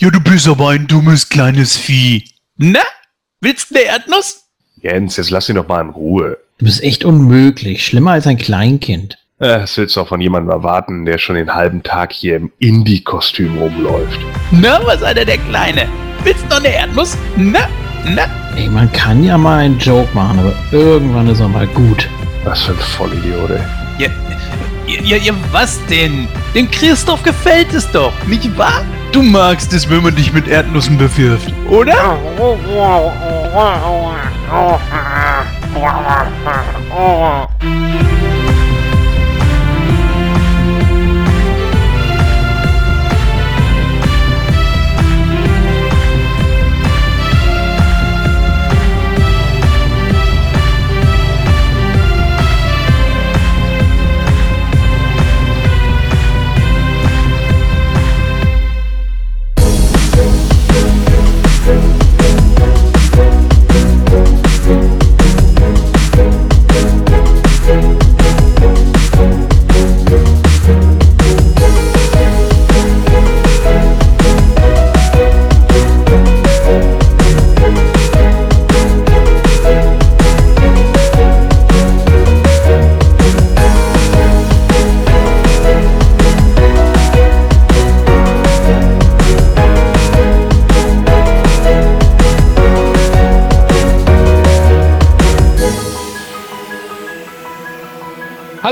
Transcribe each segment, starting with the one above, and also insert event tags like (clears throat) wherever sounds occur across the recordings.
Ja, du bist aber ein dummes kleines Vieh. Na? Willst du eine Erdnuss? Jens, jetzt lass ihn doch mal in Ruhe. Du bist echt unmöglich. Schlimmer als ein Kleinkind. Äh, Das willst du auch von jemandem erwarten, der schon den halben Tag hier im Indie-Kostüm rumläuft. Na, was hat er der Kleine? Willst du noch eine Erdnuss? Na? Na? Ey, man kann ja mal einen Joke machen, aber irgendwann ist er mal gut. Was für ein Vollidiot, ey. Ja, ja, ja, was denn? Dem Christoph gefällt es doch, nicht wahr? Du magst es, wenn man dich mit Erdnüssen bewirft, oder?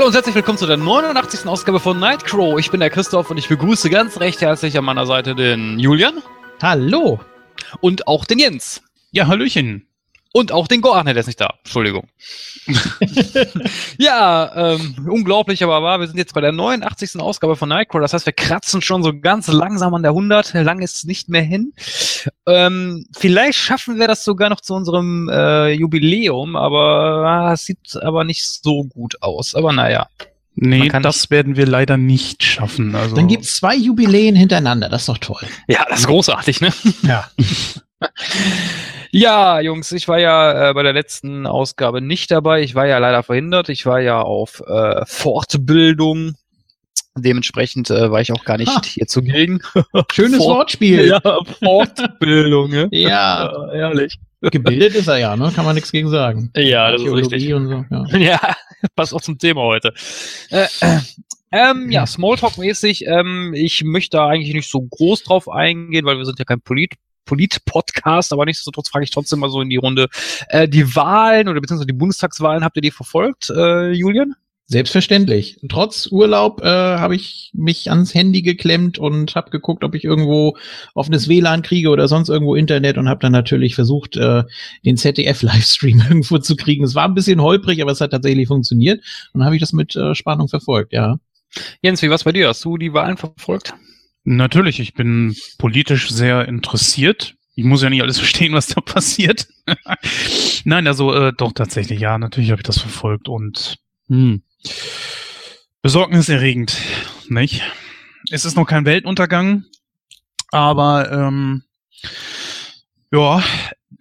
Hallo und herzlich willkommen zu der 89. Ausgabe von Nightcrow. Ich bin der Christoph und ich begrüße ganz recht herzlich an meiner Seite den Julian Hallo. und auch den Jens. Ja, Hallöchen. Und auch den Go. Ach, ne, der ist nicht da. Entschuldigung. (laughs) ja, ähm, unglaublich, aber wahr. Wir sind jetzt bei der 89. Ausgabe von Nightcrow. Das heißt, wir kratzen schon so ganz langsam an der 100. Lang ist es nicht mehr hin. Ähm, vielleicht schaffen wir das sogar noch zu unserem äh, Jubiläum, aber es sieht aber nicht so gut aus. Aber naja. Nee, das werden wir leider nicht schaffen. Also, Dann gibt's zwei Jubiläen hintereinander. Das ist doch toll. Ja, das ist großartig, ne? Ja. (laughs) Ja, Jungs, ich war ja äh, bei der letzten Ausgabe nicht dabei. Ich war ja leider verhindert. Ich war ja auf äh, Fortbildung. Dementsprechend äh, war ich auch gar nicht Ha. hier zugegen. (laughs) Schönes Fort- Wortspiel. Ja, Fortbildung, ne? Ja. (laughs) Äh, ehrlich. Gebildet ist er ja, ne? Kann man nichts gegen sagen. Ja, das ist Archäologie richtig. und so. Ja. (laughs) Ja, passt auch zum Thema heute. Äh, äh, ähm, ja, Smalltalk-mäßig. Ähm, ich möchte da eigentlich nicht so groß drauf eingehen, weil wir sind ja kein Polit Polit-Podcast, aber nichtsdestotrotz frage ich trotzdem mal so in die Runde. Äh, die Wahlen oder beziehungsweise die Bundestagswahlen, habt ihr die verfolgt, äh, Julian? Selbstverständlich. Trotz Urlaub äh, habe ich mich ans Handy geklemmt und habe geguckt, ob ich irgendwo offenes WLAN kriege oder sonst irgendwo Internet und habe dann natürlich versucht, äh, den ZDF-Livestream (laughs) irgendwo zu kriegen. Es war ein bisschen holprig, aber es hat tatsächlich funktioniert und habe ich das mit äh, Spannung verfolgt, ja. Jens, wie war's bei dir? Hast du die Wahlen verfolgt? Natürlich, ich bin politisch sehr interessiert. Ich muss ja nicht alles (laughs) verstehen, was da passiert. (laughs) Nein, also äh, doch tatsächlich, ja, natürlich habe ich das verfolgt und hm, besorgniserregend, nicht? Es ist noch kein Weltuntergang, aber ähm, ja,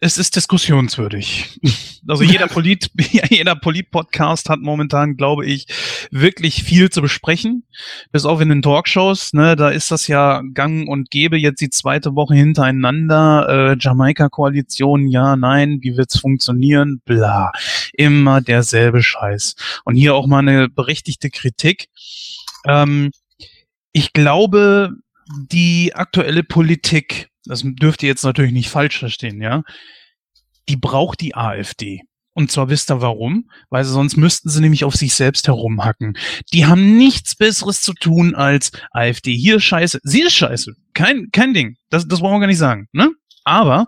es ist diskussionswürdig. Also jeder (laughs) Polit, (laughs) jeder Polit-Podcast hat momentan, glaube ich, wirklich viel zu besprechen. Bis auf in den Talkshows, ne, da ist das ja gang und gäbe jetzt die zweite Woche hintereinander. Äh, Jamaika-Koalition, ja, nein, wie wird's funktionieren? Bla. Immer derselbe Scheiß. Und hier auch mal eine berechtigte Kritik. Ähm, ich glaube, die aktuelle Politik, das dürft ihr jetzt natürlich nicht falsch verstehen, ja, die braucht die AfD. Und zwar wisst ihr warum? Weil sonst müssten sie nämlich auf sich selbst herumhacken. Die haben nichts Besseres zu tun als AfD hier scheiße. Sie ist scheiße. Kein, kein Ding. Das, das wollen wir gar nicht sagen. Ne? Aber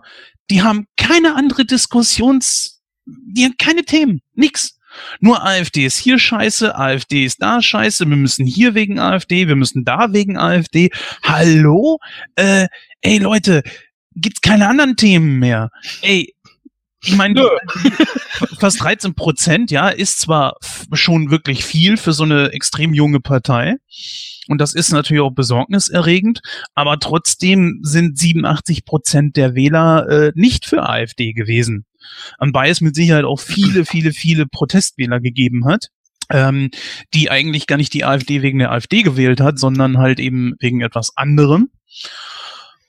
die haben keine andere Diskussions, die haben keine Themen. Nix. Nur AfD ist hier scheiße, AfD ist da scheiße, wir müssen hier wegen AfD, wir müssen da wegen AfD. Hallo? Äh, ey Leute, gibt's keine anderen Themen mehr? Ey, ich meine, (laughs) fast 13 Prozent, ja, ist zwar schon wirklich viel für so eine extrem junge Partei. Und das ist natürlich auch besorgniserregend, aber trotzdem sind 87 Prozent der Wähler äh, nicht für AfD gewesen. Anbei es mit Sicherheit auch viele, viele, viele Protestwähler gegeben hat, ähm, die eigentlich gar nicht die AfD wegen der AfD gewählt hat, sondern halt eben wegen etwas anderem.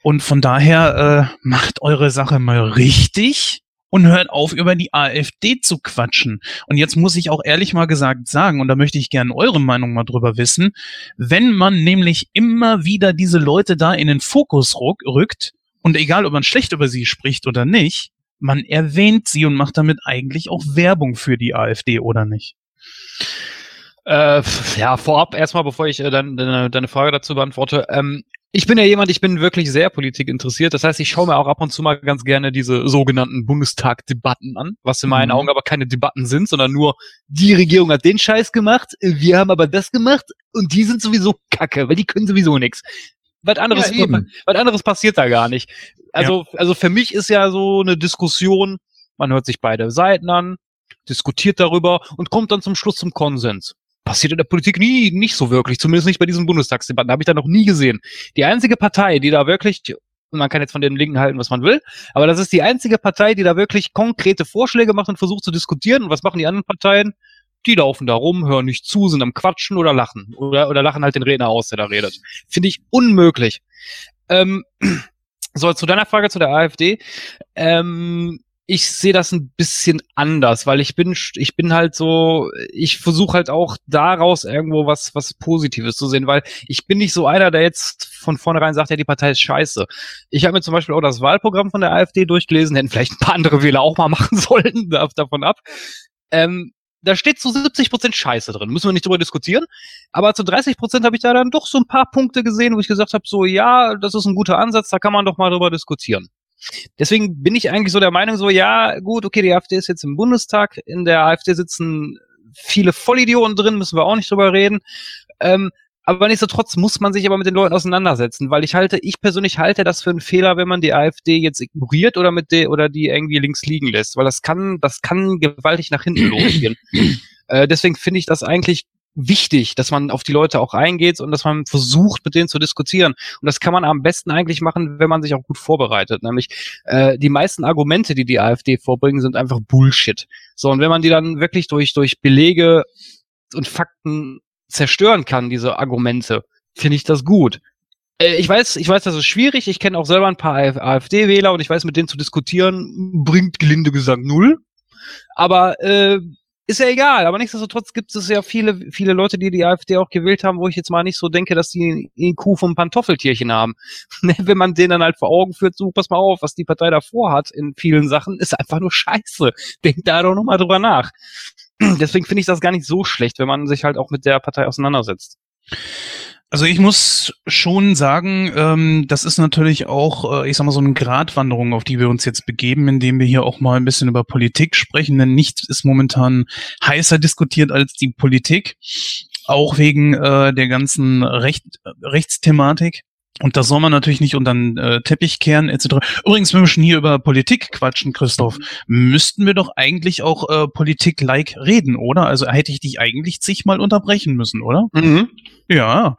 Und von daher äh, macht eure Sache mal richtig und hört auf, über die AfD zu quatschen. Und jetzt muss ich auch ehrlich mal gesagt sagen, und da möchte ich gerne eure Meinung mal drüber wissen, wenn man nämlich immer wieder diese Leute da in den Fokus rückt, und egal, ob man schlecht über sie spricht oder nicht, man erwähnt sie und macht damit eigentlich auch Werbung für die AfD, oder nicht? Äh, ja, vorab erstmal, bevor ich äh, deine, deine Frage dazu beantworte. Ähm, ich bin ja jemand, ich bin wirklich sehr Politik interessiert. Das heißt, ich schaue mir auch ab und zu mal ganz gerne diese sogenannten Bundestag-Debatten an, was in meinen mhm. Augen aber keine Debatten sind, sondern nur die Regierung hat den Scheiß gemacht, wir haben aber das gemacht und die sind sowieso kacke, weil die können sowieso nichts. Was anderes, ja, was anderes passiert da gar nicht. Also, ja. also für mich ist ja so eine Diskussion, man hört sich beide Seiten an, diskutiert darüber und kommt dann zum Schluss zum Konsens passiert in der Politik nie, nicht so wirklich, zumindest nicht bei diesen Bundestagsdebatten, habe ich da noch nie gesehen. Die einzige Partei, die da wirklich, man kann jetzt von den Linken halten, was man will, aber das ist die einzige Partei, die da wirklich konkrete Vorschläge macht und versucht zu diskutieren. Und was machen die anderen Parteien? Die laufen da rum, hören nicht zu, sind am Quatschen oder lachen. Oder, oder lachen halt den Redner aus, der da redet. Finde ich unmöglich. Ähm, (clears throat) so, zu deiner Frage zu der AfD. Ähm, ich sehe das ein bisschen anders, weil ich bin, ich bin halt so, ich versuche halt auch daraus irgendwo was, was Positives zu sehen, weil ich bin nicht so einer, der jetzt von vornherein sagt, ja, die Partei ist scheiße. Ich habe mir zum Beispiel auch das Wahlprogramm von der AfD durchgelesen, hätten vielleicht ein paar andere Wähler auch mal machen (laughs) sollen, davon ab. Ähm, da steht zu 70 Prozent Scheiße drin. Müssen wir nicht drüber diskutieren. Aber zu 30 Prozent habe ich da dann doch so ein paar Punkte gesehen, wo ich gesagt habe, so ja, das ist ein guter Ansatz, da kann man doch mal drüber diskutieren. Deswegen bin ich eigentlich so der Meinung, so, ja, gut, okay, die AfD ist jetzt im Bundestag, in der AfD sitzen viele Vollidioten drin, müssen wir auch nicht drüber reden. Ähm, aber nichtsdestotrotz muss man sich aber mit den Leuten auseinandersetzen, weil ich halte, ich persönlich halte das für einen Fehler, wenn man die AfD jetzt ignoriert oder mit der oder die irgendwie links liegen lässt, weil das kann, das kann gewaltig nach hinten losgehen. (clears throat) äh, deswegen finde ich das eigentlich wichtig, dass man auf die Leute auch eingeht und dass man versucht, mit denen zu diskutieren. Und das kann man am besten eigentlich machen, wenn man sich auch gut vorbereitet. Nämlich äh, die meisten Argumente, die die AfD vorbringen, sind einfach Bullshit. So, und wenn man die dann wirklich durch, durch Belege und Fakten zerstören kann, diese Argumente, finde ich das gut. Äh, ich weiß, ich weiß, das ist schwierig. Ich kenne auch selber ein paar AfD-Wähler und ich weiß, mit denen zu diskutieren bringt gelinde gesagt null. Aber äh, ist ja egal, aber nichtsdestotrotz gibt es ja viele, viele Leute, die die AfD auch gewählt haben, wo ich jetzt mal nicht so denke, dass die einen IQ vom Pantoffeltierchen haben. (laughs) Ne, wenn man denen dann halt vor Augen führt, so, pass mal auf, was die Partei davor hat in vielen Sachen, ist einfach nur scheiße. Denkt da doch nochmal drüber nach. (clears throat) Deswegen finde ich das gar nicht so schlecht, wenn man sich halt auch mit der Partei auseinandersetzt. Also ich muss schon sagen, ähm, das ist natürlich auch, äh, ich sag mal, so eine Gratwanderung, auf die wir uns jetzt begeben, indem wir hier auch mal ein bisschen über Politik sprechen, denn nichts ist momentan heißer diskutiert als die Politik, auch wegen äh, der ganzen Recht, Rechtsthematik. Und das soll man natürlich nicht unter den äh, Teppich kehren, etc. Übrigens, wenn wir schon hier über Politik quatschen, Christoph, müssten wir doch eigentlich auch äh, Politik-like reden, oder? Also hätte ich dich eigentlich zigmal unterbrechen müssen, oder? Mhm. Ja.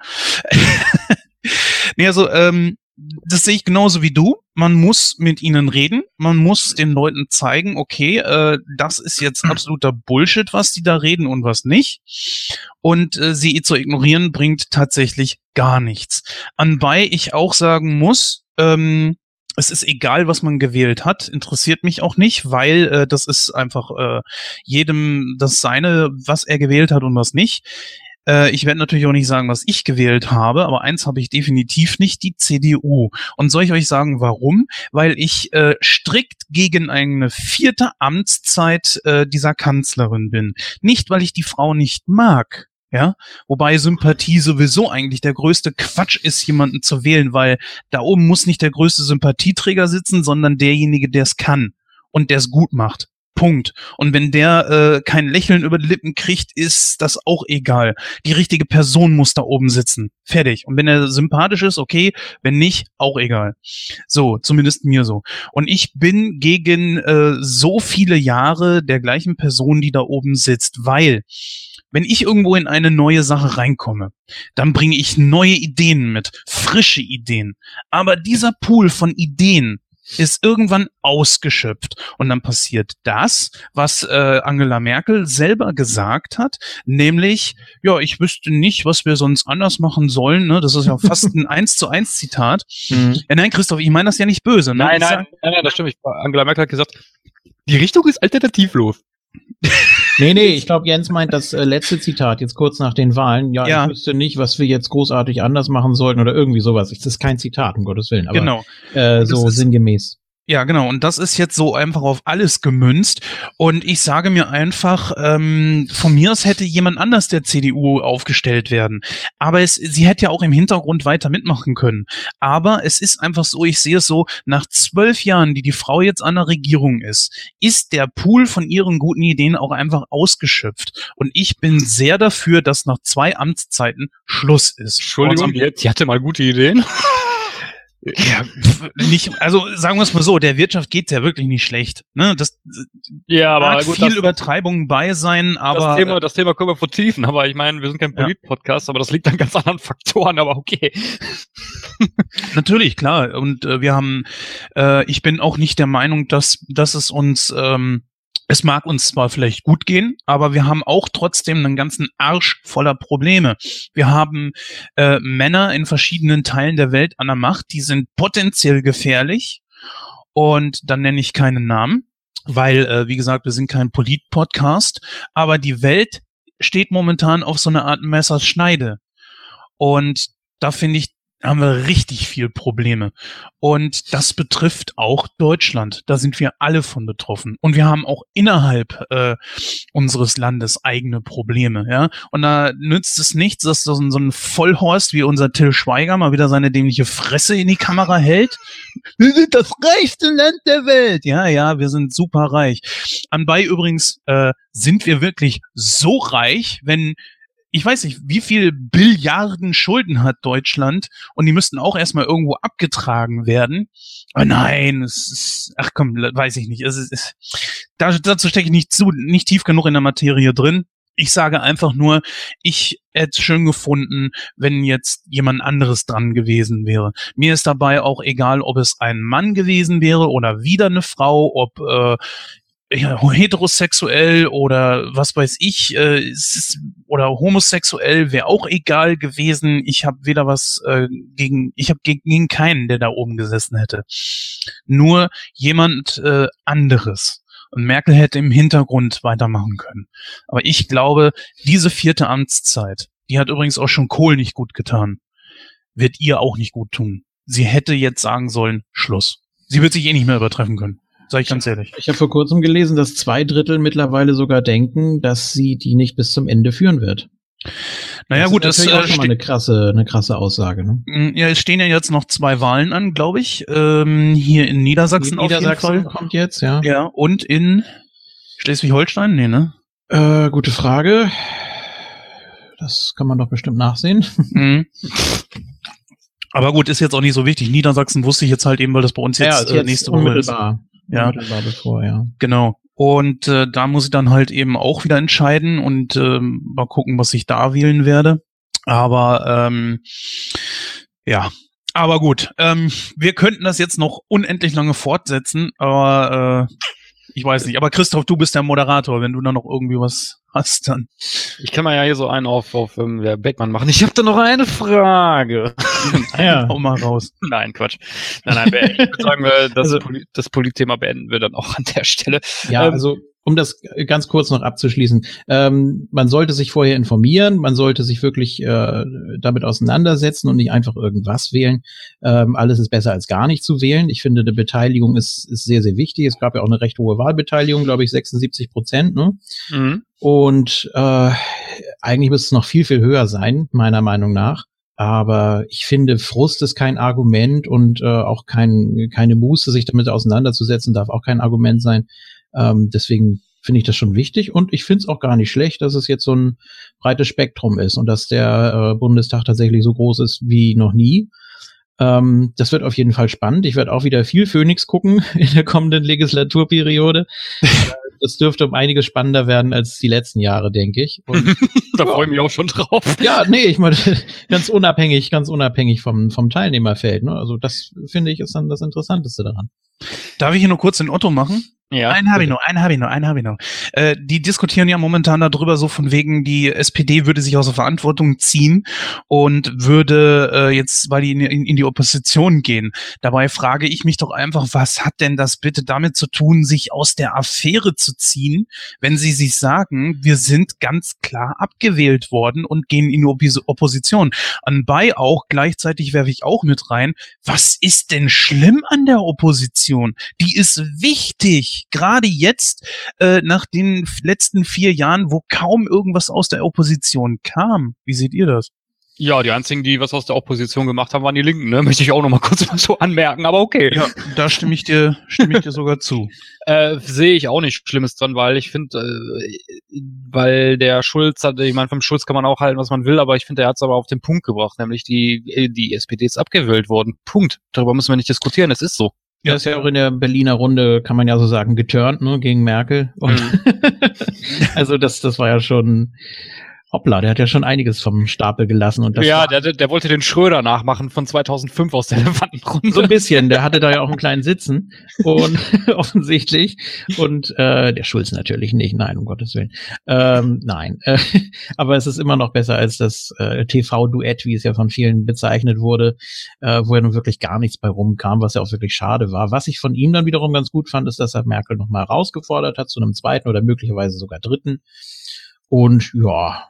(laughs) nee, also, ähm, das sehe ich genauso wie du. Man muss mit ihnen reden. Man muss den Leuten zeigen, okay, äh, das ist jetzt absoluter Bullshit, was die da reden und was nicht. Und äh, sie zu ignorieren bringt tatsächlich gar nichts. Anbei ich auch sagen muss, ähm, es ist egal, was man gewählt hat, interessiert mich auch nicht, weil äh, das ist einfach äh, jedem das seine, was er gewählt hat und was nicht. Äh, ich werde natürlich auch nicht sagen, was ich gewählt habe, aber eins habe ich definitiv nicht, die CDU. Und soll ich euch sagen, warum? Weil ich äh, strikt gegen eine vierte Amtszeit äh, dieser Kanzlerin bin. Nicht, weil ich die Frau nicht mag, ja, wobei Sympathie sowieso eigentlich der größte Quatsch ist, jemanden zu wählen, weil da oben muss nicht der größte Sympathieträger sitzen, sondern derjenige, der es kann und der es gut macht. Punkt. Und wenn der äh, kein Lächeln über die Lippen kriegt, ist das auch egal. Die richtige Person muss da oben sitzen. Fertig. Und wenn er sympathisch ist, okay. Wenn nicht, auch egal. So, zumindest mir so. Und ich bin gegen äh, so viele Jahre der gleichen Person, die da oben sitzt, weil wenn ich irgendwo in eine neue Sache reinkomme, dann bringe ich neue Ideen mit, frische Ideen. Aber dieser Pool von Ideen, ist irgendwann ausgeschöpft. Und dann passiert das, was äh, Angela Merkel selber gesagt hat, nämlich, ja, ich wüsste nicht, was wir sonst anders machen sollen. Ne? Das ist ja fast ein (laughs) eins zu eins Zitat. Mhm. Ja, nein, Christoph, ich meine das ja nicht böse. Ne? Nein, nein, sag- nein, nein, das stimmt. Ich, Angela Merkel hat gesagt, die Richtung ist alternativlos. Nee, nee, ich glaube, Jens meint das äh, letzte Zitat, jetzt kurz nach den Wahlen. Ja, Ja. ich wüsste nicht, was wir jetzt großartig anders machen sollten oder irgendwie sowas. Das ist kein Zitat, um Gottes Willen, aber Genau. äh, so sinngemäß. Ja, genau. Und das ist jetzt so einfach auf alles gemünzt. Und ich sage mir einfach, ähm, von mir aus hätte jemand anders der CDU aufgestellt werden. Aber es, sie hätte ja auch im Hintergrund weiter mitmachen können. Aber es ist einfach so, ich sehe es so, nach zwölf Jahren, die die Frau jetzt an der Regierung ist, ist der Pool von ihren guten Ideen auch einfach ausgeschöpft. Und ich bin sehr dafür, dass nach zwei Amtszeiten Schluss ist. Entschuldigung, die, die hatte mal gute Ideen. Ja, nicht, also sagen wir es mal so, der Wirtschaft geht's ja wirklich nicht schlecht. Ne? Das Ja, mag viel Übertreibung bei sein, aber das, Thema, das Thema können wir vertiefen, aber ich meine, wir sind kein Ja. Polit-Podcast, aber das liegt an ganz anderen Faktoren, aber okay. (laughs) natürlich klar. Und äh, wir haben, äh, ich bin auch nicht der Meinung, dass, dass es uns, ähm, es mag uns zwar vielleicht gut gehen, aber wir haben auch trotzdem einen ganzen Arsch voller Probleme. Wir haben äh, Männer in verschiedenen Teilen der Welt an der Macht, die sind potenziell gefährlich. Und dann nenne ich keinen Namen, weil, äh, wie gesagt, wir sind kein Polit-Podcast, aber die Welt steht momentan auf so einer Art Messerschneide. Und da finde ich, haben wir richtig viel Probleme. Und das betrifft auch Deutschland. Da sind wir alle von betroffen. Und wir haben auch innerhalb äh, unseres Landes eigene Probleme. Ja, und da nützt es nichts, dass so ein, Vollhorst wie unser Till Schweiger mal wieder seine dämliche Fresse in die Kamera hält. Wir sind das reichste Land der Welt. Ja, ja, wir sind super reich. Anbei übrigens äh, sind wir wirklich so reich, wenn ich weiß nicht, wie viel Billiarden Schulden hat Deutschland und die müssten auch erstmal irgendwo abgetragen werden. Aber nein, es ist, ach komm, weiß ich nicht. Es ist, es, da, dazu stecke ich nicht zu, nicht tief genug in der Materie drin. Ich sage einfach nur, ich hätte es schön gefunden, wenn jetzt jemand anderes dran gewesen wäre. Mir ist dabei auch egal, ob es ein Mann gewesen wäre oder wieder eine Frau, ob äh, ja, heterosexuell oder was weiß ich, äh, ist, oder homosexuell wäre auch egal gewesen. Ich habe weder was äh, gegen, ich habe gegen, gegen keinen, der da oben gesessen hätte. Nur jemand äh, anderes. Und Merkel hätte im Hintergrund weitermachen können. Aber ich glaube, diese vierte Amtszeit, die hat übrigens auch schon Kohl nicht gut getan, wird ihr auch nicht gut tun. Sie hätte jetzt sagen sollen, Schluss. Sie wird sich eh nicht mehr übertreffen können. Sag ich ganz ehrlich. Ich habe vor kurzem gelesen, dass zwei Drittel mittlerweile sogar denken, dass sie die nicht bis zum Ende führen wird. Naja, gut, das das, ist auch äh, schon mal eine krasse, eine krasse Aussage. Ne? Mm, Ja, es stehen ja jetzt noch zwei Wahlen an, glaube ich. Ähm, hier in Niedersachsen, auf Niedersachsen jeden Fall. kommt jetzt, ja. Ja, und in Schleswig-Holstein? Nee, ne? Äh, gute Frage. Das kann man doch bestimmt nachsehen. (laughs) Mhm. Aber gut, ist jetzt auch nicht so wichtig. Niedersachsen wusste ich jetzt halt eben, weil das bei uns jetzt, ist äh, nächste Woche ist. Ja. Bevor, ja. Genau. Und äh, da muss ich dann halt eben auch wieder entscheiden und ähm, mal gucken, was ich da wählen werde. Aber ähm, ja, aber gut. Ähm, wir könnten das jetzt noch unendlich lange fortsetzen, aber äh, ich weiß nicht. Aber Christoph, du bist der Moderator. Wenn du da noch irgendwie was hast, dann Ich kann mal ja hier so einen auf, auf ähm, der Beckmann machen. Ich habe da noch eine Frage. (laughs) Ja. hau mal raus. nein, Quatsch. Nein, nein, ich würde sagen, wir, das, Also- Poli das Politthema beenden wir dann auch an der Stelle. Ja, Ähm, also um das ganz kurz noch abzuschließen, ähm, man sollte sich vorher informieren, man sollte sich wirklich äh, damit auseinandersetzen und nicht einfach irgendwas wählen. Ähm, alles ist besser als gar nicht zu wählen. Ich finde, eine Beteiligung ist, ist sehr, sehr wichtig. Es gab ja auch eine recht hohe Wahlbeteiligung, glaube ich, 76 Prozent. Ne? Mhm. Und äh, eigentlich müsste es noch viel, viel höher sein, meiner Meinung nach. Aber ich finde, Frust ist kein Argument und äh, auch kein, keine Muße, sich damit auseinanderzusetzen, darf auch kein Argument sein. Ähm, deswegen finde ich das schon wichtig und ich finde es auch gar nicht schlecht, dass es jetzt so ein breites Spektrum ist und dass der äh, Bundestag tatsächlich so groß ist wie noch nie. Ähm, das wird auf jeden Fall spannend. Ich werde auch wieder viel Phoenix gucken (laughs) in der kommenden Legislaturperiode. Äh, das dürfte um einiges spannender werden als die letzten Jahre, denke ich. (laughs) Und da freue ich mich auch schon drauf. (laughs) ja, nee, ich meine, ganz unabhängig, ganz unabhängig vom, vom Teilnehmerfeld. Ne? Also das finde ich ist dann das Interessanteste daran. Darf ich hier nur kurz den Otto machen? Ja. einen habe ich noch, einen habe ich noch, einen habe ich noch. Äh, die diskutieren ja momentan darüber, so von wegen, die SPD würde sich aus der Verantwortung ziehen und würde äh, jetzt, weil die in, in, in die Opposition gehen. Dabei frage ich mich doch einfach, was hat denn das bitte damit zu tun, sich aus der Affäre zu ziehen, wenn sie sich sagen, wir sind ganz klar abgewählt worden und gehen in die Oppos Opposition. Anbei auch, gleichzeitig werfe ich auch mit rein, was ist denn schlimm an der Opposition? Die ist wichtig gerade jetzt, äh, nach den letzten vier Jahren, wo kaum irgendwas aus der Opposition kam. Wie seht ihr das? Ja, die einzigen, die was aus der Opposition gemacht haben, waren die Linken, ne? (laughs) Möchte ich auch noch mal kurz mal so anmerken, aber okay. Ja, da stimme ich dir, stimme ich dir sogar zu. (laughs) Äh, sehe ich auch nicht Schlimmes dran, weil ich finde, äh, weil der Schulz hat, ich meine, vom Schulz kann man auch halten, was man will, aber ich finde, er hat es aber auf den Punkt gebracht, nämlich die, die SPD ist abgewählt worden. Punkt. Darüber müssen wir nicht diskutieren, es ist so. Ja, ist ja auch in der Berliner Runde, kann man ja so sagen, geturnt, ne, gegen Merkel. Und (laughs) also das, das war ja schon, hoppla, der hat ja schon einiges vom Stapel gelassen. Und das ja, der der wollte den Schröder nachmachen von 2005 aus der Elefantenrunde. so ein bisschen, der hatte da ja auch einen kleinen Sitzen und (laughs) offensichtlich und äh, der Schulz natürlich nicht, nein, um Gottes Willen. Ähm, nein, äh, (laughs) aber es ist immer noch besser als das äh, TV-Duett, wie es ja von vielen bezeichnet wurde, äh, wo ja nun wirklich gar nichts bei rumkam, was ja auch wirklich schade war. Was ich von ihm dann wiederum ganz gut fand, ist, dass er Merkel nochmal herausgefordert hat zu einem zweiten oder möglicherweise sogar dritten. Und ja,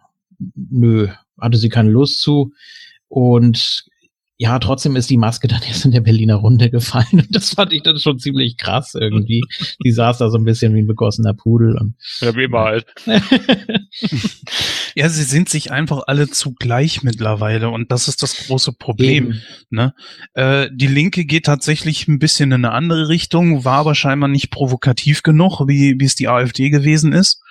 nö, hatte sie keine Lust zu. Und ja, trotzdem ist die Maske (laughs) dann erst in der Berliner Runde gefallen. Und das fand ich dann schon ziemlich krass irgendwie. Die saß da so ein bisschen wie ein begossener Pudel. Und Ja, wie immer halt. (laughs) Ja, sie sind sich einfach alle zugleich mittlerweile und das ist das große Problem. Eben. Ne? Äh, die Linke geht tatsächlich ein bisschen in eine andere Richtung, war aber scheinbar nicht provokativ genug, wie, wie es die AfD gewesen ist.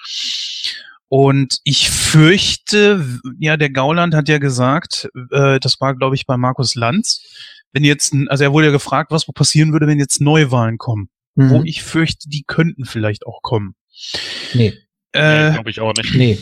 Und ich fürchte, ja, der Gauland hat ja gesagt, äh, das war, glaube ich, bei Markus Lanz, wenn jetzt, ein- also er wurde ja gefragt, was passieren würde, wenn jetzt Neuwahlen kommen. Wo Mhm. ich fürchte, die könnten vielleicht auch kommen. Nee, Äh, Glaube ich auch nicht. nee.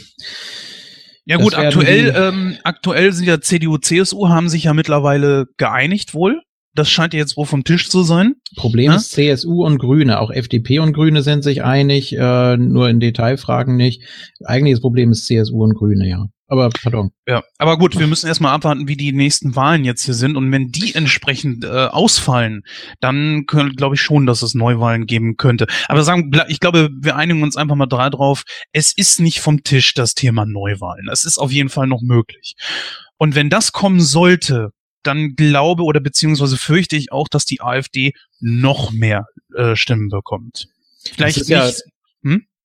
Ja Das gut, aktuell, ähm, aktuell sind ja CDU, CSU haben sich ja mittlerweile geeinigt wohl. Das scheint ja jetzt wohl vom Tisch zu sein. Problem Ja? ist CSU und Grüne. Auch FDP und Grüne sind sich einig, äh, nur in Detailfragen nicht. Eigentliches Problem ist CSU und Grüne, ja. Aber pardon. Ja, aber gut, wir müssen erstmal abwarten, wie die nächsten Wahlen jetzt hier sind. Und wenn die entsprechend äh, ausfallen, dann glaube ich schon, dass es Neuwahlen geben könnte. Aber sagen, ich glaube, wir einigen uns einfach mal drei drauf. Es ist nicht vom Tisch das Thema Neuwahlen. Es ist auf jeden Fall noch möglich. Und wenn das kommen sollte, dann glaube oder beziehungsweise fürchte ich auch, dass die AfD noch mehr äh, Stimmen bekommt. Vielleicht ist ja- nicht.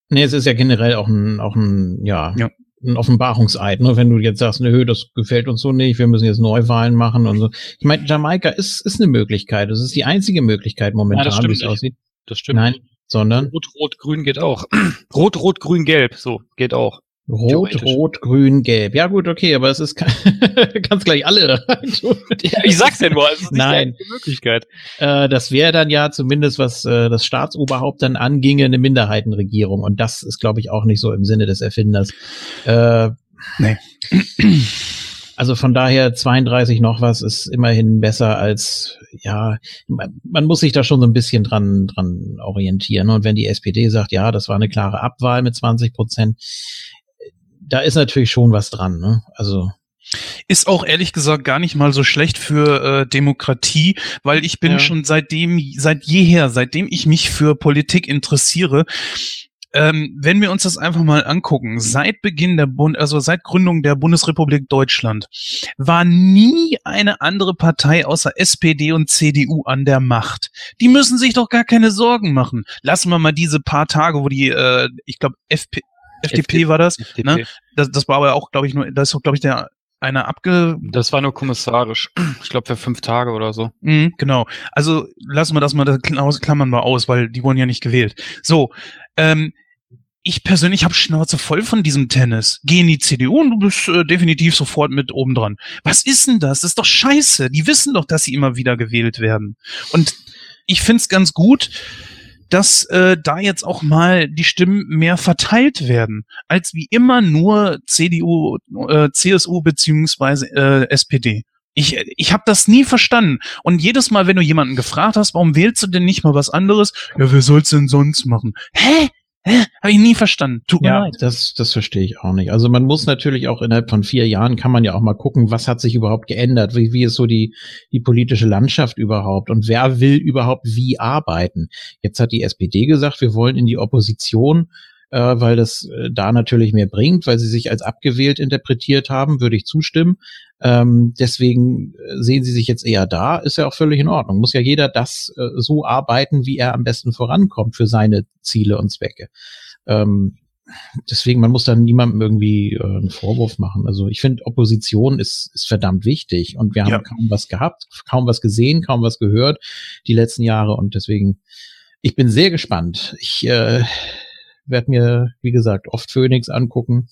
Nee, es ist ja generell auch ein, auch ein, ja, Ja. ein Offenbarungseid, ne? Wenn du jetzt sagst, nö, das gefällt uns so nicht, wir müssen jetzt Neuwahlen machen und so. Ich meine, Jamaika ist, ist eine Möglichkeit. Das ist die einzige Möglichkeit momentan, stimmt wie es nicht. aussieht. Das stimmt. Nein, sondern Rot, Rot, Grün geht auch. (clears throat) Rot, Rot, Grün, Gelb. So, geht auch. Rot. Rot, Grün, Gelb. Ja gut, okay, aber es ist ganz (laughs) gleich alle. (laughs) Ja, ich sag's ja nur, es ist nicht Nein. die Möglichkeit. äh, das wäre dann ja zumindest, was äh, das Staatsoberhaupt dann anginge, eine Minderheitenregierung. Und das ist, glaube ich, auch nicht so im Sinne des Erfinders. Äh, Nee. (clears throat) Also von daher 32 noch was ist immerhin besser als, ja, man, man muss sich da schon so ein bisschen dran, dran orientieren. Und wenn die SPD sagt, ja, das war eine klare Abwahl mit 20 Prozent, da ist natürlich schon was dran. Ne? Also Ist auch ehrlich gesagt gar nicht mal so schlecht für äh, Demokratie, weil ich bin Ja. schon seitdem, seit jeher, seitdem ich mich für Politik interessiere, ähm, wenn wir uns das einfach mal angucken, seit Beginn der Bund, also seit Gründung der Bundesrepublik Deutschland, war nie eine andere Partei außer SPD und CDU an der Macht. Die müssen sich doch gar keine Sorgen machen. Lassen wir mal diese paar Tage, wo die, äh, ich glaube, FP, FDP war das. FDP. Ne? das. Das war aber auch, glaube ich, nur, da ist glaube ich, der einer abge, Das war nur kommissarisch. Ich glaube für fünf Tage oder so. Mhm, genau. Also lassen wir das mal, das kla- klammern wir aus, weil die wurden ja nicht gewählt. So, ähm, ich persönlich habe Schnauze voll von diesem Tennis. Geh in die CDU und du bist äh, definitiv sofort mit oben dran. Was ist denn das? Das ist doch scheiße. Die wissen doch, dass sie immer wieder gewählt werden. Und ich find's ganz gut, dass äh, da jetzt auch mal die Stimmen mehr verteilt werden, als wie immer nur CDU, äh, CSU beziehungsweise äh, SPD. Ich, ich habe das nie verstanden. Und jedes Mal, wenn du jemanden gefragt hast, warum wählst du denn nicht mal was anderes? Ja, wer soll's denn sonst machen? Hä? Hä? Habe ich nie verstanden. Tut mir Ja, leid. das, das verstehe ich auch nicht. Also man muss natürlich auch innerhalb von vier Jahren kann man ja auch mal gucken, was hat sich überhaupt geändert, wie, wie ist so die, die politische Landschaft überhaupt und wer will überhaupt wie arbeiten. Jetzt hat die SPD gesagt, wir wollen in die Opposition, äh, weil das äh, da natürlich mehr bringt, weil sie sich als abgewählt interpretiert haben, würde ich zustimmen. Ähm, deswegen äh, sehen sie sich jetzt eher da, ist ja auch völlig in Ordnung. Muss ja jeder das äh, so arbeiten, wie er am besten vorankommt für seine Ziele und Zwecke. Ähm, deswegen, man muss dann niemandem irgendwie äh, einen Vorwurf machen. Also ich finde, Opposition ist, ist verdammt wichtig und wir haben Ja. kaum was gehabt, kaum was gesehen, kaum was gehört die letzten Jahre und deswegen, ich bin sehr gespannt. Ich äh, werde mir, wie gesagt, oft Phoenix angucken,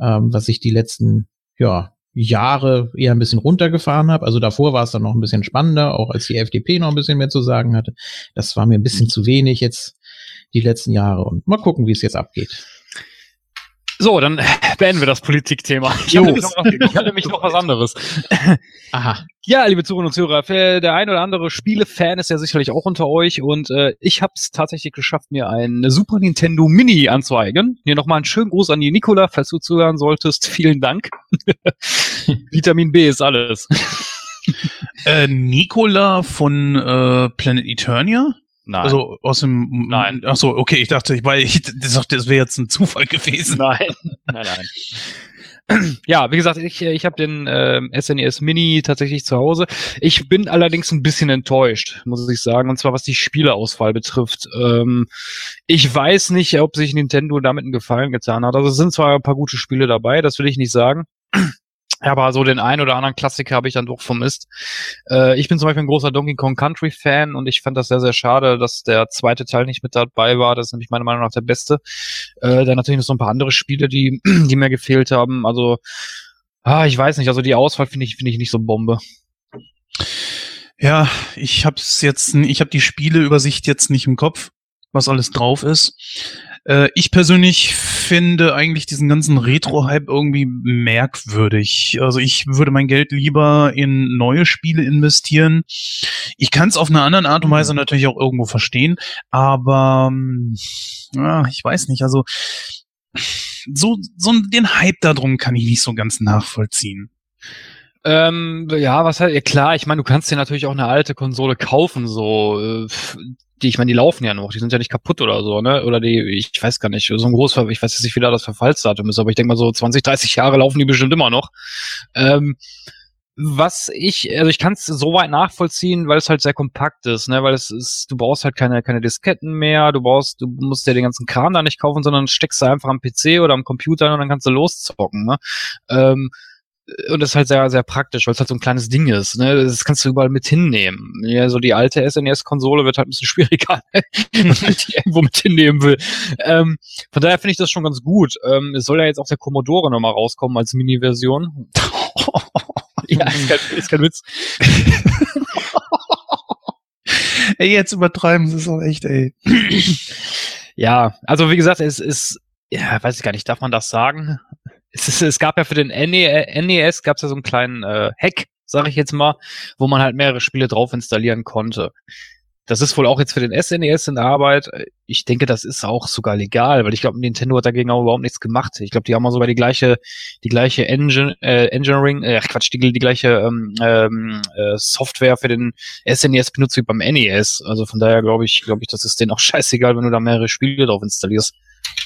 ähm, was ich die letzten, ja, Jahre eher ein bisschen runtergefahren habe. Also davor war es dann noch ein bisschen spannender, auch als die FDP noch ein bisschen mehr zu sagen hatte. Das war mir ein bisschen zu wenig jetzt die letzten Jahre und mal gucken, wie es jetzt abgeht. So, dann (laughs) beenden wir das Politikthema. Ich habe nämlich, noch- ich nämlich noch was anderes. (laughs) Aha. Ja, liebe Zuhörerinnen und Zuhörer, der ein oder andere Spiele-Fan ist ja sicherlich auch unter euch und äh, ich habe es tatsächlich geschafft, mir ein Super Nintendo Mini anzueignen. Hier nochmal einen schönen Gruß an die Nikola, falls du zuhören solltest. (laughs) Vielen Dank. Vitamin B ist alles. Äh, Nikola von äh, Planet Eternia? Nein. Also aus dem. Nein. Ach so, okay, ich dachte, ich, weil ich dachte, das wäre jetzt ein Zufall gewesen. Nein, nein, nein. (clears throat) Ja, wie gesagt, ich, ich habe den ähm, SNES Mini tatsächlich zu Hause. Ich bin allerdings ein bisschen enttäuscht, muss ich sagen, und zwar was die Spieleauswahl betrifft. Ähm, ich weiß nicht, ob sich Nintendo damit einen Gefallen getan hat. Also es sind zwar ein paar gute Spiele dabei, das will ich nicht sagen. Aber so den einen oder anderen Klassiker habe ich dann doch vermisst. Äh, ich bin zum Beispiel ein großer Donkey Kong Country Fan und ich fand das sehr, sehr schade, dass der zweite Teil nicht mit dabei war. Das ist nämlich meiner Meinung nach der beste. Äh, dann natürlich noch so ein paar andere Spiele, die, (clears throat) die mir gefehlt haben. Also, ah, ich weiß nicht, also die Auswahl finde ich, finde ich nicht so Bombe. Ja, ich hab's jetzt, ich habe die Spieleübersicht jetzt nicht im Kopf, was alles drauf ist. Äh, ich persönlich finde eigentlich diesen ganzen Retro-Hype irgendwie merkwürdig. Also ich würde mein Geld lieber in neue Spiele investieren. Ich kann es auf eine andere Art und Weise natürlich auch irgendwo verstehen, aber ähm, ja, ich weiß nicht. Also so, so den Hype darum kann ich nicht so ganz nachvollziehen. Ähm, ja, was halt, ja klar, ich meine, du kannst dir natürlich auch eine alte Konsole kaufen, so, äh, die, ich meine, die laufen ja noch, die sind ja nicht kaputt oder so, ne? Oder die, ich weiß gar nicht, so ein großes, ich weiß jetzt nicht, wie da das Verfallsdatum ist, aber ich denke mal so 20, 30 Jahre laufen die bestimmt immer noch. Ähm, was ich, also ich kann es so weit nachvollziehen, weil es halt sehr kompakt ist, ne, weil es ist, du brauchst halt keine, keine Disketten mehr, du brauchst, du musst dir den ganzen Kram da nicht kaufen, sondern steckst du einfach am PC oder am Computer und dann kannst du loszocken, ne. Ähm, und das ist halt sehr, sehr praktisch, weil es halt so ein kleines Ding ist. Ne? Das kannst du überall mit hinnehmen. Ja, so die alte SNES-Konsole wird halt ein bisschen (laughs) schwieriger, wenn man die irgendwo mit hinnehmen will. Ähm, von daher finde ich das schon ganz gut. Ähm, es soll ja jetzt auch der Commodore nochmal rauskommen als Mini-Version. (laughs) ja, ist kein, ist kein Witz. (laughs) ey, jetzt übertreiben sie es auch echt, ey. Ja, also wie gesagt, es ist, ja, weiß ich gar nicht, darf man das sagen? Es, ist, es gab ja für den NE, NES gab es ja so einen kleinen äh, Hack, sage ich jetzt mal, wo man halt mehrere Spiele drauf installieren konnte. Das ist wohl auch jetzt für den SNES in Arbeit. Ich denke, das ist auch sogar legal, weil ich glaube, Nintendo hat dagegen auch überhaupt nichts gemacht. Ich glaube, die haben auch sogar die gleiche, die gleiche Engine, äh, Engineering, äh, Quatsch, die, die gleiche ähm, ähm, äh, Software für den SNES benutzt wie beim NES. Also von daher glaube ich, glaube ich, das ist denen auch (laughs) scheißegal, wenn du da mehrere Spiele drauf installierst.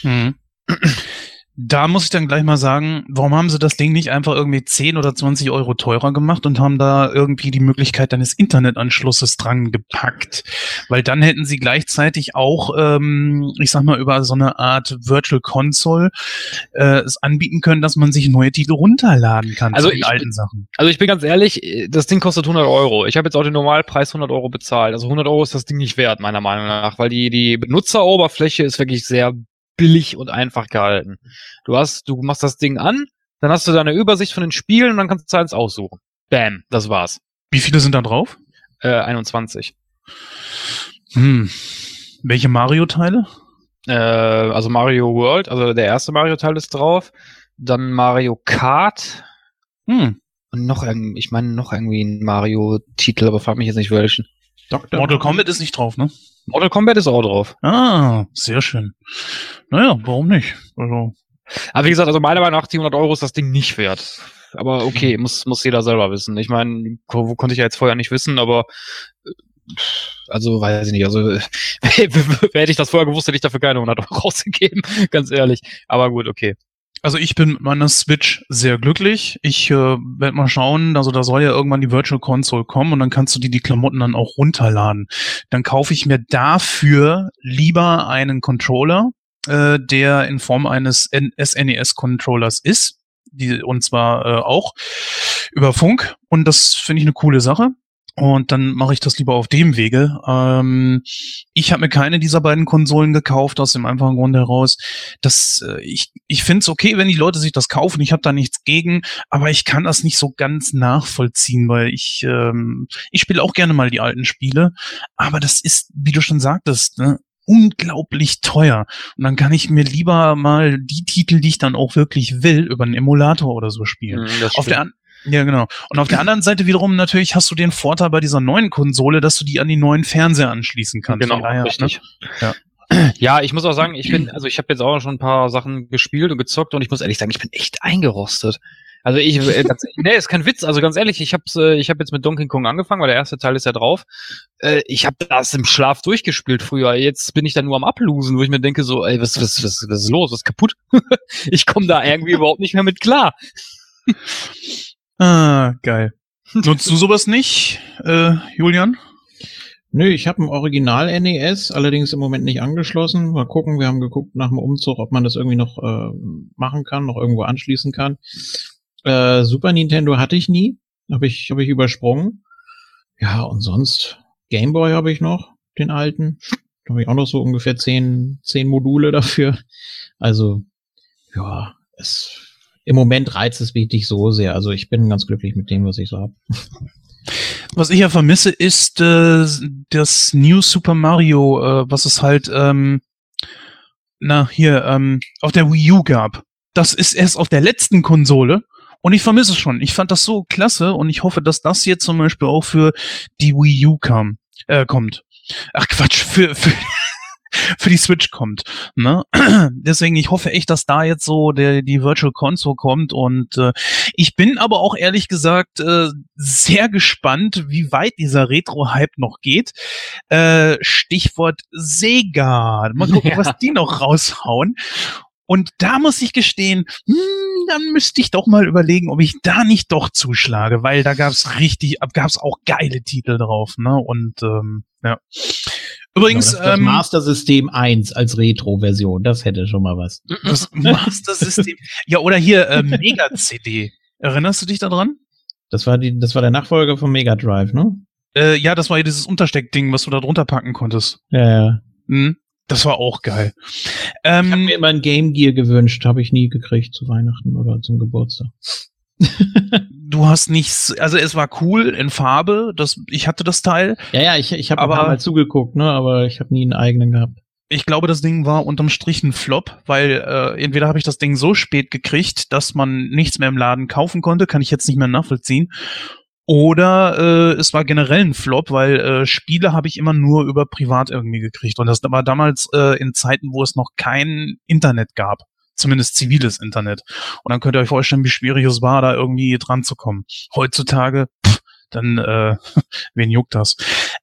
Mhm. Da muss ich dann gleich mal sagen, warum haben sie das Ding nicht einfach irgendwie 10 oder 20 Euro teurer gemacht und haben da irgendwie die Möglichkeit eines Internetanschlusses dran gepackt? Weil dann hätten sie gleichzeitig auch, ähm, ich sag mal, über so eine Art Virtual Console äh, es anbieten können, dass man sich neue Titel runterladen kann Also ich- alten Sachen. Also ich bin ganz ehrlich, das Ding kostet 100 Euro. Ich habe jetzt auch den Normalpreis 100 Euro bezahlt. Also 100 Euro ist das Ding nicht wert, meiner Meinung nach, weil die, die Benutzeroberfläche ist wirklich sehr billig und einfach gehalten. Du hast, du machst das Ding an, dann hast du da eine Übersicht von den Spielen und dann kannst du eins aussuchen. Bam, das war's. Wie viele sind da drauf? Äh, 21. Hm. Welche Mario-Teile? Äh, also Mario World, also der erste Mario-Teil ist drauf. Dann Mario Kart. Hm. Und noch irgendwie, ich meine noch irgendwie ein Mario-Titel, aber frag mich jetzt nicht welchen. Dr. Mortal Kombat ist nicht drauf, ne? Mortal Kombat ist auch drauf. Ah, sehr schön. Naja, warum nicht? Also, Aber wie gesagt, also meiner Meinung nach, die 100 Euro ist das Ding nicht wert. Aber okay, muss, muss jeder selber wissen. Ich meine, wo konnte ich ja jetzt vorher nicht wissen, aber äh, also weiß ich nicht. Also (laughs) hätte ich das vorher gewusst, hätte ich dafür keine 100 Euro (laughs) ausgegeben, ganz ehrlich. Aber gut, okay. Also ich bin mit meiner Switch sehr glücklich. Ich äh, werde mal schauen, also da soll ja irgendwann die Virtual Console kommen und dann kannst du dir die Klamotten dann auch runterladen. Dann kaufe ich mir dafür lieber einen Controller, äh, der in Form eines SNES-Controllers ist. Die, und zwar äh, auch über Funk. Und das finde ich eine coole Sache. Und dann mache ich das lieber auf dem Wege. Ähm, ich habe mir keine dieser beiden Konsolen gekauft, aus dem einfachen Grund heraus, dass äh, ich, ich finde es okay, wenn die Leute sich das kaufen. Ich habe da nichts gegen, aber ich kann das nicht so ganz nachvollziehen, weil ich, ähm, ich spiele auch gerne mal die alten Spiele, aber das ist, wie du schon sagtest, ne, unglaublich teuer. Und dann kann ich mir lieber mal die Titel, die ich dann auch wirklich will, über einen Emulator oder so spielen. Das Auf der, ja, genau. Und auf der anderen Seite wiederum natürlich hast du den Vorteil bei dieser neuen Konsole, dass du die an die neuen Fernseher anschließen kannst. Genau, daher, richtig. Ja. Ja, ich muss auch sagen, ich bin, also ich habe jetzt auch schon ein paar Sachen gespielt und gezockt und ich muss ehrlich sagen, ich bin echt eingerostet. Also ich, äh, ganz, nee, ist kein Witz. Also ganz ehrlich, ich habe äh, ich hab jetzt mit Donkey Kong angefangen, weil der erste Teil ist ja drauf. Äh, ich habe das im Schlaf durchgespielt früher. Jetzt bin ich da nur am Ablosen, wo ich mir denke so, ey, was, was, was, was ist los? Was ist kaputt? (laughs) ich komme da irgendwie überhaupt nicht mehr mit klar. Ah, geil. (laughs) Nutzt du sowas nicht, äh, Julian? Nö, ich habe ein Original NES, allerdings im Moment nicht angeschlossen. Mal gucken, wir haben geguckt nach dem Umzug, ob man das irgendwie noch äh, machen kann, noch irgendwo anschließen kann. Äh, Super Nintendo hatte ich nie, habe ich habe ich übersprungen. Ja, und sonst Gameboy habe ich noch, den alten. Da habe ich auch noch so ungefähr zehn, zehn Module (laughs) dafür. Also, ja, es im Moment reizt es mich nicht so sehr. Also ich bin ganz glücklich mit dem, was ich so habe. Was ich ja vermisse, ist äh, das New Super Mario, äh, was es halt, ähm, na, hier, ähm, auf der Wii U gab. Das ist erst auf der letzten Konsole. Und ich vermisse es schon. Ich fand das so klasse und ich hoffe, dass das jetzt zum Beispiel auch für die Wii U kam, äh, kommt. Ach Quatsch, für, für, für die Switch kommt. Ne? (clears throat) Deswegen, ich hoffe echt, dass da jetzt so der, die Virtual Console kommt. Und äh, ich bin aber auch ehrlich gesagt äh, sehr gespannt, wie weit dieser Retro-Hype noch geht. Äh, Stichwort Sega. Mal gucken, Ja. was die noch raushauen. Und da muss ich gestehen, hm, dann müsste ich doch mal überlegen, ob ich da nicht doch zuschlage, weil da gab's richtig, gab's auch geile Titel drauf, ne? Und ähm, ja. Übrigens, Genau, das, das ähm, Master System 1 als Retro-Version, das hätte schon mal was. das Master System. ja, oder hier äh, Mega CD. Erinnerst du dich daran? Das war die, das war der Nachfolger vom Mega Drive, ne? Äh, ja, das war ja dieses Untersteckding, was du da drunter packen konntest. Ja, ja. Hm? Das war auch geil. Ich habe Ähm, mir immer ein Game Gear gewünscht, habe ich nie gekriegt zu Weihnachten oder zum Geburtstag. (laughs) du hast nichts, also es war cool in Farbe, das, ich hatte das Teil. Ja, ja, ich, ich habe Aber- mal zugeguckt, ne, aber ich habe nie einen eigenen gehabt. Ich glaube, das Ding war unterm Strich ein Flop, weil äh, entweder habe ich das Ding so spät gekriegt, dass man nichts mehr im Laden kaufen konnte, kann ich jetzt nicht mehr nachvollziehen. Oder äh, es war generell ein Flop, weil äh, Spiele habe ich immer nur über privat irgendwie gekriegt. Und das war damals äh, in Zeiten, wo es noch kein Internet gab. Zumindest ziviles Internet. Und dann könnt ihr euch vorstellen, wie schwierig es war, da irgendwie dran zu kommen. Heutzutage, dann, äh, (laughs) wen juckt das?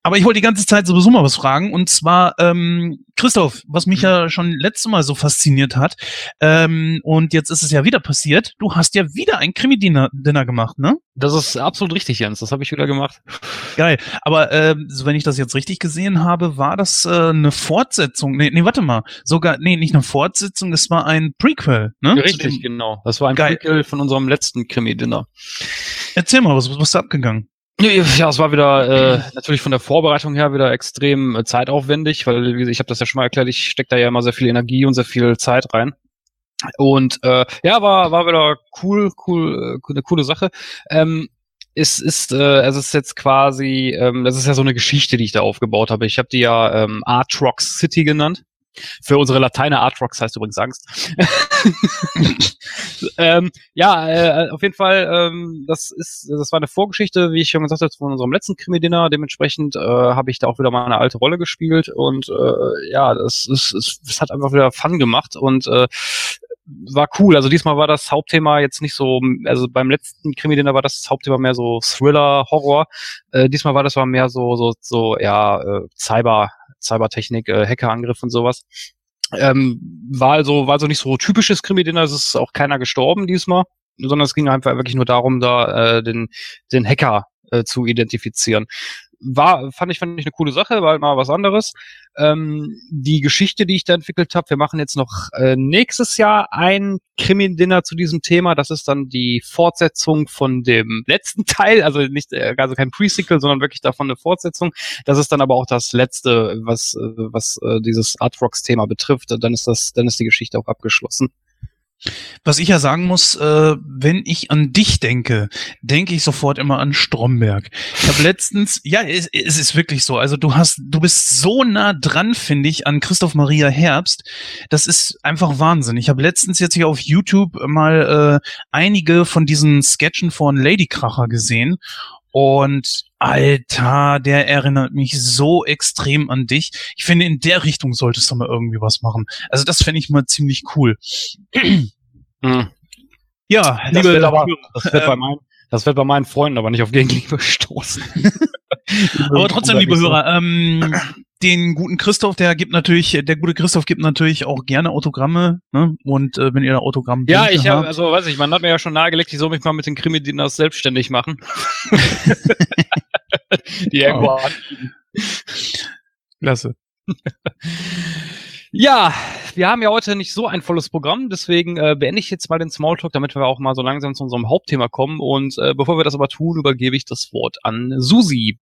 Aber ich wollte die ganze Zeit sowieso mal was fragen. Und zwar, ähm, Christoph, was mich ja schon letztes Mal so fasziniert hat, ähm, und jetzt ist es ja wieder passiert, du hast ja wieder ein Krimi-Dinner Dinner gemacht, ne? Das ist absolut richtig, Jens. Das habe ich wieder gemacht. (laughs) Geil. Aber ähm, so wenn ich das jetzt richtig gesehen habe, war das äh, eine Fortsetzung. Nee, nee, warte mal. Sogar, nee, nicht eine Fortsetzung, es war ein Prequel, ne? Richtig, genau. Das war ein Geil. Prequel von unserem letzten Krimi-Dinner. Erzähl mal, was, was ist da abgegangen? Ja, es war wieder äh, natürlich von der Vorbereitung her wieder extrem äh, zeitaufwendig, weil ich habe das ja schon mal erklärt, ich stecke da ja immer sehr viel Energie und sehr viel Zeit rein. Und äh, ja, war war wieder cool, cool, äh, eine coole Sache. Ähm, es ist, äh, es ist jetzt quasi, ähm, das ist ja so eine Geschichte, die ich da aufgebaut habe. Ich habe die ja ähm, Art Rocks City genannt. Für unsere Lateiner Art Rocks heißt übrigens Angst. (laughs) ähm, ja, äh, auf jeden Fall, ähm, das ist, das war eine Vorgeschichte, wie ich schon gesagt habe, von unserem letzten Krimi-Dinner. Dementsprechend äh, habe ich da auch wieder mal eine alte Rolle gespielt und äh, ja, das, ist, es, es hat einfach wieder Fun gemacht und äh, war cool. Also diesmal war das Hauptthema jetzt nicht so, also beim letzten Krimi-Dinner war das Hauptthema mehr so Thriller, Horror. Äh, diesmal war das war mehr so, so, so, ja, äh, Cyber, Cybertechnik, äh, Hackerangriff und sowas. Ähm, war also, war also nicht so typisches Krimi-Dinner, es ist auch keiner gestorben diesmal, sondern es ging einfach wirklich nur darum, da äh, den, den Hacker äh, zu identifizieren war, fand ich, fand ich eine coole Sache, war halt mal was anderes. Ähm, die Geschichte, die ich da entwickelt habe, wir machen jetzt noch äh, nächstes Jahr ein Krimi-Dinner zu diesem Thema. Das ist dann die Fortsetzung von dem letzten (laughs) Teil, also nicht, äh, also kein Pre-Sequel, sondern wirklich davon eine Fortsetzung. Das ist dann aber auch das letzte, was, äh, was äh, dieses Art Rocks Thema betrifft. Dann ist das, dann ist die Geschichte auch abgeschlossen. Was ich ja sagen muss, äh, wenn ich an dich denke, denke ich sofort immer an Stromberg. Ich habe letztens, ja, es, es, ist wirklich so. Also du hast, du bist so nah dran, finde ich, an Christoph Maria Herbst. Das ist einfach Wahnsinn. Ich habe letztens jetzt hier auf YouTube mal äh, einige von diesen Sketchen von Ladykracher gesehen und Alter, der erinnert mich so extrem an dich. Ich finde, in der Richtung solltest du mal irgendwie was machen. Also das fände ich mal ziemlich cool. Hm. Ja, das liebe wird aber, das wird, bei meinen, das wird bei meinen Freunden aber nicht auf Gegenliebe (laughs) stoßen. aber trotzdem, liebe Hörer, ähm, den guten Christoph, der gibt natürlich, der gute Christoph gibt natürlich auch gerne Autogramme, ne? Und äh, wenn ihr da Autogramm Ja, ich habe, also weiß ich, man hat mir ja schon nahegelegt, ich soll mich mal mit den Krimi-Dinners selbstständig machen. Die irgendwo oh. Klasse. (laughs) Ja, wir haben ja heute nicht so ein volles Programm, deswegen äh, beende ich jetzt mal den Smalltalk, damit wir auch mal so langsam zu unserem Hauptthema kommen. Und äh, bevor wir das aber tun, übergebe ich das Wort an Susi.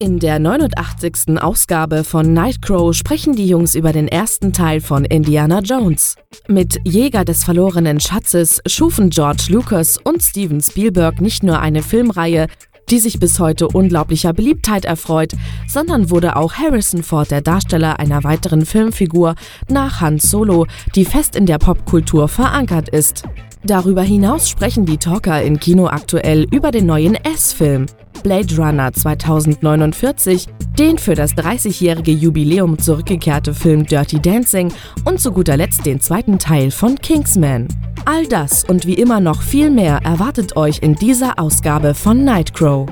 In der 89. Ausgabe von Nightcrow sprechen die Jungs über den ersten Teil von Indiana Jones. Mit Jäger des verlorenen Schatzes schufen George Lucas und Steven Spielberg nicht nur eine Filmreihe, die sich bis heute unglaublicher Beliebtheit erfreut, sondern wurde auch Harrison Ford der Darsteller einer weiteren Filmfigur nach Hans Solo, die fest in der Popkultur verankert ist. Darüber hinaus sprechen die Talker in Kino aktuell über den neuen S-Film. Blade Runner 2049, den für das 30-jährige Jubiläum zurückgekehrte Film Dirty Dancing und zu guter Letzt den zweiten Teil von Kingsman. All das und wie immer noch viel mehr erwartet euch in dieser Ausgabe von Nightcrow.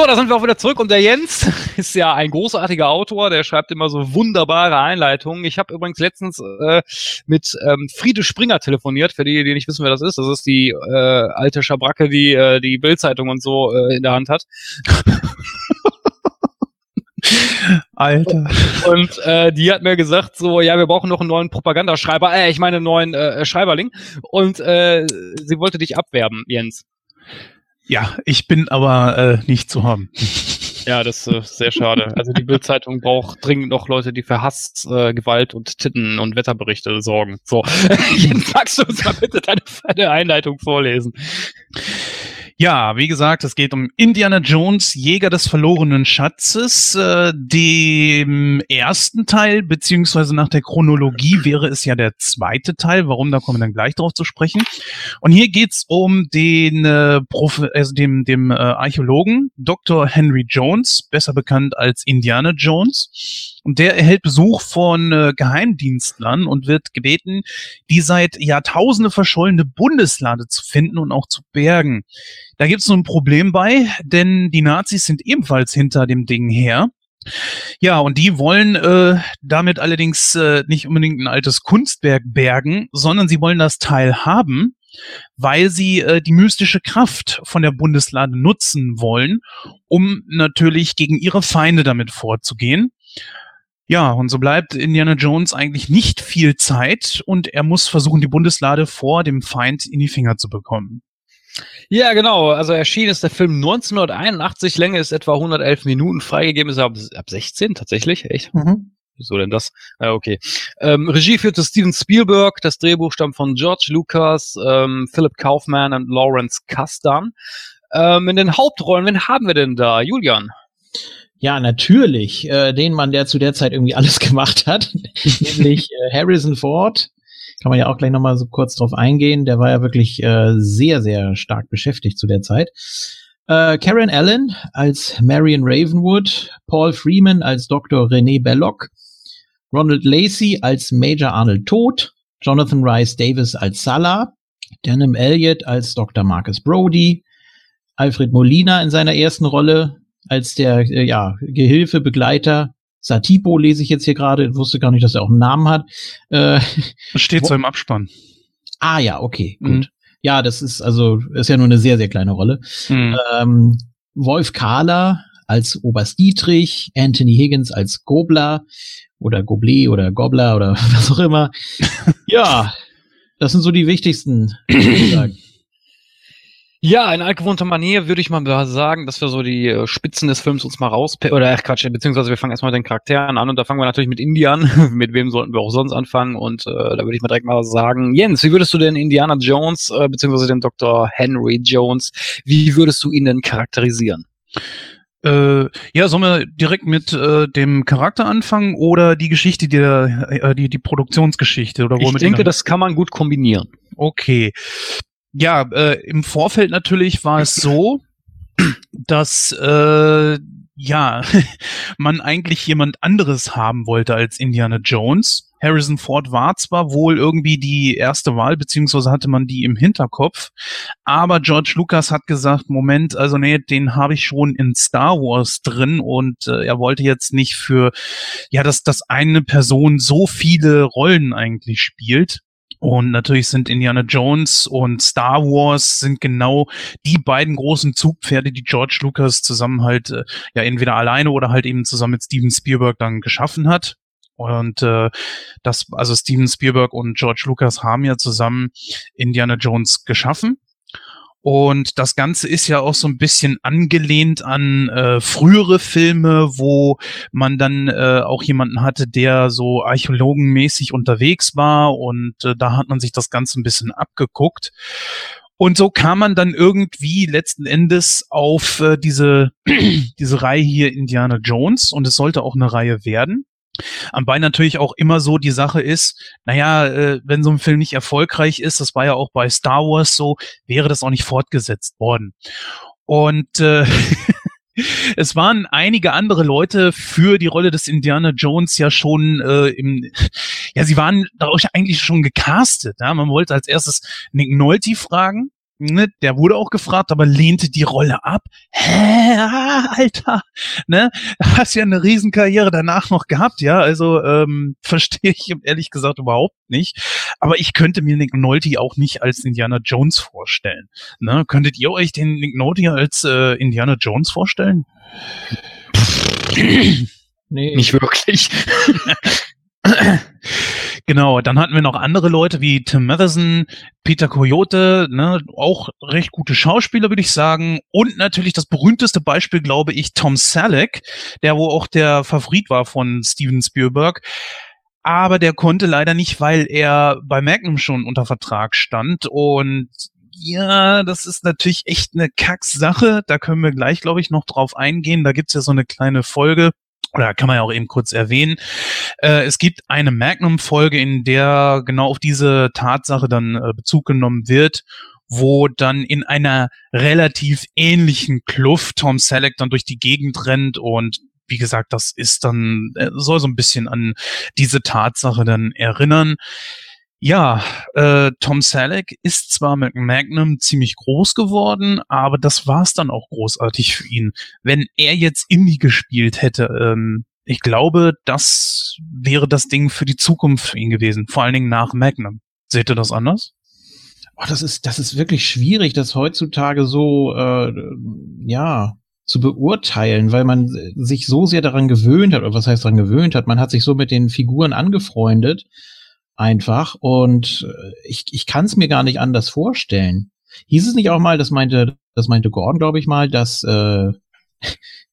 So, da sind wir auch wieder zurück und der Jens (laughs) ist ja ein großartiger Autor, der schreibt immer so wunderbare Einleitungen. Ich habe übrigens letztens äh, mit ähm, Friede Springer telefoniert, für die, die nicht wissen, wer das ist. Das ist die äh, alte Schabracke, die äh, die Bildzeitung und so äh, in der Hand hat. (laughs) Alter. Und äh, die hat mir gesagt, so, ja, wir brauchen noch einen neuen Propagandaschreiber, äh, ich meine einen neuen äh, Schreiberling. Und äh, sie wollte dich abwerben, Jens. Ja, ich bin aber äh, nicht zu haben. (laughs) Ja, das ist äh, sehr schade. Also die Bildzeitung braucht dringend noch Leute, die für Hass, äh, Gewalt und Titten und Wetterberichte sorgen. So, (laughs) jetzt sagst du uns mal bitte deine, deine Einleitung vorlesen. Ja, wie gesagt, es geht um Indiana Jones, Jäger des verlorenen Schatzes. Äh, dem ersten Teil, beziehungsweise nach der Chronologie wäre es ja der zweite Teil. Warum, da kommen wir dann gleich drauf zu sprechen. Und hier geht's um den äh, Prof also dem, dem äh, Archäologen Dr. Henry Jones, besser bekannt als Indiana Jones. Und der erhält Besuch von äh, Geheimdienstlern und wird gebeten, die seit Jahrtausende verschollene Bundeslade zu finden und auch zu bergen. Da gibt es nur ein Problem bei, denn die Nazis sind ebenfalls hinter dem Ding her. Ja, und die wollen äh, damit allerdings äh, nicht unbedingt ein altes Kunstwerk bergen, sondern sie wollen das Teil haben weil sie äh, die mystische Kraft von der Bundeslade nutzen wollen, um natürlich gegen ihre Feinde damit vorzugehen. Ja, und so bleibt Indiana Jones eigentlich nicht viel Zeit und er muss versuchen, die Bundeslade vor dem Feind in die Finger zu bekommen. Ja, genau. Also erschienen ist der Film 1981, Länge ist etwa 111 Minuten, freigegeben ist er ab, ab 16 tatsächlich, echt? Mhm. Wieso denn das? Ja, okay. Ähm, Regie führte Steven Spielberg, das Drehbuch stammt von George Lucas, ähm, Philip Kaufman und Lawrence Kasdan. Ähm, in den Hauptrollen, wen haben wir denn da? Julian? Ja, natürlich. Äh, den Mann, der zu der Zeit irgendwie (laughs) alles gemacht hat, (laughs) nämlich äh, Harrison Ford. Kann man ja auch gleich nochmal so kurz drauf eingehen. Der war ja wirklich äh, sehr, sehr stark beschäftigt zu der Zeit. Äh, Karen Allen als Marion Ravenwood, Paul Freeman als Dr. René Belloc, Ronald Lacey als Major Arnold Todt, Jonathan Rice Davis als Salah, Denham Elliott als Dr. Marcus Brody, Alfred Molina in seiner ersten Rolle als der äh, ja, Gehilfe, Begleiter. Satipo lese ich jetzt hier gerade, wusste gar nicht, dass er auch einen Namen hat. Äh, Steht so im Abspann. ah ja, okay, gut. Mhm. Ja, das ist also ist ja nur eine sehr, sehr kleine Rolle. Hm. Ähm, Wolf Kahler als Oberst Dietrich, Anthony Higgins als Gobler oder Goblet oder Gobler oder (laughs) was auch immer. ja, das sind so die wichtigsten. Ja, in altgewohnter Manier würde ich mal sagen, dass wir so die äh, Spitzen des Films uns mal raus, oder ach Quatsch, beziehungsweise wir fangen erstmal mit den Charakteren an und da fangen wir natürlich mit Indian. (laughs) mit wem sollten wir auch sonst anfangen? Und äh, da würde ich mal direkt mal sagen, Jens, wie würdest du denn Indiana Jones, äh, beziehungsweise den Dr. Henry Jones, wie würdest du ihn denn charakterisieren? Äh, ja, sollen wir direkt mit äh, dem Charakter anfangen oder die Geschichte, die, äh, die, die Produktionsgeschichte oder Ich denke, das kann man gut kombinieren. Okay. Ja, äh, im Vorfeld natürlich war es so, dass äh, ja (laughs) man eigentlich jemand anderes haben wollte als Indiana Jones. Harrison Ford war zwar wohl irgendwie die erste Wahl, beziehungsweise hatte man die im Hinterkopf, aber George Lucas hat gesagt, Moment, also nee, den habe ich schon in Star Wars drin und äh, er wollte jetzt nicht für, ja, dass, dass eine Person so viele Rollen eigentlich spielt. Und natürlich sind Indiana Jones und Star Wars sind genau die beiden großen Zugpferde, die George Lucas zusammen halt äh, ja entweder alleine oder halt eben zusammen mit Steven Spielberg dann geschaffen hat. Und äh, das, also Steven Spielberg und George Lucas haben ja zusammen Indiana Jones geschaffen. Und das Ganze ist ja auch so ein bisschen angelehnt an äh, frühere Filme, wo man dann äh, auch jemanden hatte, der so archäologenmäßig unterwegs war und äh, da hat man sich das Ganze ein bisschen abgeguckt. Und so kam man dann irgendwie letzten Endes auf äh, diese, (clears throat) diese Reihe hier Indiana Jones und es sollte auch eine Reihe werden. Anbei natürlich auch immer so die Sache ist, naja, äh, wenn so ein Film nicht erfolgreich ist, das war ja auch bei Star Wars so, wäre das auch nicht fortgesetzt worden. Und äh, (laughs) es waren einige andere Leute für die Rolle des Indiana Jones ja schon äh, im, ja, sie waren dadurch eigentlich schon gecastet. Ja? Man wollte als erstes Nick Nolte fragen. Ne, der wurde auch gefragt, aber lehnte die Rolle ab. Hä, ah, Alter, ne? Hast ja eine Riesenkarriere danach noch gehabt, ja. Also ähm, (laughs) verstehe ich ehrlich gesagt überhaupt nicht. Aber ich könnte mir Nick Nolte auch nicht als Indiana Jones vorstellen. Ne? Könntet ihr euch den Nick Nolte als äh, Indiana Jones vorstellen? Nee, Nicht wirklich. (laughs) (laughs) Genau, dann hatten wir noch andere Leute wie Tim Matheson, Peter Coyote, ne, auch recht gute Schauspieler, würde ich sagen. Und natürlich das berühmteste Beispiel, glaube ich, Tom Selleck, der wo auch der Favorit war von Steven Spielberg. Aber der konnte leider nicht, weil er bei Magnum schon unter Vertrag stand. Und ja, das ist natürlich echt eine Kacksache. Da können wir gleich, glaube ich, noch drauf eingehen. Da gibt's ja so eine kleine Folge. Oder kann man ja auch eben kurz erwähnen. Äh, es gibt eine Magnum-Folge, in der genau auf diese Tatsache dann äh, Bezug genommen wird, wo dann in einer relativ ähnlichen Kluft Tom Selleck dann durch die Gegend rennt und wie gesagt, das ist dann, äh, soll so ein bisschen an diese Tatsache dann erinnern. Ja, äh, Tom Selleck ist zwar mit Magnum ziemlich groß geworden, aber das war's dann auch großartig für ihn. Wenn er jetzt Indie gespielt hätte, ähm, ich glaube, das wäre das Ding für die Zukunft für ihn gewesen, vor allen Dingen nach Magnum. Seht ihr das anders? oh, das ist, das ist wirklich schwierig, das heutzutage so, äh, ja, zu beurteilen, weil man sich so sehr daran gewöhnt hat, oder was heißt daran gewöhnt hat, man hat sich so mit den Figuren angefreundet, einfach, und äh, ich, ich kann es mir gar nicht anders vorstellen. Hieß es nicht auch mal, das meinte, das meinte Gordon, glaube ich mal, dass, äh,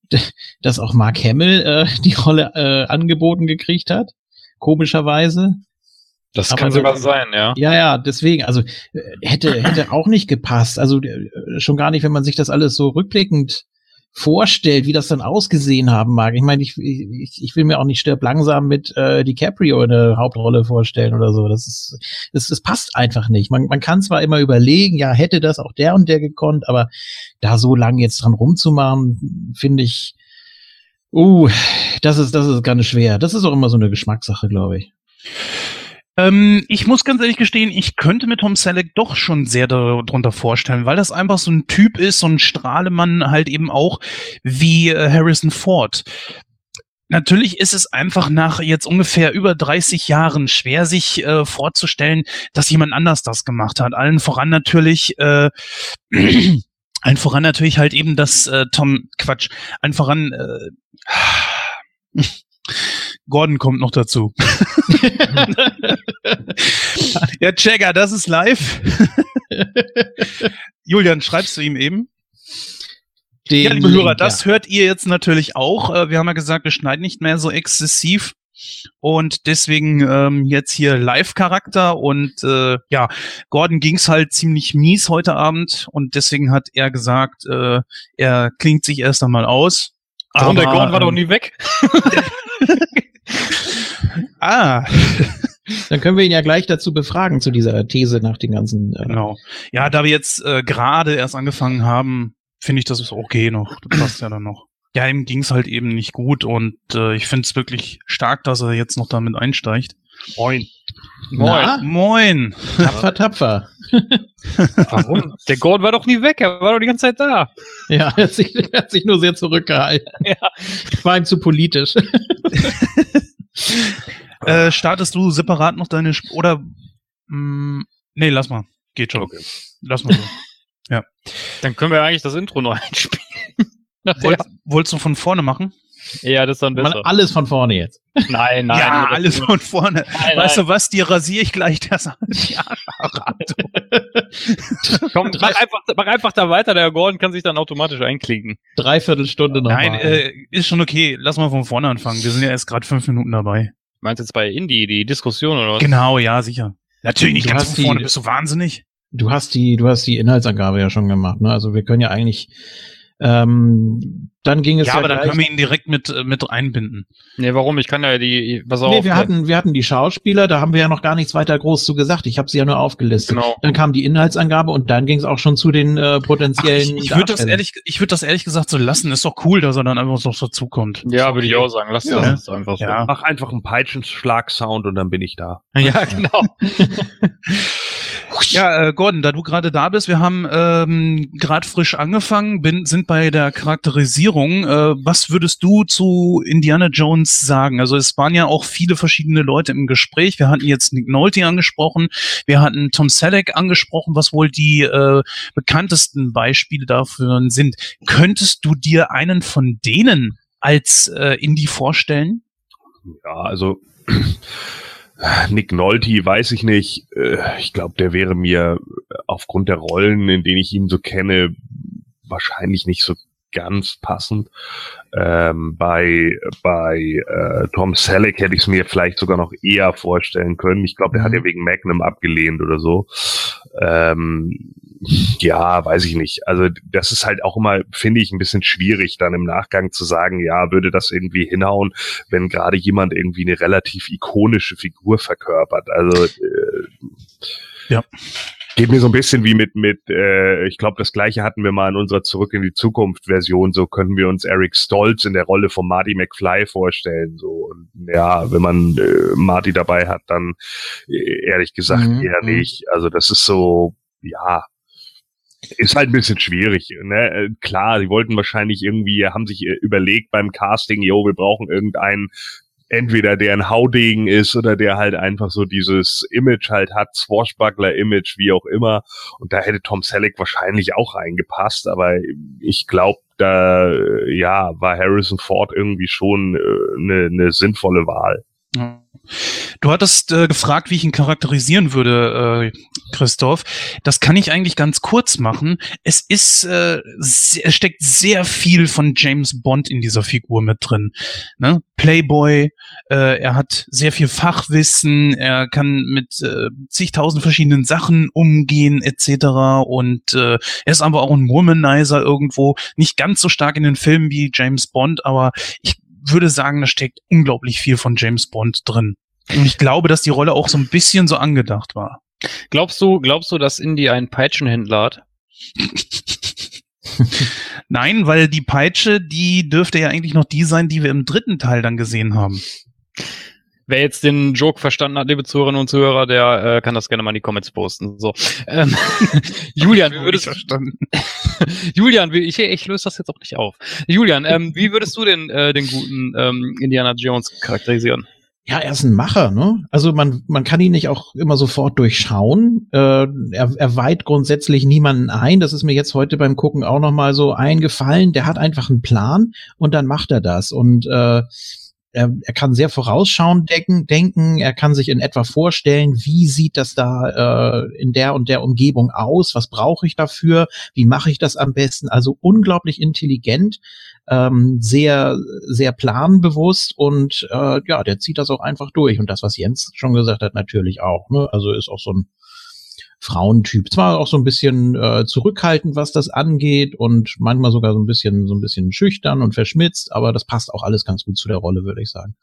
(laughs) dass auch Mark Hamill äh, die Rolle äh, angeboten gekriegt hat? Komischerweise. Das Aber kann so- sogar sein, ja. Ja, ja, deswegen, also äh, hätte, hätte auch nicht gepasst. Also äh, schon gar nicht, wenn man sich das alles so rückblickend vorstellt, wie das dann ausgesehen haben mag. Ich meine, ich, ich, ich will mir auch nicht stirb langsam mit äh, DiCaprio eine Hauptrolle vorstellen oder so. Das ist, das, das passt einfach nicht. Man, man kann zwar immer überlegen, ja, hätte das auch der und der gekonnt, aber da so lange jetzt dran rumzumachen, finde ich, uh, das ist, das ist ganz schwer. Das ist auch immer so eine Geschmackssache, glaube ich. Ähm, ich muss ganz ehrlich gestehen, ich könnte mir Tom Selleck doch schon sehr darunter vorstellen, weil das einfach so ein Typ ist, so ein Strahlemann halt eben auch wie äh, Harrison Ford. Natürlich ist es einfach nach jetzt ungefähr über 30 Jahren schwer, sich äh, vorzustellen, dass jemand anders das gemacht hat. Allen voran natürlich, äh, (clears throat) allen voran natürlich halt eben das äh, Tom Quatsch, allen voran äh, Gordon kommt noch dazu. (laughs) ja, Jagger, das ist live. (laughs) Julian, schreibst du ihm eben? Den ja, liebe Hörer, Link, das hört ihr jetzt natürlich auch. Äh, Wir haben ja gesagt, wir schneiden nicht mehr so exzessiv. Und deswegen ähm, jetzt hier Live-Charakter und äh, ja, Gordon ging's halt ziemlich mies heute Abend und deswegen hat er gesagt, äh, er klingt sich erst einmal aus. Warum, der Aber, Gordon war doch ähm, nie weg. (laughs) Ah, (laughs) Dann können wir ihn ja gleich dazu befragen, zu dieser These nach den ganzen. Äh, genau. Ja, da wir jetzt äh, gerade erst angefangen haben, finde ich, das ist okay noch. Das passt ja dann noch. Ja, ihm ging's halt eben nicht gut und äh, ich finde es wirklich stark, dass er jetzt noch damit einsteigt. Moin. Na, Moin! tapfer, tapfer. (laughs) Warum? Der Gordon war doch nie weg, er war doch die ganze Zeit da. Ja, er hat sich, er hat sich nur sehr zurückgehalten. Ja. War ihm zu politisch. (laughs) Äh, startest du separat noch deine Sp oder mh, nee, lass mal. Geht schon. Okay. Lass mal so. (laughs) Dann können wir eigentlich das Intro noch einspielen. Wollt, wolltest du von vorne machen? Ja, das ist dann besser. alles von vorne jetzt. Nein, nein. ja, alles von vorne. Nein, weißt nein. du was? Dir rasiere ich gleich das (laughs) Arschhaare. Komm, mach einfach, mach einfach da weiter, der Gordon kann sich dann automatisch einklinken. Dreiviertelstunde noch. Nein, mal. äh, ist schon okay. Lass mal von vorne anfangen. Wir sind ja erst gerade fünf Minuten dabei. Meinst du jetzt bei Indie die Diskussion oder was? Genau, ja, sicher. Natürlich nicht Du ganz von vorne. die- Bist du wahnsinnig? Du hast die, du hast die Inhaltsangabe ja schon gemacht, ne? Also wir können ja eigentlich, ähm, dann ging es Ja, ja, aber dann können wir ihn direkt mit, äh, mit einbinden. Nee, warum? Ich kann ja die, pass auf. Nee, wir der- hatten, wir hatten die Schauspieler, da haben wir ja noch gar nichts weiter groß zu gesagt. Ich habe sie ja nur aufgelistet. Genau. Dann kam die Inhaltsangabe und dann ging es auch schon zu den äh, Ach, potenziellen. ich ich würde das ehrlich, ich würde das ehrlich gesagt so lassen. Ist doch cool, dass er dann einfach so dazukommt. Ja, würde ich auch sagen. Lass Ja. das einfach so. Ja. Mach einfach einen Peitschenschlag-Sound und dann bin ich da. (laughs) Ja, genau. (laughs) Ja, äh, Gordon, da du gerade da bist, wir haben ähm, gerade frisch angefangen, bin, sind bei der Charakterisierung. Äh, was würdest du zu Indiana Jones sagen? Also es waren ja auch viele verschiedene Leute im Gespräch. Wir hatten jetzt Nick Nolte angesprochen, wir hatten Tom Selleck angesprochen, was wohl die äh, bekanntesten Beispiele dafür sind. Könntest du dir einen von denen als äh, Indie vorstellen? Ja, also Nick Nolte, weiß ich nicht. Äh, Ich glaube, der wäre mir aufgrund der Rollen, in denen ich ihn so kenne, wahrscheinlich nicht so ganz passend. Ähm, bei bei äh, Tom Selleck hätte ich es mir vielleicht sogar noch eher vorstellen können. Ich glaube, der hat ja wegen Magnum abgelehnt oder so. Ähm, ja, weiß ich nicht. Also das ist halt auch immer, finde ich, ein bisschen schwierig, dann im Nachgang zu sagen, ja, würde das irgendwie hinhauen, wenn gerade jemand irgendwie eine relativ ikonische Figur verkörpert. Also äh, Ja. Geht mir so ein bisschen wie mit, mit äh, ich glaube, das gleiche hatten wir mal in unserer Zurück in die Zukunft-Version. So können wir uns Eric Stoltz in der Rolle von Marty McFly vorstellen. So und ja, wenn man äh, Marty dabei hat, dann äh, ehrlich gesagt Mhm, eher mhm. nicht. Also das ist so, ja, ist halt ein bisschen schwierig. Ne? Äh, Klar, die wollten wahrscheinlich irgendwie, haben sich äh, überlegt beim Casting, jo, wir brauchen irgendeinen entweder der ein Haudegen ist oder der halt einfach so dieses Image halt hat, Swashbuckler-Image, wie auch immer. Und da hätte Tom Selleck wahrscheinlich auch reingepasst, aber ich glaube, da ja war Harrison Ford irgendwie schon eine äh, ne sinnvolle Wahl. Du hattest äh, gefragt, wie ich ihn charakterisieren würde, äh, Christoph. Das kann ich eigentlich ganz kurz machen. Es ist, äh, es steckt sehr viel von James Bond in dieser Figur mit drin. Ne? Playboy, äh, er hat sehr viel Fachwissen, er kann mit äh, zigtausend verschiedenen Sachen umgehen etc. Und äh, er ist aber auch ein Womanizer irgendwo, nicht ganz so stark in den Filmen wie James Bond, aber ich würde sagen, da steckt unglaublich viel von James Bond drin. Und ich glaube, dass die Rolle auch so ein bisschen so angedacht war. Glaubst du, glaubst du, dass Indy einen Peitschenhändler hat? (laughs) Nein, weil die Peitsche, die dürfte ja eigentlich noch die sein, die wir im dritten Teil dann gesehen haben. Wer jetzt den Joke verstanden hat, liebe Zuhörerinnen und Zuhörer, der äh, kann das gerne mal in die Comments posten. So, ähm, (laughs) Julian, wie würdest verstanden? (laughs) Julian, wie, ich, ich löse das jetzt auch nicht auf. Julian, ähm, wie würdest du den äh, den guten ähm, Indiana Jones charakterisieren? Ja, er ist ein Macher, ne? Also man, man kann ihn nicht auch immer sofort durchschauen. Äh, er, er weiht grundsätzlich niemanden ein. Das ist mir jetzt heute beim Gucken auch nochmal so eingefallen. Der hat einfach einen Plan und dann macht er das. Und äh, er, er kann sehr vorausschauend denken, denken, er kann sich in etwa vorstellen, wie sieht das da äh, in der und der Umgebung aus, was brauche ich dafür, wie mache ich das am besten. Also unglaublich intelligent, ähm, sehr, sehr planbewusst und äh, ja, der zieht das auch einfach durch. Und das, was Jens schon gesagt hat, natürlich auch. Ne? Also ist auch so ein Frauentyp. Zwar auch so ein bisschen äh, zurückhaltend, was das angeht und manchmal sogar so ein bisschen so ein bisschen schüchtern und verschmitzt, aber das passt auch alles ganz gut zu der Rolle, würde ich sagen.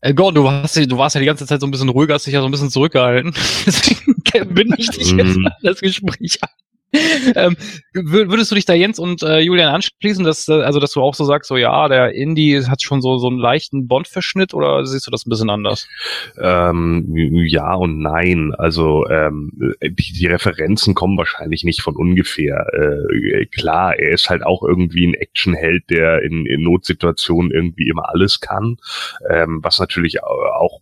Äh, Gordon, du, warst, du warst ja die ganze Zeit so ein bisschen ruhiger, hast dich ja so ein bisschen zurückgehalten. (laughs) Deswegen bin ich dich jetzt mhm. an das Gespräch an. (laughs) ähm, würdest du dich da Jens und äh, Julian anschließen, dass äh, also dass du auch so sagst, so ja, der Indie hat schon so so einen leichten Bond-Verschnitt oder siehst du das ein bisschen anders? Ähm, ja und nein. Also ähm, die, die Referenzen kommen wahrscheinlich nicht von ungefähr. Äh, klar, er ist halt auch irgendwie ein Actionheld, der in, in Notsituationen irgendwie immer alles kann, ähm, was natürlich auch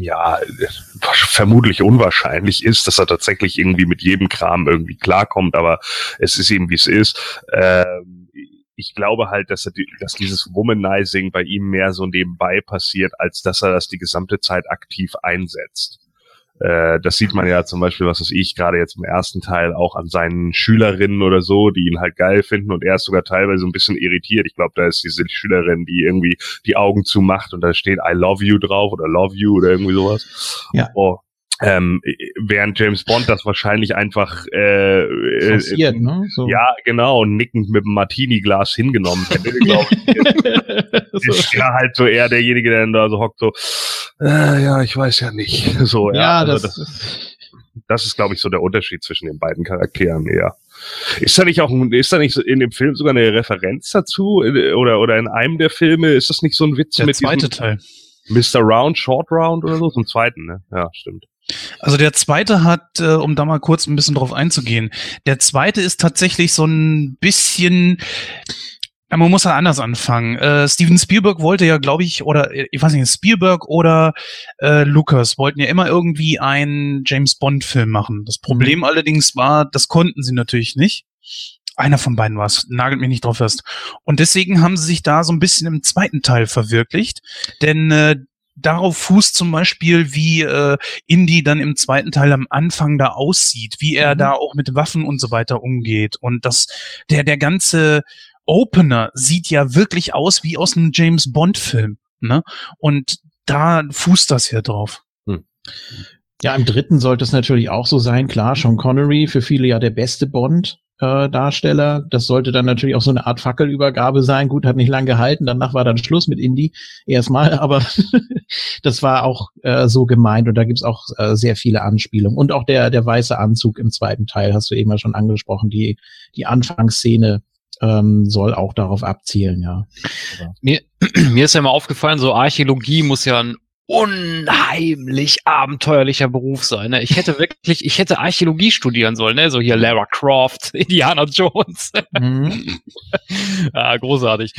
ja vermutlich unwahrscheinlich ist, dass er tatsächlich irgendwie mit jedem Kram irgendwie klarkommt kommt, aber es ist eben wie es ist. Ähm, ich glaube halt, dass, er die, dass dieses Womanizing bei ihm mehr so nebenbei passiert, als dass er das die gesamte Zeit aktiv einsetzt. Äh, das sieht man ja zum Beispiel, was weiß ich, gerade jetzt im ersten Teil auch an seinen Schülerinnen oder so, die ihn halt geil finden und er ist sogar teilweise ein bisschen irritiert. Ich glaube, da ist diese Schülerin, die irgendwie die Augen zumacht und da steht I love you drauf oder love you oder irgendwie sowas. Ja. Oh, ähm, während James Bond das wahrscheinlich einfach äh, äh Forciert, ne? so. ja genau nickend mit dem Martini-Glas hingenommen hätte, (laughs) glaube ich. (laughs) ist ja halt so eher derjenige, der dann da so hockt, so äh, ja, ich weiß ja nicht. (laughs) So, ja, ja also das, das, das ist, glaube ich, so der Unterschied zwischen den beiden Charakteren eher. Ist da nicht auch ist da nicht in dem Film sogar eine Referenz dazu oder oder in einem der Filme ist das nicht so ein Witz der mit zweite Teil Mr. Round, Short Round oder so, zum zweiten, ne? Ja, stimmt. Also der zweite hat, äh, um da mal kurz ein bisschen drauf einzugehen, der zweite ist tatsächlich so ein bisschen, ja, man muss ja anders anfangen. Äh, Steven Spielberg wollte ja, glaube ich, oder ich weiß nicht, Spielberg oder äh, Lucas wollten ja immer irgendwie einen James Bond-Film machen. Das Problem mhm. allerdings war, das konnten sie natürlich nicht. Einer von beiden war es, nagelt mich nicht drauf fest. Und deswegen haben sie sich da so ein bisschen im zweiten Teil verwirklicht. Denn äh, darauf fußt zum Beispiel, wie äh, Indy dann im zweiten Teil am Anfang da aussieht, wie er mhm. da auch mit Waffen und so weiter umgeht. Und das, der, der ganze Opener sieht ja wirklich aus wie aus einem James Bond-Film. Ne? Und da fußt das ja drauf. Hm. Ja, im dritten sollte es natürlich auch so sein. Klar, Sean Connery, für viele ja der beste Bond äh, Darsteller. Das sollte dann natürlich auch so eine Art Fackelübergabe sein. Gut, hat nicht lang gehalten. Danach war dann Schluss mit Indie erstmal, (laughs) aber das war auch äh, so gemeint und da gibt's auch äh, sehr viele Anspielungen. Und auch der, der weiße Anzug im zweiten Teil, hast du eben ja schon angesprochen, die, die Anfangsszene ähm, soll auch darauf abzielen, ja. Mir, (clears throat) mir ist ja immer aufgefallen, so Archäologie muss ja ein unheimlich abenteuerlicher Beruf sein. Ne? Ich hätte wirklich, ich hätte Archäologie studieren sollen, ne? So hier Lara Croft, (laughs) Indiana Jones. Mhm. (laughs) ah, großartig.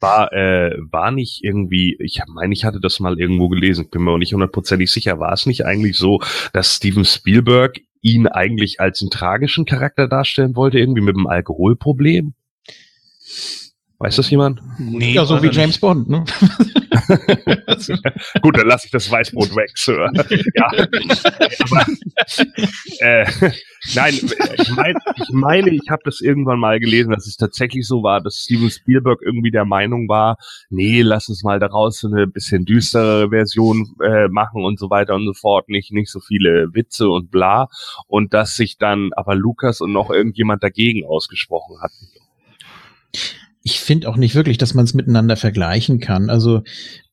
War, äh, war nicht irgendwie, ich meine, ich hatte das mal irgendwo gelesen, bin mir auch nicht hundertprozentig sicher, war es nicht eigentlich so, dass Steven Spielberg ihn eigentlich als einen tragischen Charakter darstellen wollte, irgendwie mit einem Alkoholproblem? Weiß das jemand? Nee, ja, so wie James Bond, ne? (laughs) Gut, dann lasse ich das Weißbrot weg, Sir. ja. Aber, äh, nein, ich, mein, ich meine, ich habe das irgendwann mal gelesen, dass es tatsächlich so war, dass Steven Spielberg irgendwie der Meinung war, nee, lass uns mal daraus so eine bisschen düstere Version äh, machen und so weiter und so fort, nicht, nicht so viele Witze und bla. Und dass sich dann aber Lukas und noch irgendjemand dagegen ausgesprochen hatten ich finde auch nicht wirklich, dass man es miteinander vergleichen kann. Also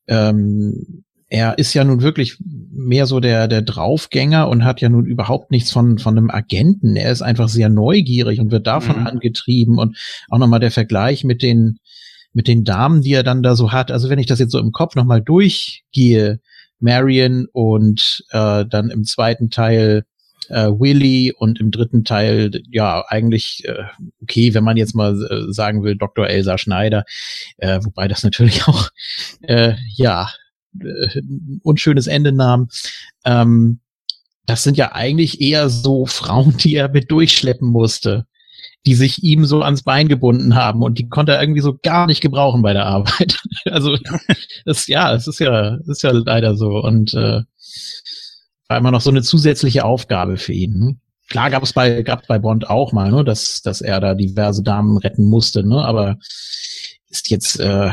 ähm, er ist ja nun wirklich mehr so der, der Draufgänger und hat ja nun überhaupt nichts von, von einem Agenten. Er ist einfach sehr neugierig und wird davon mhm. angetrieben. Und auch nochmal der Vergleich mit den, mit den Damen, die er dann da so hat. Also wenn ich das jetzt so im Kopf nochmal durchgehe, Marion und äh, dann im zweiten Teil äh, Willy und im dritten Teil, ja, eigentlich äh, okay, wenn man jetzt mal äh, sagen will, Dr. Elsa Schneider, äh, wobei das natürlich (laughs) auch, äh, ja, äh, unschönes Ende nahm. Ähm, das sind ja eigentlich eher so Frauen, die er mit durchschleppen musste, die sich ihm so ans Bein gebunden haben und die konnte er irgendwie so gar nicht gebrauchen bei der Arbeit. (laughs) also (laughs) das, ja, es ist ja, es ist ja leider so und äh, war immer noch so eine zusätzliche Aufgabe für ihn. Ne? Klar gab es bei, gab bei Bond auch mal, ne, dass, dass er da diverse Damen retten musste, ne, aber ist jetzt, äh,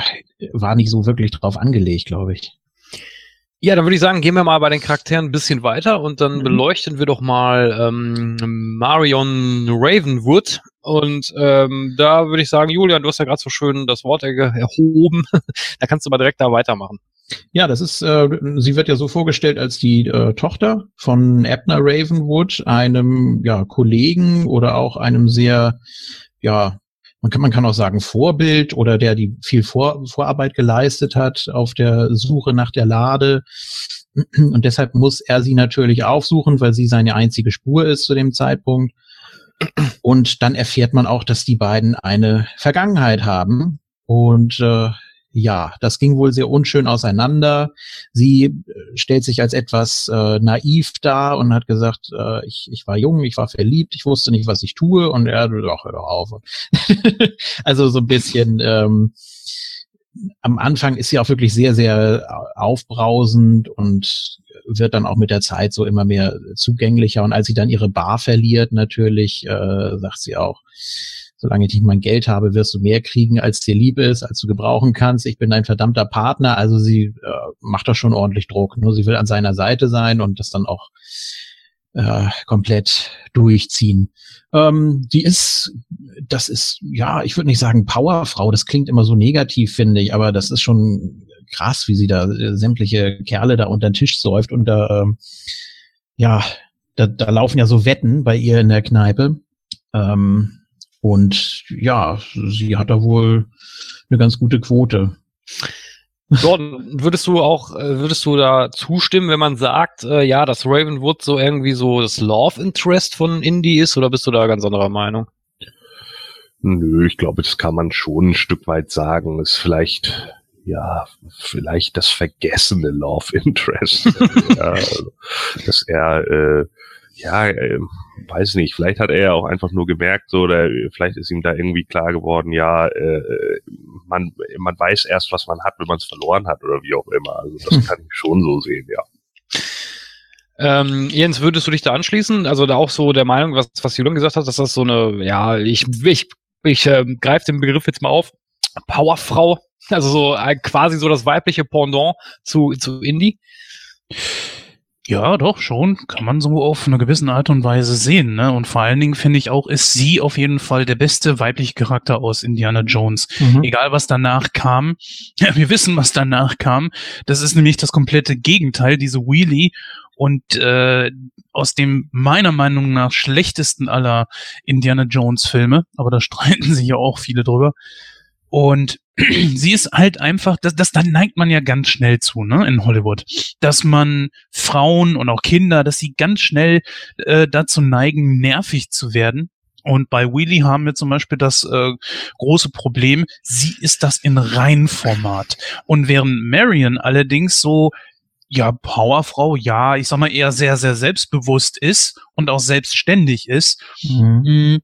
war nicht so wirklich drauf angelegt, glaube ich. Ja, dann würde ich sagen, gehen wir mal bei den Charakteren ein bisschen weiter und dann mhm. beleuchten wir doch mal ähm, Marion Ravenwood. Und ähm, da würde ich sagen, Julian, du hast ja gerade so schön das Wort erhoben. (laughs) da kannst du mal direkt da weitermachen. Ja, das ist, äh, sie wird ja so vorgestellt als die äh, Tochter von Abner Ravenwood, einem ja, Kollegen oder auch einem sehr, ja, man kann, man kann auch sagen Vorbild oder der die viel Vor Vorarbeit geleistet hat auf der Suche nach der Lade. Und deshalb muss er sie natürlich aufsuchen, weil sie seine einzige Spur ist zu dem Zeitpunkt. Und dann erfährt man auch, dass die beiden eine Vergangenheit haben. Und äh, ja, das ging wohl sehr unschön auseinander. Sie äh, stellt sich als etwas äh, naiv dar und hat gesagt, äh, ich, ich war jung, ich war verliebt, ich wusste nicht, was ich tue und er, doch, hör doch auf. (laughs) also so ein bisschen, ähm, am Anfang ist sie auch wirklich sehr, sehr aufbrausend und wird dann auch mit der Zeit so immer mehr zugänglicher. Und als sie dann ihre Bar verliert, natürlich, äh, sagt sie auch, solange ich nicht mein Geld habe, wirst du mehr kriegen, als dir lieb ist, als du gebrauchen kannst. Ich bin dein verdammter Partner. Also sie äh, macht da schon ordentlich Druck. Nur sie will an seiner Seite sein und das dann auch äh, komplett durchziehen. Ähm, die ist, das ist, ja, ich würde nicht sagen Powerfrau, das klingt immer so negativ, finde ich, aber das ist schon krass, wie sie da äh, sämtliche Kerle da unter den Tisch säuft und da, ähm, ja, da, da laufen ja so Wetten bei ihr in der Kneipe. Ähm, und ja, sie hat da wohl eine ganz gute Quote. Gordon, würdest du auch, äh, würdest du da zustimmen, wenn man sagt, äh, ja, dass Ravenwood so irgendwie so das Love Interest von Indie ist, oder bist du da ganz anderer Meinung? Nö, ich glaube, das kann man schon ein Stück weit sagen. Ist vielleicht, ja, vielleicht das vergessene Love Interest. (laughs) ja, also, dass er, äh, ja, äh, weiß nicht, vielleicht hat er ja auch einfach nur gemerkt, so, oder vielleicht ist ihm da irgendwie klar geworden, ja, äh, man, man weiß erst, was man hat, wenn man es verloren hat, oder wie auch immer. Also das hm. kann ich schon so sehen, ja. Ähm, Jens, würdest du dich da anschließen? Also da auch so der Meinung, was, was Julian gesagt hat, dass das so eine, ja, ich, ich, ich äh, greife den Begriff jetzt mal auf, Powerfrau, also so äh, quasi so das weibliche Pendant zu, zu Indie. Ja, doch, schon. Kann man so auf eine gewisse Art und Weise sehen. Ne? Und vor allen Dingen finde ich auch, ist sie auf jeden Fall der beste weibliche Charakter aus Indiana Jones. Mhm. Egal, was danach kam. Ja, wir wissen, was danach kam. Das ist nämlich das komplette Gegenteil, diese Wheelie. Und äh, aus dem meiner Meinung nach schlechtesten aller Indiana Jones Filme, aber da (laughs) streiten sich ja auch viele drüber, Und (clears throat) sie ist halt einfach, das, das da neigt man ja ganz schnell zu, ne, in Hollywood, dass man Frauen und auch Kinder, dass sie ganz schnell äh, dazu neigen, nervig zu werden. Und bei Wheelie haben wir zum Beispiel das äh, große Problem, sie ist das in Reinformat. Und während Marion allerdings so, ja, Powerfrau, ja, ich sag mal eher sehr, sehr selbstbewusst ist und auch selbstständig ist, Mhm.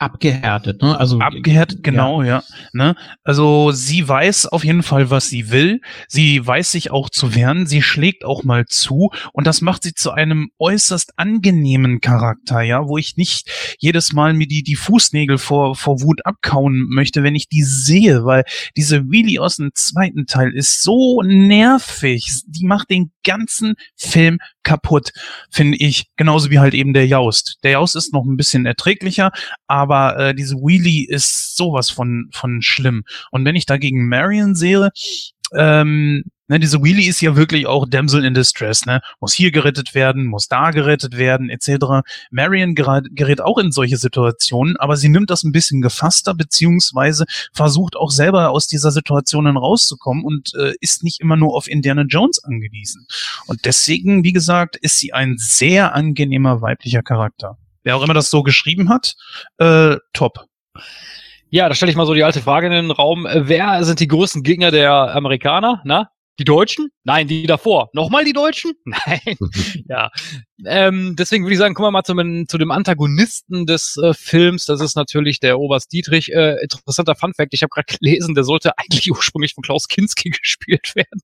Abgehärtet, ne? Also Abgehärtet, genau, ja. Ne? Also sie weiß auf jeden Fall, was sie will. Sie weiß sich auch zu wehren. Sie schlägt auch mal zu. Und das macht sie zu einem äußerst angenehmen Charakter, ja, wo ich nicht jedes Mal mir die, die Fußnägel vor, vor Wut abkauen möchte, wenn ich die sehe, weil diese Wheelie aus dem zweiten Teil ist so nervig. Die macht den ganzen Film kaputt, finde ich. Genauso wie halt eben der Jaust. Der Jaust ist noch ein bisschen erträglicher, aber äh, diese Wheelie ist sowas von, von schlimm. Und wenn ich dagegen Marion sehe, ähm, ne, diese Wheelie ist ja wirklich auch Damsel in Distress, ne? Muss hier gerettet werden, muss da gerettet werden, etc. Marion gerät, auch in solche Situationen, aber sie nimmt das ein bisschen gefasster, beziehungsweise versucht auch selber aus dieser Situation rauszukommen und äh, ist nicht immer nur auf Indiana Jones angewiesen. Und deswegen, wie gesagt, ist sie ein sehr angenehmer weiblicher Charakter. Wer auch immer das so geschrieben hat, äh, top. Ja, da stelle ich mal so die alte Frage in den Raum. Äh, Wer sind die größten Gegner der Amerikaner? Na? Die Deutschen? Nein, die davor. Nochmal die Deutschen? (laughs) Nein. (laughs) ja. Ähm, deswegen würde ich sagen, kommen wir mal zum, zu dem Antagonisten des äh, Films. Das ist natürlich der Oberst Dietrich. Äh, interessanter Funfact. Ich habe gerade gelesen, der sollte (laughs) eigentlich ursprünglich von Klaus Kinski gespielt werden.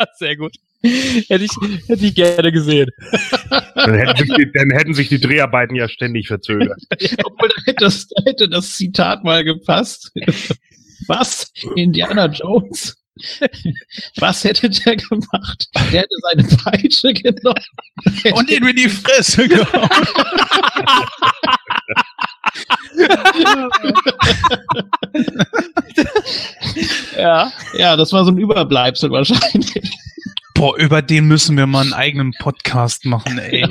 (laughs) Sehr gut. Hätte ich, hätte ich gerne gesehen. Dann hätten, sich die, dann hätten sich die Dreharbeiten ja ständig verzögert. (laughs) Obwohl, da hätte das, da hätte das Zitat mal gepasst. Was? Indiana Jones? Was hätte der gemacht? Der hätte seine Peitsche genommen. Und ihn in die Fresse gehauen. (laughs) Ja. Ja, das war so ein Überbleibsel wahrscheinlich. Boah, über den müssen wir mal einen eigenen Podcast machen, ey.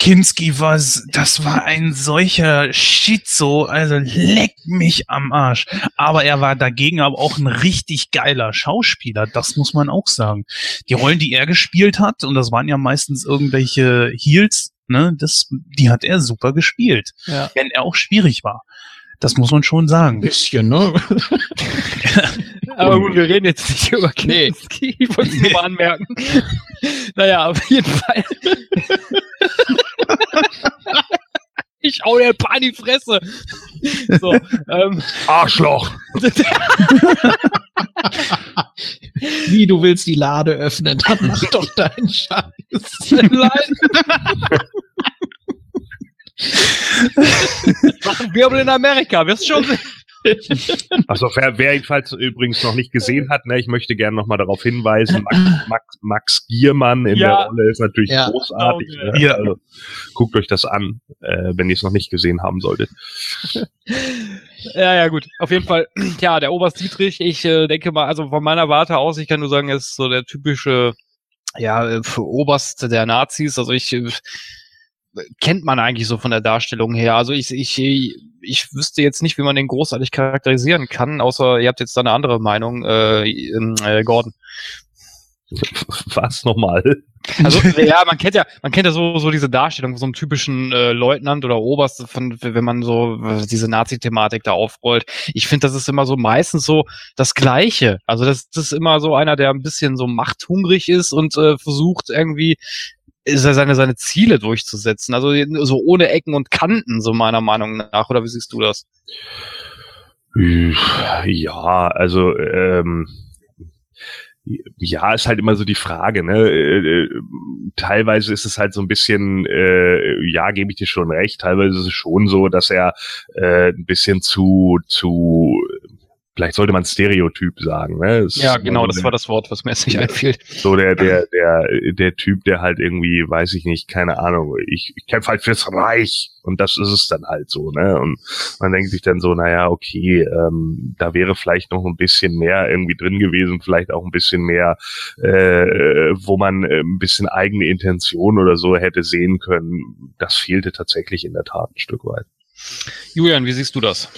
Kinski war, das war ein solcher Schizo, also leck mich am Arsch. Aber er war dagegen aber auch ein richtig geiler Schauspieler, das muss man auch sagen. Die Rollen, die er gespielt hat, und das waren ja meistens irgendwelche Heels, ne, das, die hat er super gespielt. Ja. Wenn er auch schwierig war. Das muss man schon sagen. bisschen, ne? (laughs) Aber gut, wir reden jetzt nicht über Nee. Kinski. Ich wollte es nur mal anmerken. (laughs) naja, auf jeden Fall. (laughs) ich hau dir ein paar in die Fresse. (laughs) So, ähm, Arschloch! (laughs) Wie du willst die Lade öffnen, dann mach (laughs) doch deinen Scheiß. machen Wirbel in Amerika, wirst schon sehen. Also wer, wer jedenfalls übrigens noch nicht gesehen hat, ne, ich möchte gerne nochmal darauf hinweisen, Max, (clears throat) Max, Max Giermann in Ja. der Rolle ist natürlich Ja. großartig. Okay. Ne? Ja. Also, guckt euch das an, äh, wenn ihr es noch nicht gesehen haben solltet. (laughs) Ja, ja, gut. Auf jeden Fall, (clears throat) ja, der Oberst Dietrich, ich äh, denke mal, also von meiner Warte aus, ich kann nur sagen, er ist so der typische, ja, äh, für Oberst der Nazis. Also ich äh, kennt man eigentlich so von der Darstellung her. Also ich, ich, ich wüsste jetzt nicht, wie man den großartig charakterisieren kann, außer ihr habt jetzt da eine andere Meinung, äh, ähm, äh, Gordon. Was nochmal? Also ja, man kennt ja, man kennt ja so so diese Darstellung von so einem typischen äh, Leutnant oder Oberst, von wenn man so äh, diese Nazi-Thematik da aufrollt. Ich finde, das ist immer so meistens so das Gleiche. Also das, das ist immer so einer, der ein bisschen so machthungrig ist und äh, versucht irgendwie äh, seine seine Ziele durchzusetzen. Also so ohne Ecken und Kanten, so meiner Meinung nach. Oder wie siehst du das? Ja, also ähm, ja, ist halt immer so die Frage, ne? Äh, äh, teilweise ist es halt so ein bisschen, äh, ja, gebe ich dir schon recht, teilweise ist es schon so, dass er äh, ein bisschen zu, zu, vielleicht sollte man Stereotyp sagen, ne? Es Ja, genau, so das der- war das Wort, was mir jetzt nicht einfiel. so der, der, der, der Typ, der halt irgendwie, weiß ich nicht, keine Ahnung, ich, ich kämpfe halt fürs Reich und das ist es dann halt so, ne? Und man denkt sich dann so, naja, okay, ähm, da wäre vielleicht noch ein bisschen mehr irgendwie drin gewesen, vielleicht auch ein bisschen mehr, äh, wo man äh, ein bisschen eigene Intention oder so hätte sehen können. Das fehlte tatsächlich in der Tat ein Stück weit. Julian, wie siehst du das?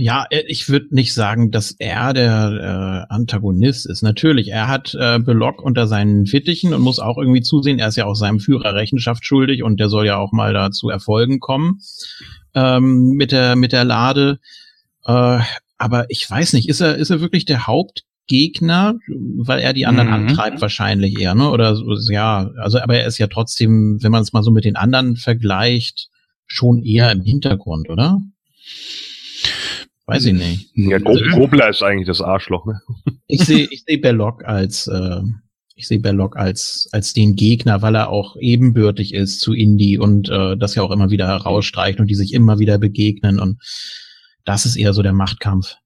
Ja, äh, ich würde nicht sagen, dass er der äh, Antagonist ist. Natürlich, er hat äh, Belock unter seinen Fittichen und muss auch irgendwie zusehen. Er ist ja auch seinem Führer Rechenschaft schuldig und der soll ja auch mal da zu Erfolgen kommen ähm, mit der mit der Lade. Äh, aber ich weiß nicht, ist er ist er wirklich der Hauptgegner, weil er die anderen Mhm. antreibt wahrscheinlich eher, ne? Oder so, ja, also aber er ist ja trotzdem, wenn man es mal so mit den anderen vergleicht, schon eher im Hintergrund, oder? Weiß ich nicht. Ja, Go Gobler ist eigentlich das Arschloch, ne? Ich sehe ich sehe Belloc als äh, ich sehe Belloc als als den Gegner, weil er auch ebenbürtig ist zu Indy und äh, das ja auch immer wieder herausstreicht und die sich immer wieder begegnen und das ist eher so der Machtkampf.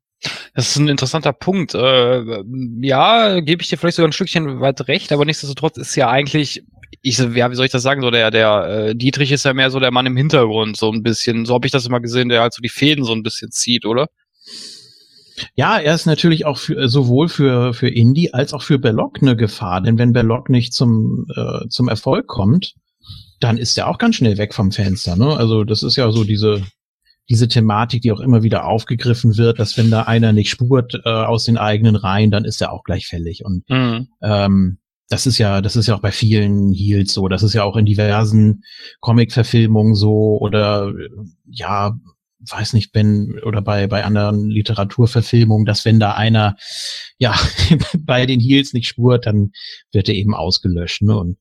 Das ist ein interessanter Punkt. Äh, ja, gebe ich dir vielleicht sogar ein Stückchen weit recht, aber nichtsdestotrotz ist ja eigentlich, ich, ja, wie soll ich das sagen, so der, der äh, Dietrich ist ja mehr so der Mann im Hintergrund, so ein bisschen. So habe ich das immer gesehen, der halt so die Fäden so ein bisschen zieht, oder? Ja, er ist natürlich auch für, sowohl für für Indy als auch für Belloc eine Gefahr, denn wenn Belloc nicht zum äh, zum Erfolg kommt, dann ist er auch ganz schnell weg vom Fenster. Ne? Also das ist ja so diese diese Thematik, die auch immer wieder aufgegriffen wird, dass wenn da einer nicht spurt äh, aus den eigenen Reihen, dann ist er auch gleich fällig. Und Mhm. ähm, das ist ja, das ist ja auch bei vielen Heels so. Das ist ja auch in diversen Comic-Verfilmungen so oder äh, ja, weiß nicht, wenn oder bei bei anderen Literaturverfilmungen, dass wenn da einer ja (laughs) bei den Heels nicht spurt, dann wird er eben ausgelöscht. Ne? Und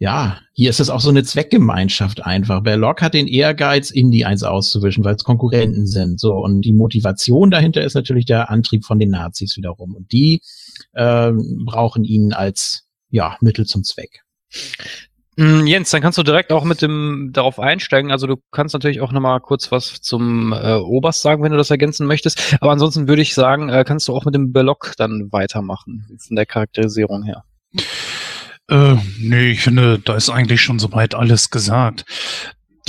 ja, hier ist es auch so eine Zweckgemeinschaft einfach. Belloc hat den Ehrgeiz, Indie eins auszuwischen, weil es Konkurrenten sind. So und die Motivation dahinter ist natürlich der Antrieb von den Nazis wiederum. Und die äh, brauchen ihn als ja Mittel zum Zweck. Mm, Jens, dann kannst du direkt auch mit dem darauf einsteigen. Also du kannst natürlich auch nochmal kurz was zum äh, Oberst sagen, wenn du das ergänzen möchtest. Aber ansonsten würde ich sagen, äh, kannst du auch mit dem Belloc dann weitermachen, von der Charakterisierung her. Äh, nee, ich finde, da ist eigentlich schon soweit alles gesagt.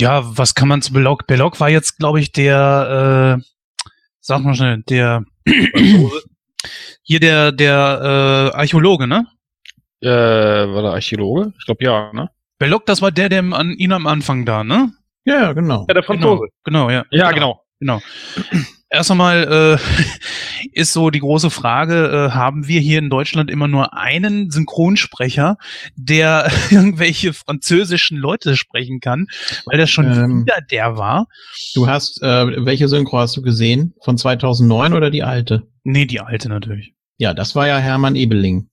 Ja, was kann man zu Belloc? Belloc war jetzt, glaube ich, der, äh, sag mal schnell, der, (clears throat) hier der, der äh, Archäologe, ne? Äh, war der Archäologe? Ich glaube ja, ne? Belloc, das war der, der an ihn am Anfang da, ne? Ja, ja, genau. Ja, der Genau, Franzose. genau, ja. Ja, genau. Genau. Erst einmal äh, (laughs) ist so die große Frage, äh, haben wir hier in Deutschland immer nur einen Synchronsprecher, der (laughs) irgendwelche französischen Leute sprechen kann, weil das schon Ähm. wieder der war? Du hast äh, welche Synchro hast du gesehen? Von 2009 oder die alte? Nee, die alte natürlich. Ja, das war ja Hermann Ebeling.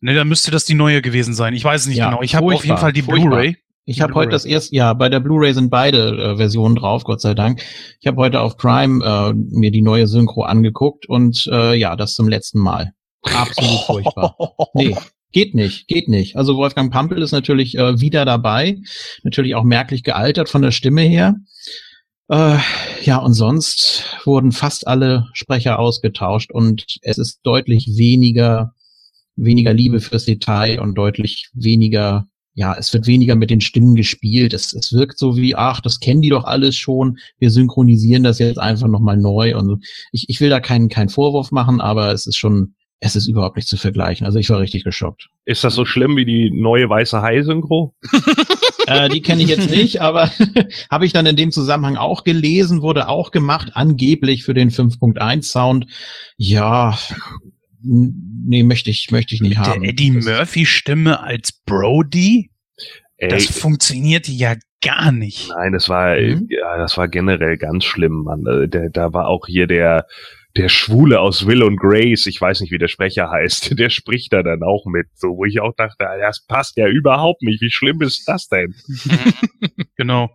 Nee, dann müsste das die neue gewesen sein. Ich weiß es nicht Ja, genau. Ich habe auf jeden Fall die. Blu-ray. Ich habe heute das erste, ja, bei der Blu-ray sind beide äh, Versionen drauf, Gott sei Dank. Ich habe heute auf Prime äh, mir die neue Synchro angeguckt und äh, ja, das zum letzten Mal. Absolut (laughs) furchtbar. Nee, geht nicht, geht nicht. Also Wolfgang Pampel ist natürlich äh, wieder dabei, natürlich auch merklich gealtert von der Stimme her. Äh, ja, und sonst wurden fast alle Sprecher ausgetauscht und es ist deutlich weniger, weniger Liebe fürs Detail und deutlich weniger, ja, es wird weniger mit den Stimmen gespielt. Es, es wirkt so wie, ach, das kennen die doch alles schon. Wir synchronisieren das jetzt einfach nochmal neu und. Ich, ich will da keinen, keinen Vorwurf machen, aber es ist schon, es ist überhaupt nicht zu vergleichen. Also ich war richtig geschockt. Ist das so schlimm wie die neue weiße Hai-Synchro? (laughs) äh, die kenne ich jetzt nicht, aber (laughs) habe ich dann in dem Zusammenhang auch gelesen, wurde auch gemacht, angeblich für den 5.1 Sound. Ja, nee, möchte ich, möchte ich nicht Der haben. Eddie Das- Murphy-Stimme als Brody, Ey, das funktioniert ja gar nicht. nein, das war, Mhm. ja, das war generell ganz schlimm, Mann. Äh, Der, da war auch hier der, der Schwule aus Will und Grace, ich weiß nicht, wie der Sprecher (laughs) heißt, der spricht da dann auch mit, so, wo ich auch dachte, das passt ja überhaupt nicht. Wie schlimm ist das denn? (laughs) Genau.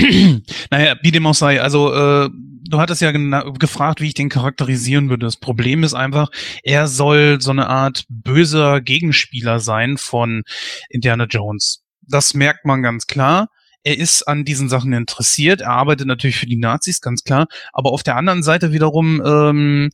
(clears throat) naja, wie dem auch sei, also äh, du hattest ja gefragt, wie ich den charakterisieren würde. Das Problem ist einfach, er soll so eine Art böser Gegenspieler sein von Indiana Jones. Das merkt man ganz klar. Er ist an diesen Sachen interessiert. Er arbeitet natürlich für die Nazis, ganz klar. Aber auf der anderen Seite wiederum ähm,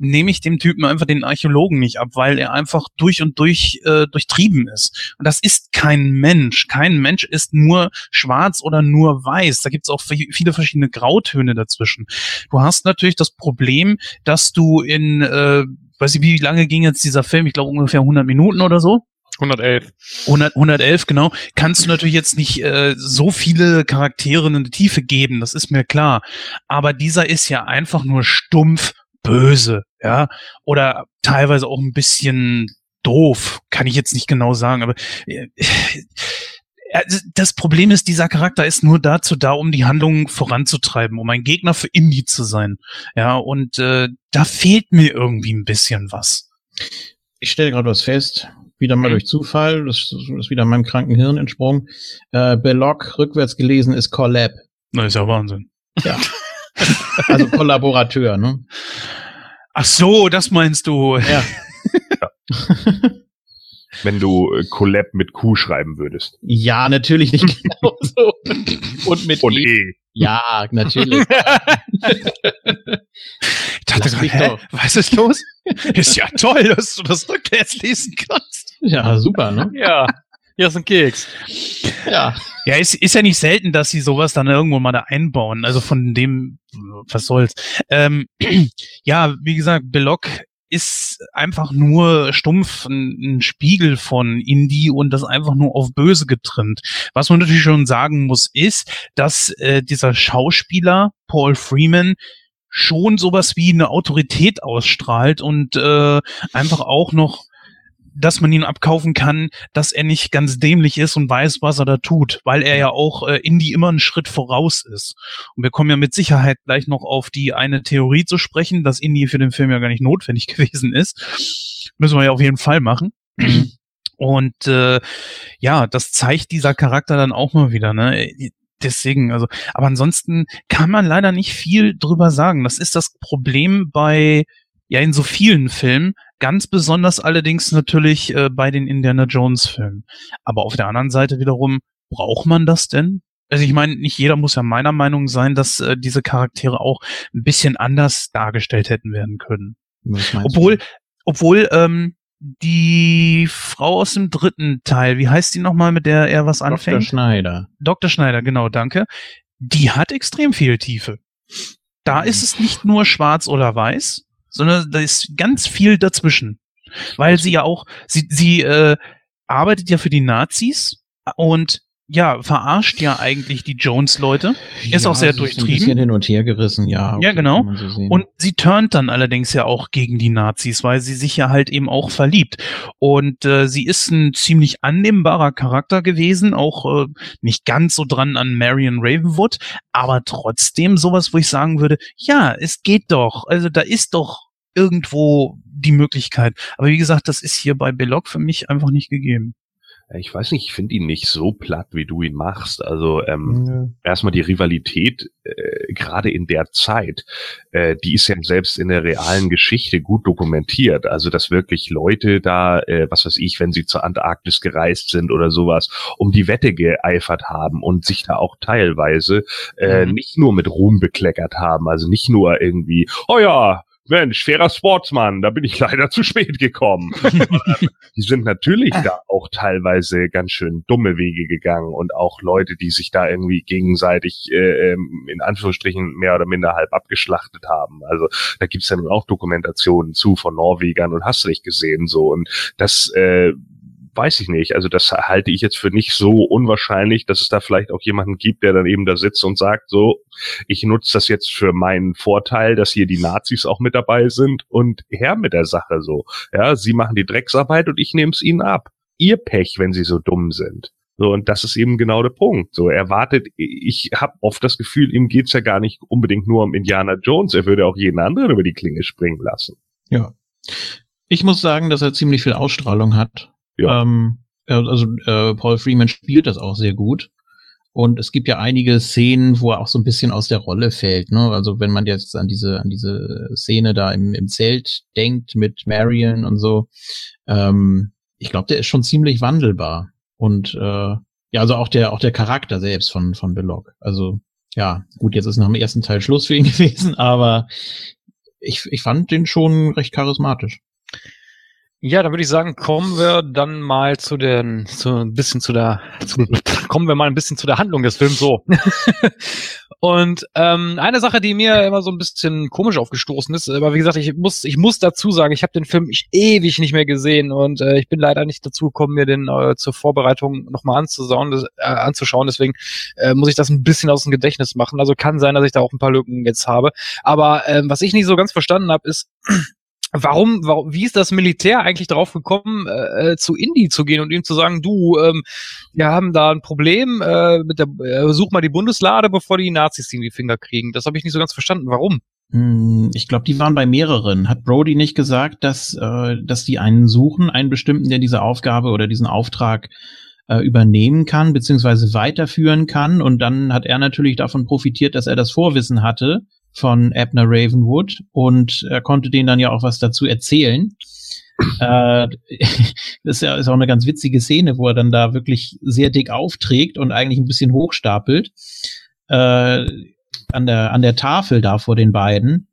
nehme ich dem Typen einfach den Archäologen nicht ab, weil er einfach durch und durch äh, durchtrieben ist. Und das ist kein Mensch. Kein Mensch ist nur schwarz oder nur weiß. Da gibt es auch vi- viele verschiedene Grautöne dazwischen. Du hast natürlich das Problem, dass du in, äh, weiß ich, wie lange ging jetzt dieser Film? Ich glaube ungefähr 100 Minuten oder so. 111. 100, 111, genau. Kannst du natürlich jetzt nicht äh, so viele Charaktere in die Tiefe geben, das ist mir klar. Aber dieser ist ja einfach nur stumpf böse, ja. Oder teilweise auch ein bisschen doof, kann ich jetzt nicht genau sagen, aber äh, das Problem ist, dieser Charakter ist nur dazu da, um die Handlung voranzutreiben, um ein Gegner für Indie zu sein. Ja, und äh, da fehlt mir irgendwie ein bisschen was. Ich stelle gerade was fest, wieder mal mhm. durch Zufall, das ist wieder meinem kranken Hirn entsprungen. Äh, Belloc, rückwärts gelesen, ist Collab. Na, ist ja Wahnsinn. Ja. (laughs) (laughs) also Kollaborateur, ne? Ach so, das meinst du. Ja. ja (laughs) wenn du äh, Collab mit Q schreiben würdest. Ja, natürlich nicht genau (laughs) so. Und mit Und e. e. Ja, natürlich. ich dachte gerade, was ist los? ist ja toll, dass du das rückwärts lesen kannst. Ja, super, ne? Ja. Hier ist ein Keks. Ja. Ja, ist, ist ja nicht selten, dass sie sowas dann irgendwo mal da einbauen. Also von dem, was soll's. Ähm, (clears throat) ja, wie gesagt, Belloc ist einfach nur stumpf ein, ein, Spiegel von Indie und das einfach nur auf böse getrimmt. Was man natürlich schon sagen muss, ist, dass äh, dieser Schauspieler Paul Freeman schon sowas wie eine Autorität ausstrahlt und äh, einfach auch noch dass man ihn abkaufen kann, dass er nicht ganz dämlich ist und weiß, was er da tut, weil er ja auch äh, Indie immer einen Schritt voraus ist. Und wir kommen ja mit Sicherheit gleich noch auf die eine Theorie zu sprechen, dass Indie für den Film ja gar nicht notwendig (laughs) gewesen ist. Müssen wir ja auf jeden Fall machen. Mhm. Und äh, ja, das zeigt dieser Charakter dann auch mal wieder, ne? Deswegen, also, aber ansonsten kann man leider nicht viel drüber sagen. Das ist das Problem bei ja in so vielen Filmen, ganz besonders allerdings natürlich äh, bei den Indiana Jones Filmen. Aber auf der anderen Seite wiederum, braucht man das denn? Also ich meine, nicht jeder muss ja meiner Meinung sein, dass äh, diese Charaktere auch ein bisschen anders dargestellt hätten werden können. Obwohl, du? obwohl ähm, die Frau aus dem dritten Teil, wie heißt die nochmal, mit der er was anfängt? Dr. Schneider. Dr. Schneider, genau, danke. Die hat extrem viel Tiefe. Da ist es nicht nur schwarz oder weiß, sondern da ist ganz viel dazwischen. Weil sie ja auch, sie, sie äh, arbeitet ja für die Nazis und ja, verarscht ja eigentlich die Jones-Leute. Ist ja, auch sehr durchtrieben. Ist ein bisschen hin und her gerissen, ja. Okay, ja, genau. So und sie turnt dann allerdings ja auch gegen die Nazis, weil sie sich ja halt eben auch verliebt. Und äh, sie ist ein ziemlich annehmbarer Charakter gewesen, auch äh, nicht ganz so dran an Marion Ravenwood, aber trotzdem sowas, wo ich sagen würde, ja, es geht doch. Also da ist doch irgendwo die Möglichkeit. Aber wie gesagt, das ist hier bei Belloc für mich einfach nicht gegeben ich weiß nicht, ich finde ihn nicht so platt, wie du ihn machst. Also ähm, ja. erstmal die Rivalität, äh, gerade in der Zeit, äh, die ist ja selbst in der realen Geschichte gut dokumentiert. Also dass wirklich Leute da, äh, was weiß ich, wenn sie zur Antarktis gereist sind oder sowas, um die Wette geeifert haben und sich da auch teilweise äh, mhm. nicht nur mit Ruhm bekleckert haben. Also nicht nur irgendwie, oh ja, Mensch, fairer Sportsmann, da bin ich (laughs) leider zu spät gekommen. (laughs) die sind natürlich da auch teilweise ganz schön dumme Wege gegangen und auch Leute, die sich da irgendwie gegenseitig äh, ähm, in Anführungsstrichen mehr oder minder halb abgeschlachtet haben. Also da gibt's ja nun auch Dokumentationen zu von Norwegern und hast du nicht gesehen so. Und das äh, weiß ich nicht. Also das halte ich jetzt für nicht so unwahrscheinlich, dass es da vielleicht auch jemanden gibt, der dann eben da sitzt und sagt, so, ich nutze das jetzt für meinen Vorteil, dass hier die Nazis auch mit dabei sind und her mit der Sache so. Ja, sie machen die Drecksarbeit und ich nehme es ihnen ab. Ihr Pech, wenn sie so dumm sind. So, und das ist eben genau der Punkt. So, er wartet, ich habe oft das Gefühl, ihm geht's ja gar nicht unbedingt nur um Indiana Jones, er würde auch jeden anderen über die Klinge springen lassen. Ja. Ich muss sagen, dass er ziemlich viel Ausstrahlung hat. Ja. Ähm, also äh, Paul Freeman spielt das auch sehr gut. Und es gibt ja einige Szenen, wo er auch so ein bisschen aus der Rolle fällt. Ne? Also wenn man jetzt an diese, an diese Szene da im, im Zelt denkt mit Marion und so, ähm, ich glaube, der ist schon ziemlich wandelbar. Und äh, ja, also auch der, auch der Charakter selbst von, von Belloc. Also ja, gut, jetzt ist nach dem ersten Teil Schluss für ihn (laughs) gewesen, aber ich, ich fand den schon recht charismatisch. Ja, dann würde ich sagen, kommen wir dann mal zu den, zu ein bisschen zu der, zu, kommen wir mal ein bisschen zu der Handlung des Films so. (laughs) und ähm, eine Sache, die mir immer so ein bisschen komisch aufgestoßen ist, aber wie gesagt, ich muss, ich muss dazu sagen, ich habe den Film ewig nicht mehr gesehen und äh, ich bin leider nicht dazu gekommen, mir den äh, zur Vorbereitung nochmal anzusauen, das, äh, anzuschauen. Deswegen äh, muss ich das ein bisschen aus dem Gedächtnis machen. Also kann sein, dass ich da auch ein paar Lücken jetzt habe. Aber ähm, was ich nicht so ganz verstanden habe, ist warum, warum, wie ist das Militär eigentlich darauf gekommen, äh, äh, zu Indy zu gehen und ihm zu sagen, du, ähm, wir haben da ein Problem, äh, mit der, äh, such mal die Bundeslade, bevor die Nazis die in die Finger kriegen. Das habe ich nicht so ganz verstanden. Warum? Hm, ich glaube, die waren bei mehreren. Hat Brody nicht gesagt, dass, äh, dass die einen suchen, einen bestimmten, der diese Aufgabe oder diesen Auftrag äh, übernehmen kann, beziehungsweise weiterführen kann. Und dann hat er natürlich davon profitiert, dass er das Vorwissen hatte von Abner Ravenwood und er konnte denen dann ja auch was dazu erzählen. (clears throat) äh, (laughs) das ist ja ist auch eine ganz witzige Szene, wo er dann da wirklich sehr dick aufträgt und eigentlich ein bisschen hochstapelt äh, an der an der Tafel da vor den beiden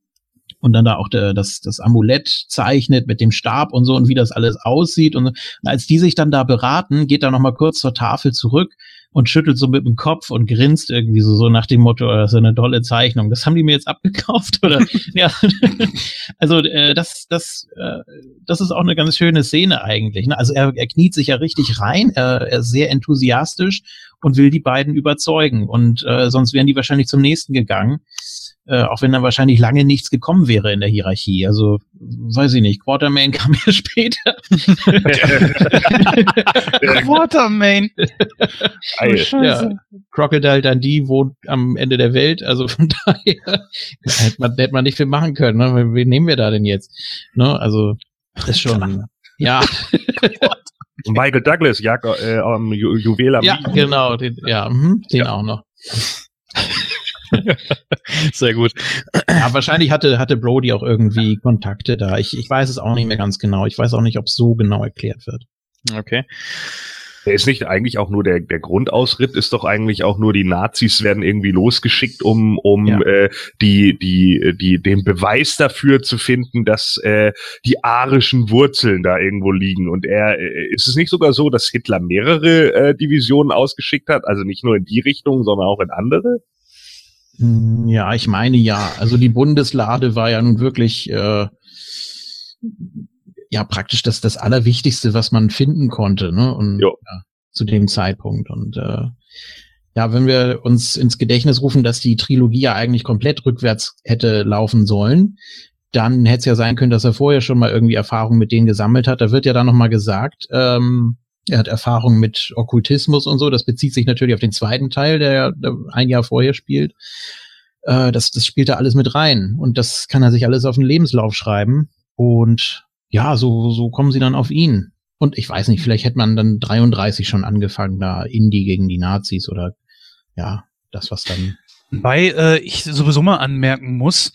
und dann da auch der, das, das Amulett zeichnet mit dem Stab und so und wie das alles aussieht. Und, und als die sich dann da beraten, geht er noch mal kurz zur Tafel zurück und schüttelt so mit dem Kopf und grinst irgendwie so, so nach dem Motto, oh, das ist eine tolle Zeichnung. Das haben die mir jetzt abgekauft (laughs) oder ja. also äh, das, das, äh, das ist auch eine ganz schöne Szene eigentlich. Ne? Also er, er kniet sich ja richtig rein, er, er ist sehr enthusiastisch und will die beiden überzeugen. Und äh, sonst wären die wahrscheinlich zum nächsten gegangen äh, auch wenn dann wahrscheinlich lange nichts gekommen wäre in der Hierarchie. Also, weiß ich nicht, Quartermain (laughs) kam ja später. (laughs) Quartermain. (laughs) oh, ja. Crocodile Dundee wohnt am Ende der Welt, also von daher hätte man, hätte man nicht viel machen können. Ne? Wen nehmen wir da denn jetzt? Ne? Also, ist schon, ja. Michael Douglas, Jag äh, um, Ju Juwel am Ja, genau, den, ja, mh, den ja. auch noch. (laughs) Sehr gut. Ja, wahrscheinlich hatte, hatte Brody auch irgendwie Kontakte da. Ich, ich weiß es auch nicht mehr ganz genau. Ich weiß auch nicht, ob es so genau erklärt wird. Okay. Der ist nicht eigentlich auch nur der, der Grundausritt, ist doch eigentlich auch nur, die Nazis werden irgendwie losgeschickt, um, um ja. äh, die, die, die, den Beweis dafür zu finden, dass äh, die arischen Wurzeln da irgendwo liegen. Und er äh, ist es nicht sogar so, dass Hitler mehrere äh, Divisionen ausgeschickt hat, also nicht nur in die Richtung, sondern auch in andere? Hm, ja, ich meine ja. Also die Bundeslade war ja nun wirklich äh, ja praktisch das das Allerwichtigste, was man finden konnte, ne? Und ja, zu dem Zeitpunkt. Und äh, ja, wenn wir uns ins Gedächtnis rufen, dass die Trilogie ja eigentlich komplett rückwärts hätte laufen sollen, dann hätte es ja sein können, dass er vorher schon mal irgendwie Erfahrung mit denen gesammelt hat. Da wird ja dann noch mal gesagt, ähm, er hat Erfahrung mit Okkultismus und so. Das bezieht sich natürlich auf den zweiten Teil, der, ein Jahr vorher spielt. Äh, das, das spielt da alles mit rein. Und das kann er sich alles auf den Lebenslauf schreiben. Und ja, so, so kommen sie dann auf ihn. Und ich weiß nicht, vielleicht hätte man dann 33 schon angefangen, da Indie gegen die Nazis oder ja, das, was dann. Weil äh, ich sowieso mal anmerken muss,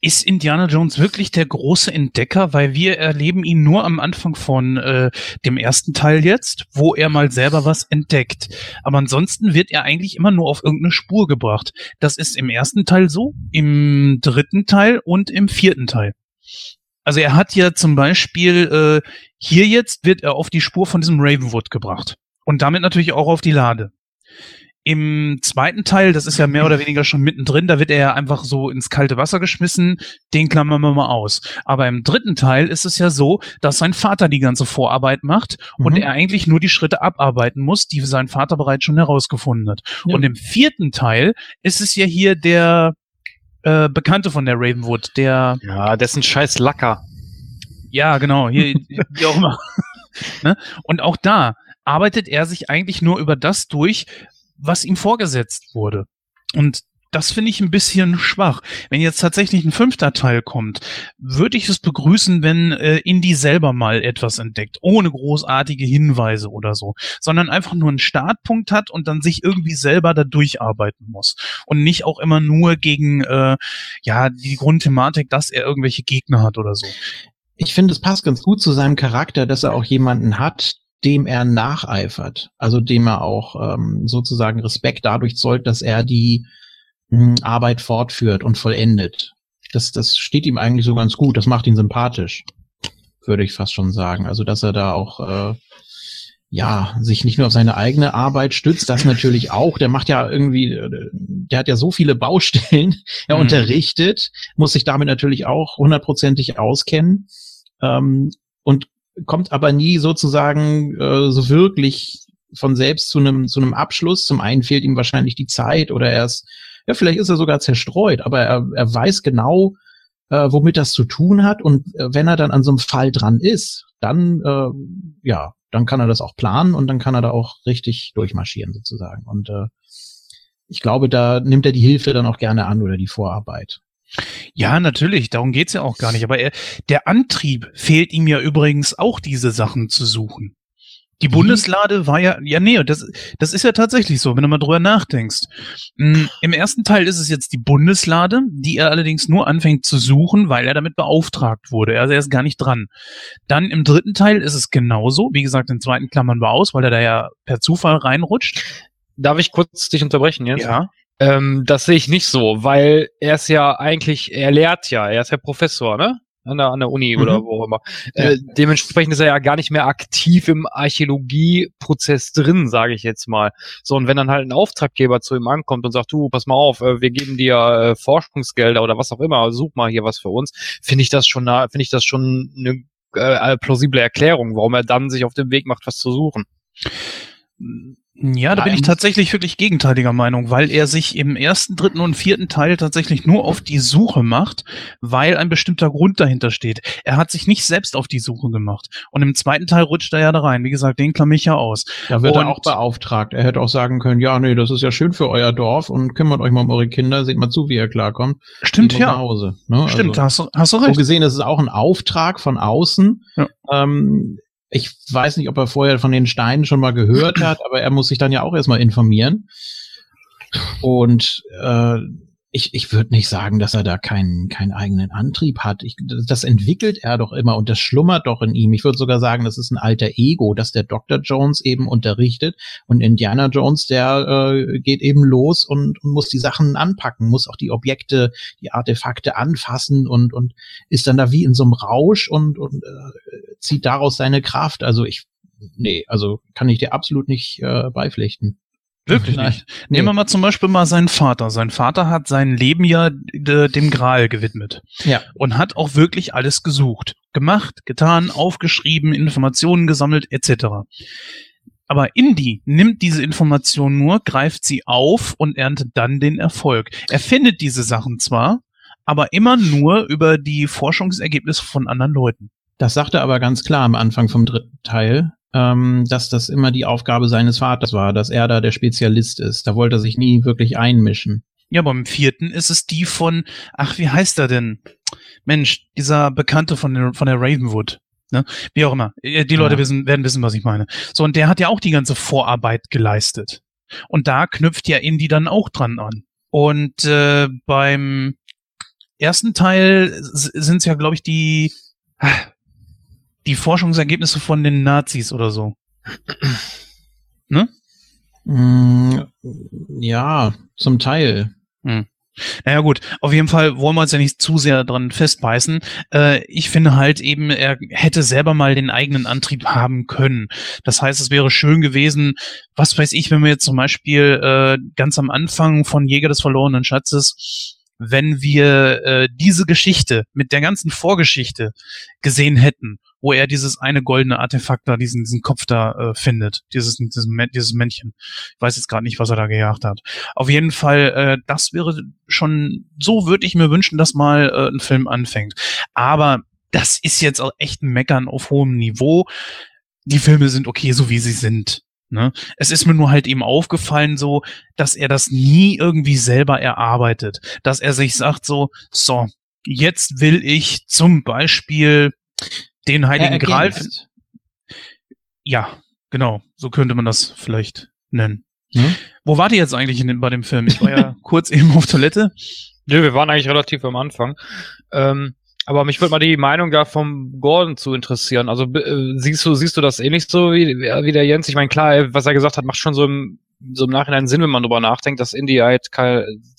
ist Indiana Jones wirklich der große Entdecker? Weil wir erleben ihn nur am Anfang von äh, dem ersten Teil jetzt, wo er mal selber was entdeckt. Aber ansonsten wird er eigentlich immer nur auf irgendeine Spur gebracht. Das ist im ersten Teil so, im dritten Teil und im vierten Teil. Also er hat ja zum Beispiel äh, hier jetzt wird er auf die Spur von diesem Ravenwood gebracht. Und damit natürlich auch auf die Lade. Im zweiten Teil, das ist ja mehr oder weniger schon mittendrin, da wird er ja einfach so ins kalte Wasser geschmissen, den klammern wir mal aus. Aber im dritten Teil ist es ja so, dass sein Vater die ganze Vorarbeit macht mhm. und er eigentlich nur die Schritte abarbeiten muss, die sein Vater bereits schon herausgefunden hat. Ja. Und im vierten Teil ist es ja hier der äh, Bekannte von der Ravenwood, der. Ja, dessen scheiß Lacker. Ja, genau, hier, (laughs) wie auch immer. ne? Und auch da arbeitet er sich eigentlich nur über das durch, was ihm vorgesetzt wurde. Und das finde ich ein bisschen schwach. Wenn jetzt tatsächlich ein fünfter Teil kommt, würde ich es begrüßen, wenn äh, Indy selber mal etwas entdeckt, ohne großartige Hinweise oder so, sondern einfach nur einen Startpunkt hat und dann sich irgendwie selber da durcharbeiten muss und nicht auch immer nur gegen äh, ja die Grundthematik, dass er irgendwelche Gegner hat oder so. Ich finde, es passt ganz gut zu seinem Charakter, dass er auch jemanden hat, dem er nacheifert, also dem er auch ähm, sozusagen Respekt dadurch zollt, dass er die mh, hm, Arbeit fortführt und vollendet. Das, das steht ihm eigentlich so ganz gut, das macht ihn sympathisch. würde ich fast schon sagen. Also, dass er da auch äh, ja, sich nicht nur auf seine eigene Arbeit stützt, das natürlich auch. Der macht ja irgendwie, äh, der hat ja so viele Baustellen. (laughs) Er mhm. unterrichtet, muss sich damit natürlich auch hundertprozentig auskennen ähm, und kommt aber nie sozusagen äh, so wirklich von selbst zu einem zu einem Abschluss. Zum einen fehlt ihm wahrscheinlich die Zeit oder er ist, ja, vielleicht ist er sogar zerstreut, aber er, er weiß genau, äh, womit das zu tun hat. Und äh, wenn er dann an so einem Fall dran ist, dann äh, ja, dann kann er das auch planen und dann kann er da auch richtig durchmarschieren sozusagen. Und äh, ich glaube, da nimmt er die Hilfe dann auch gerne an oder die Vorarbeit. Ja, natürlich, darum geht's ja auch gar nicht. Aber er, der Antrieb fehlt ihm ja übrigens auch, diese Sachen zu suchen. Die mhm. Bundeslade war ja, ja, nee, das, das ist ja tatsächlich so, wenn du mal drüber nachdenkst. Hm, Im ersten Teil ist es jetzt die Bundeslade, die er allerdings nur anfängt zu suchen, weil er damit beauftragt wurde. Also er ist gar nicht dran. Dann im dritten Teil ist es genauso. Wie gesagt, den zweiten klammern wir aus, weil er da ja per Zufall reinrutscht. Darf ich kurz dich unterbrechen jetzt? Ja. Ähm, das sehe ich nicht so, weil er ist ja eigentlich, er lehrt ja, er ist ja Professor, ne? an der, an der Uni mhm. oder wo auch immer. Ja. Äh, dementsprechend ist er ja gar nicht mehr aktiv im Archäologieprozess drin, sage ich jetzt mal. So, und wenn dann halt ein Auftraggeber zu ihm ankommt und sagt, du, pass mal auf, äh, wir geben dir äh, Forschungsgelder oder was auch immer, such mal hier was für uns, finde ich das schon, finde ich das schon eine äh, plausible Erklärung, warum er dann sich auf den Weg macht, was zu suchen. Ja, da bin ich tatsächlich wirklich gegenteiliger Meinung, weil er sich im ersten, dritten und vierten Teil tatsächlich nur auf die Suche macht, weil ein bestimmter Grund dahinter steht. Er hat sich nicht selbst auf die Suche gemacht. Und im zweiten Teil rutscht er ja da rein. Wie gesagt, den klamme ich ja aus. Da wird und er auch beauftragt. Er hätte auch sagen können, ja, nee, das ist ja schön für euer Dorf und kümmert euch mal um eure Kinder, seht mal zu, wie ihr klarkommt. Stimmt, ja. Nach Hause, ne? Stimmt, also, hast, du, hast du recht. So gesehen, das ist auch ein Auftrag von außen. Ja. Ähm, ich weiß nicht, ob er vorher von den Steinen schon mal gehört hat, aber er muss sich dann ja auch erstmal informieren. Und äh, ich, ich würde nicht sagen, dass er da keinen, keinen eigenen Antrieb hat. Ich, das entwickelt er doch immer und das schlummert doch in ihm. Ich würde sogar sagen, das ist ein alter Ego, dass der Dr. Jones eben unterrichtet und Indiana Jones, der äh, geht eben los und, und muss die Sachen anpacken, muss auch die Objekte, die Artefakte anfassen und, und ist dann da wie in so einem Rausch und, und äh, zieht daraus seine Kraft. Also ich, nee, also kann ich dir absolut nicht äh, beipflichten. Wirklich Nein. nicht. Nee. Nehmen wir mal zum Beispiel mal seinen Vater. Sein Vater hat sein Leben ja dem Gral gewidmet. Ja. Und hat auch wirklich alles gesucht. Gemacht, getan, aufgeschrieben, Informationen gesammelt, etc. Aber Indy nimmt diese Information nur, greift sie auf und erntet dann den Erfolg. Er findet diese Sachen zwar, aber immer nur über die Forschungsergebnisse von anderen Leuten. Das sagt er aber ganz klar am Anfang vom dritten Teil ähm, dass das immer die Aufgabe seines Vaters war, dass er da der Spezialist ist. Da wollte er sich nie wirklich einmischen. Ja, beim vierten ist es die von, ach, wie heißt er denn? Mensch, dieser Bekannte von der, von der Ravenwood. Ne? Wie auch immer. Äh, die Leute ja. wissen, werden wissen, was ich meine. So, und der hat ja auch die ganze Vorarbeit geleistet. Und da knüpft ja Indy dann auch dran an. Und äh, beim ersten Teil sind es ja, glaube ich, die, die Forschungsergebnisse von den Nazis oder so. (clears throat) ne? Mm, ja, zum Teil. Hm. Naja gut, auf jeden Fall wollen wir uns ja nicht zu sehr dran festbeißen. Äh, ich finde halt eben, er hätte selber mal den eigenen Antrieb haben können. Das heißt, es wäre schön gewesen, was weiß ich, wenn wir jetzt zum Beispiel äh, ganz am Anfang von Jäger des verlorenen Schatzes wenn wir äh, diese Geschichte mit der ganzen Vorgeschichte gesehen hätten wo er dieses eine goldene Artefakt da, diesen, diesen Kopf da äh, findet, dieses, dieses, dieses Männchen. Ich weiß jetzt gerade nicht, was er da gejagt hat. Auf jeden Fall, äh, das wäre schon, so würde ich mir wünschen, dass mal äh, ein Film anfängt. Aber das ist jetzt auch echt ein Meckern auf hohem Niveau. Die Filme sind okay, so wie sie sind. Ne? Es ist mir nur halt eben aufgefallen, so, dass er das nie irgendwie selber erarbeitet. Dass er sich sagt, so, so, jetzt will ich zum Beispiel den Heiligen Gral. Ja, genau. So könnte man das vielleicht nennen. Hm? Wo wart ihr jetzt eigentlich in, bei dem Film? Ich war ja (laughs) kurz eben auf Toilette. Nö, wir waren eigentlich relativ am Anfang. Ähm, aber mich würde mal die Meinung da vom Gordon zu interessieren. Also äh, siehst du, siehst du das ähnlich so wie, wie der Jens? Ich meine, klar, was er gesagt hat, macht schon so im, so im Nachhinein Sinn, wenn man drüber nachdenkt, dass Indie halt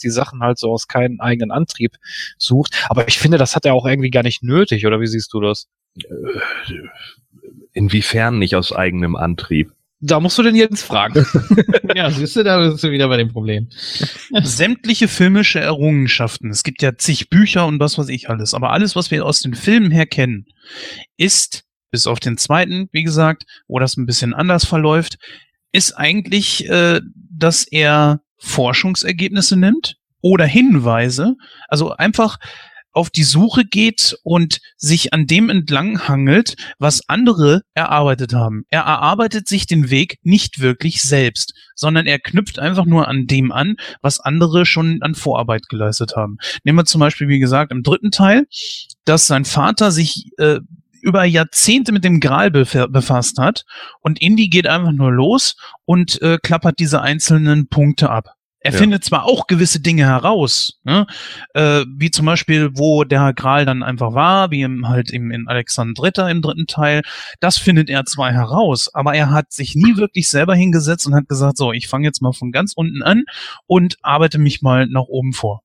die Sachen halt so aus keinem eigenen Antrieb sucht. Aber ich finde, das hat er auch irgendwie gar nicht nötig, oder wie siehst du das? Inwiefern nicht aus eigenem Antrieb? Da musst du den Jens fragen. (laughs) ja, siehst du, da bist du wieder bei dem Problem. Sämtliche filmische Errungenschaften, es gibt ja zig Bücher und was weiß ich alles, aber alles, was wir aus den Filmen her kennen, ist, bis auf den zweiten, wie gesagt, wo das ein bisschen anders verläuft, ist eigentlich, äh, dass er Forschungsergebnisse nimmt oder Hinweise, also einfach auf die Suche geht und sich an dem entlang hangelt, was andere erarbeitet haben. Er erarbeitet sich den Weg nicht wirklich selbst, sondern er knüpft einfach nur an dem an, was andere schon an Vorarbeit geleistet haben. Nehmen wir zum Beispiel, wie gesagt, im dritten Teil, dass sein Vater sich äh, über Jahrzehnte mit dem Gral befasst hat und Indy geht einfach nur los und äh, klappert diese einzelnen Punkte ab. Er ja. findet zwar auch gewisse Dinge heraus, ne? äh, wie zum Beispiel, wo der Gral dann einfach war, wie im, halt im, in Alexander Dritter im dritten Teil. Das findet er zwar heraus, aber er hat sich nie wirklich selber hingesetzt und hat gesagt, so, ich fange jetzt mal von ganz unten an und arbeite mich mal nach oben vor.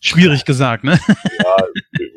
Schwierig gesagt, ne? Ja, (laughs)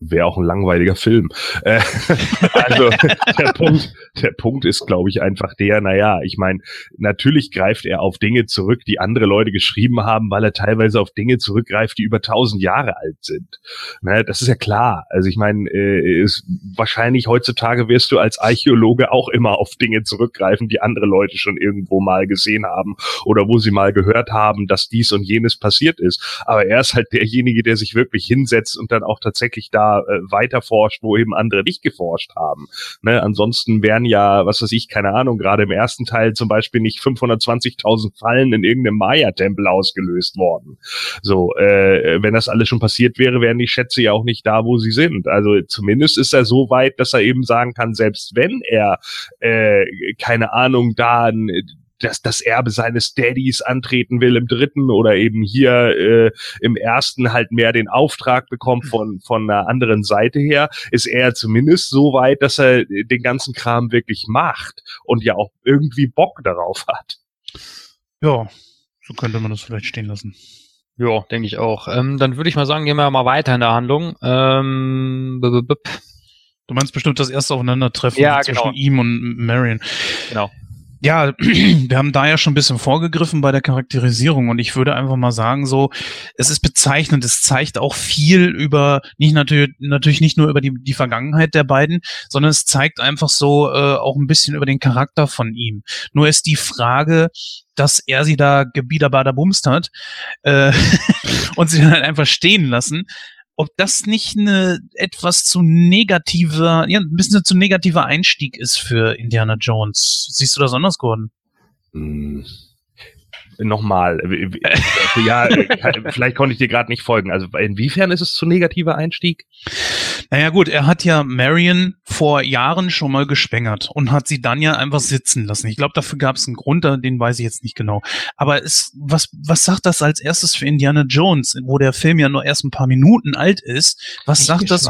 wäre auch ein langweiliger Film. Äh, (laughs) also der Punkt, der Punkt ist, glaube ich, einfach der, naja, ich meine, natürlich greift er auf Dinge zurück, die andere Leute geschrieben haben, weil er teilweise auf Dinge zurückgreift, die über tausend Jahre alt sind. Ne, das ist ja klar. Also ich meine, äh, ist, wahrscheinlich heutzutage wirst du als Archäologe auch immer auf Dinge zurückgreifen, die andere Leute schon irgendwo mal gesehen haben oder wo sie mal gehört haben, dass dies und jenes passiert ist. Aber er ist halt derjenige, der sich wirklich hinsetzt und dann auch tatsächlich da äh, weiter forscht, wo eben andere nicht geforscht haben. Ne? Ansonsten wären ja, was weiß ich, keine Ahnung, gerade im ersten Teil zum Beispiel nicht 520.000 Fallen in irgendeinem Maya-Tempel ausgelöst worden. So, äh, wenn das alles schon passiert wäre, wären die Schätze ja auch nicht da, wo sie sind. Also zumindest ist er so weit, dass er eben sagen kann, selbst wenn er, äh, keine Ahnung, da ein das, das Erbe seines Daddys antreten will im dritten oder eben hier äh, im ersten halt mehr den Auftrag bekommt mhm. von, von einer anderen Seite her, ist er zumindest so weit, dass er den ganzen Kram wirklich macht und ja auch irgendwie Bock darauf hat. Ja, so könnte man das vielleicht stehen lassen. Ja, denke ich auch. Ähm, dann würde ich mal sagen, gehen wir mal weiter in der Handlung. Ähm, Du meinst bestimmt das erste Aufeinandertreffen ja, zwischen genau. ihm und Marion. Genau ja, (clears throat) wir haben da ja schon ein bisschen vorgegriffen bei der Charakterisierung und ich würde einfach mal sagen, so, es ist bezeichnend, es zeigt auch viel über, nicht natürlich, natürlich nicht nur über die, die Vergangenheit der beiden, sondern es zeigt einfach so äh, auch ein bisschen über den Charakter von ihm. Nur ist die Frage, dass er sie da gebiederbader bumst hat äh, (laughs) und sie dann halt einfach stehen lassen, ob das nicht eine etwas zu negativer, ja, ein bisschen zu negativer Einstieg ist für Indiana Jones. Siehst du das anders, Gordon? Hm nochmal, (laughs) ja, äh, vielleicht konnte ich dir gerade nicht folgen. Also inwiefern ist es zu negativer Einstieg? Naja gut, er hat ja Marion vor Jahren schon mal geschwängert und hat sie dann ja einfach sitzen lassen. Ich glaube, dafür gab es einen Grund, den weiß ich jetzt nicht genau. Aber es, was, was sagt das als erstes für Indiana Jones, wo der Film ja nur erst ein paar Minuten alt ist? Was sagt das?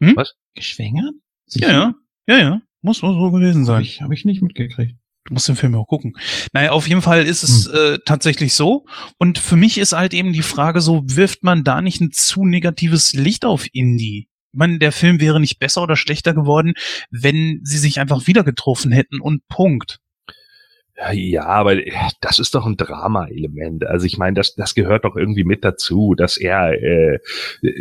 Hm? Was? Geschwängert? Ja, ja, ja, ja. Muss so gewesen sein. Habe ich, hab ich nicht mitgekriegt. Du musst den Film auch gucken. Naja, auf jeden Fall ist es hm. äh, tatsächlich so. Und für mich ist halt eben die Frage so, wirft man da nicht ein zu negatives Licht auf Indie? Ich meine, der Film wäre nicht besser oder schlechter geworden, wenn sie sich einfach wieder getroffen hätten und Punkt. Ja, aber das ist doch ein Drama-Element. Also ich meine, das, das gehört doch irgendwie mit dazu, dass er, äh,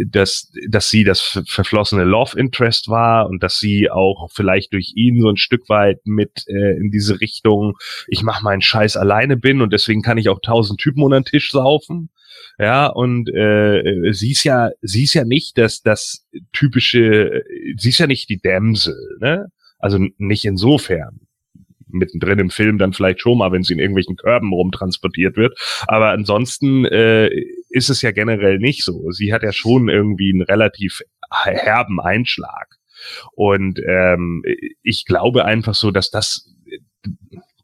dass, dass sie das verflossene Love Interest war und dass sie auch vielleicht durch ihn so ein Stück weit mit äh, in diese Richtung, ich mach meinen Scheiß alleine bin und deswegen kann ich auch tausend Typen unter den Tisch saufen. Ja, und äh, sie ist ja, sie ist ja nicht das, das typische, sie ist ja nicht die Dämsel, ne? Also nicht insofern mittendrin im Film dann vielleicht schon mal, wenn sie in irgendwelchen Körben rumtransportiert wird. Aber ansonsten äh, ist es ja generell nicht so. Sie hat ja schon irgendwie einen relativ herben Einschlag. Und ähm, ich glaube einfach so, dass das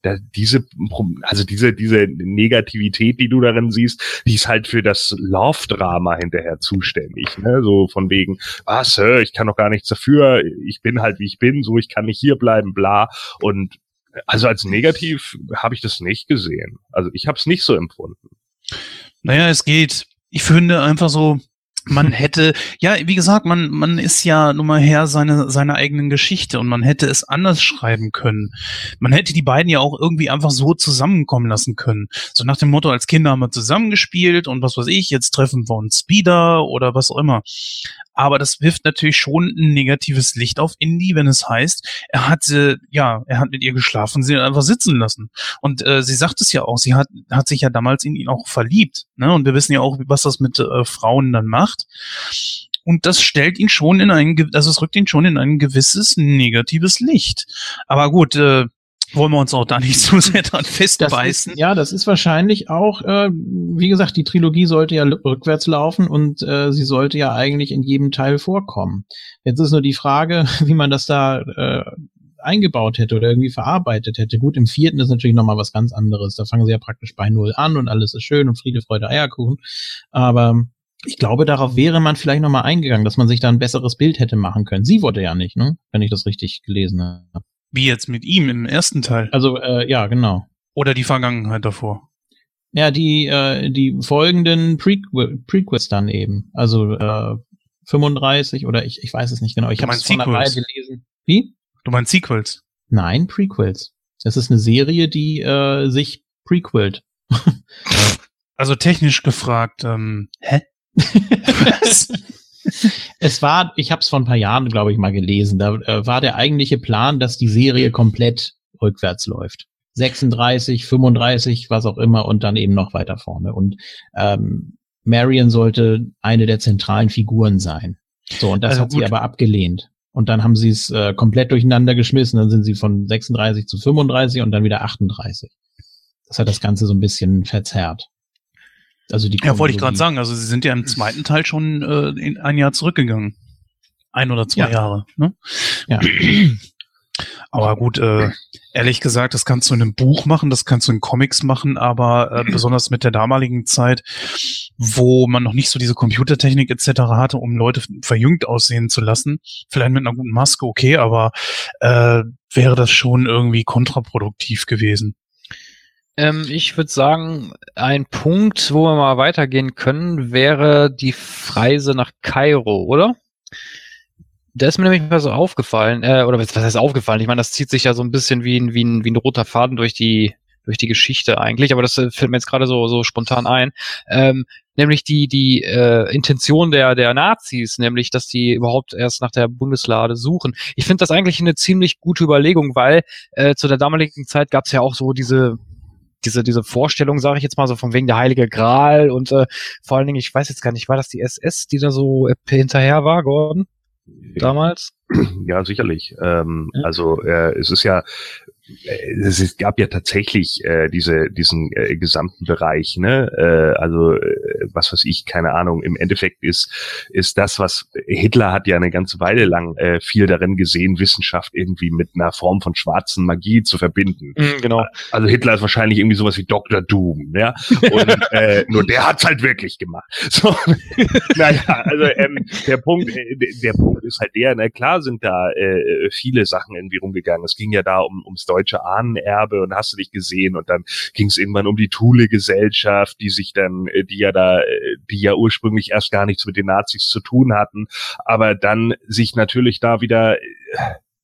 da diese, also diese, diese Negativität, die du darin siehst, die ist halt für das Love-Drama hinterher zuständig. Ne? So von wegen, was, ich kann doch gar nichts dafür, ich bin halt wie ich bin, so ich kann nicht hier bleiben, bla. Und also als negativ habe ich das nicht gesehen. Also ich habe es nicht so empfunden. Naja, es geht. Ich finde einfach so, man (laughs) hätte, ja, wie gesagt, man, man ist ja nun mal Herr seiner, seiner eigenen Geschichte und man hätte es anders schreiben können. Man hätte die beiden ja auch irgendwie einfach so zusammenkommen lassen können. So nach dem Motto, als Kinder haben wir zusammengespielt und was weiß ich, jetzt treffen wir uns Speeder oder was auch immer. Aber das wirft natürlich schon ein negatives Licht auf Indy, wenn es heißt, er hat, äh, ja, er hat mit ihr geschlafen, sie einfach sitzen lassen. Und äh, sie sagt es ja auch, sie hat, hat sich ja damals in ihn auch verliebt. Ne? Und wir wissen ja auch, was das mit äh, Frauen dann macht. Und das stellt ihn schon in ein, also es rückt ihn schon in ein gewisses negatives Licht. Aber gut, äh, wollen wir uns auch da nicht zu sehr dran festbeißen. Ist, ja, das ist wahrscheinlich auch, äh, wie gesagt, die Trilogie sollte ja rückwärts laufen und äh, sie sollte ja eigentlich in jedem Teil vorkommen. Jetzt ist nur die Frage, (laughs) wie man das da äh, eingebaut hätte oder irgendwie verarbeitet hätte. Gut, im vierten ist natürlich nochmal was ganz anderes. Da fangen sie ja praktisch bei Null an und alles ist schön und Friede, Freude, Eierkuchen. Aber ich glaube, darauf wäre man vielleicht nochmal eingegangen, dass man sich da ein besseres Bild hätte machen können. Sie wurde ja nicht, ne? Wenn ich das richtig gelesen habe. Wie jetzt mit ihm im ersten Teil? Also, äh, ja, genau. Oder die Vergangenheit davor? Ja, die, äh, die folgenden Prequel, Prequels dann eben. Also äh, 35 oder ich, ich weiß es nicht genau. Ich habe es von der Reihe gelesen. Wie? Du meinst Sequels? Nein, Prequels. Das ist eine Serie, die äh, sich prequelt. (laughs) also technisch gefragt, ähm, hä? (laughs) Was? Es war, ich habe es vor ein paar Jahren, glaube ich, mal gelesen. Da äh, war der eigentliche Plan, dass die Serie komplett rückwärts läuft. 36, 35, was auch immer und dann eben noch weiter vorne. Und ähm, Marion sollte eine der zentralen Figuren sein. So, und das also hat gut. sie aber abgelehnt. Und dann haben sie es äh, komplett durcheinander geschmissen. Dann sind sie von 36 zu 35 und dann wieder 38. Das hat das Ganze so ein bisschen verzerrt. Also die ja, wollte ich gerade sagen. Also sie sind ja im zweiten Teil schon äh, in ein Jahr zurückgegangen. Ein oder zwei ja. Jahre. Ne? Ja. (clears throat) Aber gut, äh, ehrlich gesagt, das kannst du in einem Buch machen, das kannst du in Comics machen, aber äh, (clears throat) besonders mit der damaligen Zeit, wo man noch nicht so diese Computertechnik etc. hatte, um Leute verjüngt aussehen zu lassen, vielleicht mit einer guten Maske, okay, aber äh, wäre das schon irgendwie kontraproduktiv gewesen. Ähm, ich würde sagen, ein Punkt, wo wir mal weitergehen können, wäre die Reise nach Kairo, oder? Da ist mir nämlich mal so aufgefallen, äh, oder was heißt aufgefallen? Ich meine, das zieht sich ja so ein bisschen wie ein, wie ein, wie ein roter Faden durch die, durch die Geschichte eigentlich, aber das äh, fällt mir jetzt gerade so, so spontan ein. Ähm, nämlich die, die äh, Intention der, der Nazis, nämlich, dass die überhaupt erst nach der Bundeslade suchen. Ich finde das eigentlich eine ziemlich gute Überlegung, weil äh, zu der damaligen Zeit gab es ja auch so diese diese, diese Vorstellung, sage ich jetzt mal so, von wegen der Heilige Gral und äh, vor allen Dingen, ich weiß jetzt gar nicht, war das die SS, die da so äh, hinterher war, Gordon? Damals? Ja, sicherlich. Ähm, ja. Also äh, es ist ja es gab ja tatsächlich äh, diese diesen äh, gesamten Bereich, ne? Äh, also äh, was weiß ich, keine Ahnung. Im Endeffekt ist ist das, was Hitler hat ja eine ganze Weile lang äh, viel darin gesehen, Wissenschaft irgendwie mit einer Form von schwarzen Magie zu verbinden. Mhm, genau. Also Hitler ist wahrscheinlich irgendwie sowas wie Dr. Doom, ja. Und (laughs) äh, nur der hat's halt wirklich gemacht. (laughs) So, naja, also ähm, der Punkt, äh, der Punkt ist halt der, na klar sind da äh, viele Sachen irgendwie rumgegangen. Es ging ja da um ums Deutsche deutsche Ahnenerbe und hast du dich gesehen und dann ging es irgendwann um die Thule-Gesellschaft, die sich dann, äh, die ja da, äh, die ja ursprünglich erst gar nichts mit den Nazis zu tun hatten, aber dann sich natürlich da wieder äh,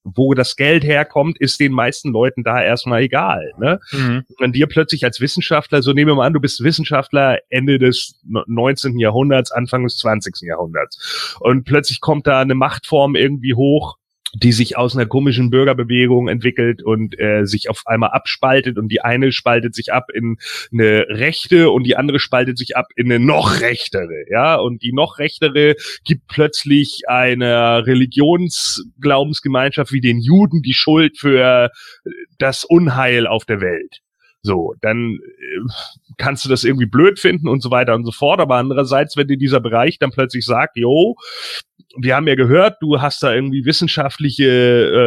wo das Geld herkommt, ist den meisten Leuten da erstmal egal. Ne? Mhm. Wenn dir plötzlich als Wissenschaftler, so nehmen wir mal an, du bist Wissenschaftler Ende des 19. Jahrhunderts, Anfang des 20. Jahrhunderts und plötzlich kommt da eine Machtform irgendwie hoch, die sich aus einer komischen Bürgerbewegung entwickelt und äh, sich auf einmal abspaltet und die eine spaltet sich ab in eine rechte und die andere spaltet sich ab in eine noch rechtere, ja, und die noch rechtere gibt plötzlich einer Religionsglaubensgemeinschaft wie den Juden die Schuld für das Unheil auf der Welt. So, dann äh, kannst du das irgendwie blöd finden und so weiter und so fort. Aber andererseits, wenn dir dieser Bereich dann plötzlich sagt, yo, wir haben ja gehört, du hast da irgendwie wissenschaftliche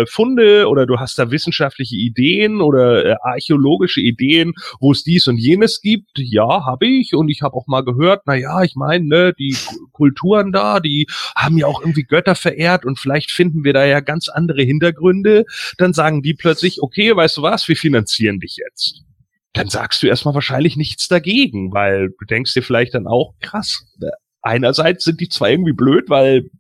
äh, Funde oder du hast da wissenschaftliche Ideen oder äh, archäologische Ideen, wo es dies und jenes gibt. Ja, habe ich und ich habe auch mal gehört, na ja, ich meine, ne, die Kulturen da, die haben ja auch irgendwie Götter verehrt und vielleicht finden wir da ja ganz andere Hintergründe. Dann sagen die plötzlich, okay, weißt du was, wir finanzieren dich jetzt dann sagst du erstmal wahrscheinlich nichts dagegen, weil du denkst dir vielleicht dann auch, krass, einerseits sind die zwar irgendwie blöd, weil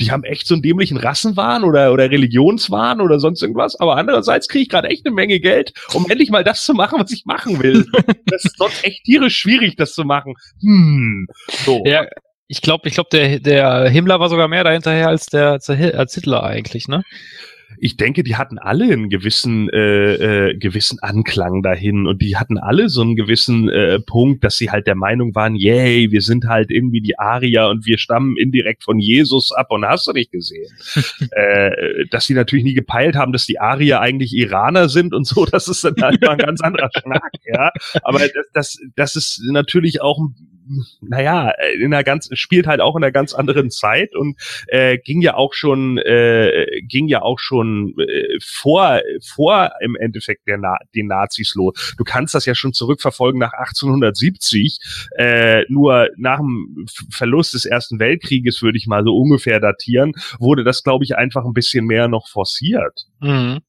die haben echt so einen dämlichen Rassenwahn oder, oder Religionswahn oder sonst irgendwas, aber andererseits kriege ich gerade echt eine Menge Geld, um endlich mal das zu machen, was ich machen will. (laughs) das ist sonst echt tierisch schwierig, das zu machen. Hm. So. Ja, ich glaube, ich glaube, der, der Himmler war sogar mehr dahinterher als der als Hitler eigentlich, ne? Ich denke, die hatten alle einen gewissen, äh, äh, gewissen Anklang dahin und die hatten alle so einen gewissen äh, Punkt, dass sie halt der Meinung waren, yay, wir sind halt irgendwie die Arier und wir stammen indirekt von Jesus ab und hast du nicht gesehen. (laughs) äh, dass sie natürlich nie gepeilt haben, dass die Arier eigentlich Iraner sind und so, (laughs) das ist dann halt mal ein ganz anderer Schnack, ja. Aber das, das, das ist natürlich auch naja, in einer ganz, spielt halt auch in einer ganz anderen Zeit und äh, ging ja auch schon, äh, ging ja auch schon äh, vor, vor im Endeffekt der Na den Nazis los. Du kannst das ja schon zurückverfolgen nach 1870, äh, nur nach dem Verlust des Ersten Weltkrieges würde ich mal so ungefähr datieren, wurde das, glaube ich, einfach ein bisschen mehr noch forciert. Mhm.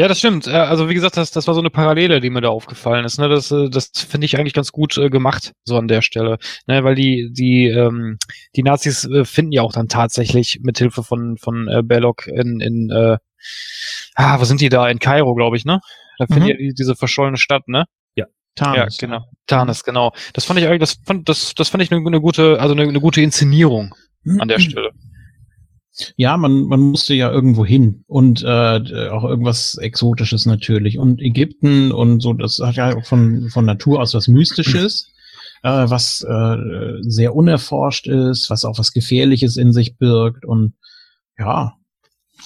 Ja, das stimmt. Äh, also wie gesagt, das, das war so eine Parallele, die mir da aufgefallen ist. Ne? Das, äh, das finde ich eigentlich ganz gut äh, gemacht, so an der Stelle. Ne? Weil die, die, ähm, die Nazis äh, finden ja auch dann tatsächlich mit Hilfe von, von äh, Belloc in, in äh, ah, wo sind die da? In Kairo, glaube ich, ne? Da finden mhm. die diese verschollene Stadt, ne? Ja. Tarnis. Ja, genau. Tarnis, genau. Das fand ich eigentlich, das fand, das, das fand ich eine, eine gute, also eine, eine gute Inszenierung (clears throat) an der Stelle. Ja, man, man musste ja irgendwo hin und äh, auch irgendwas Exotisches natürlich. Und Ägypten und so, das hat ja auch von, von Natur aus was Mystisches, äh, was äh, sehr unerforscht ist, was auch was Gefährliches in sich birgt. Und ja,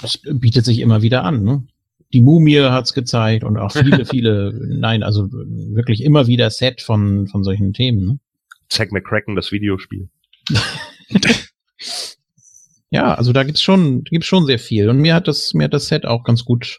das bietet sich immer wieder an. Ne? Die Mumie hat's gezeigt und auch viele, (laughs) viele, nein, also wirklich immer wieder Set von, von solchen Themen. Ne? Zack McCracken, das Videospiel. (laughs) Ja, also da gibt's schon, gibt's schon sehr viel. Und mir hat das, mir hat das Set auch ganz gut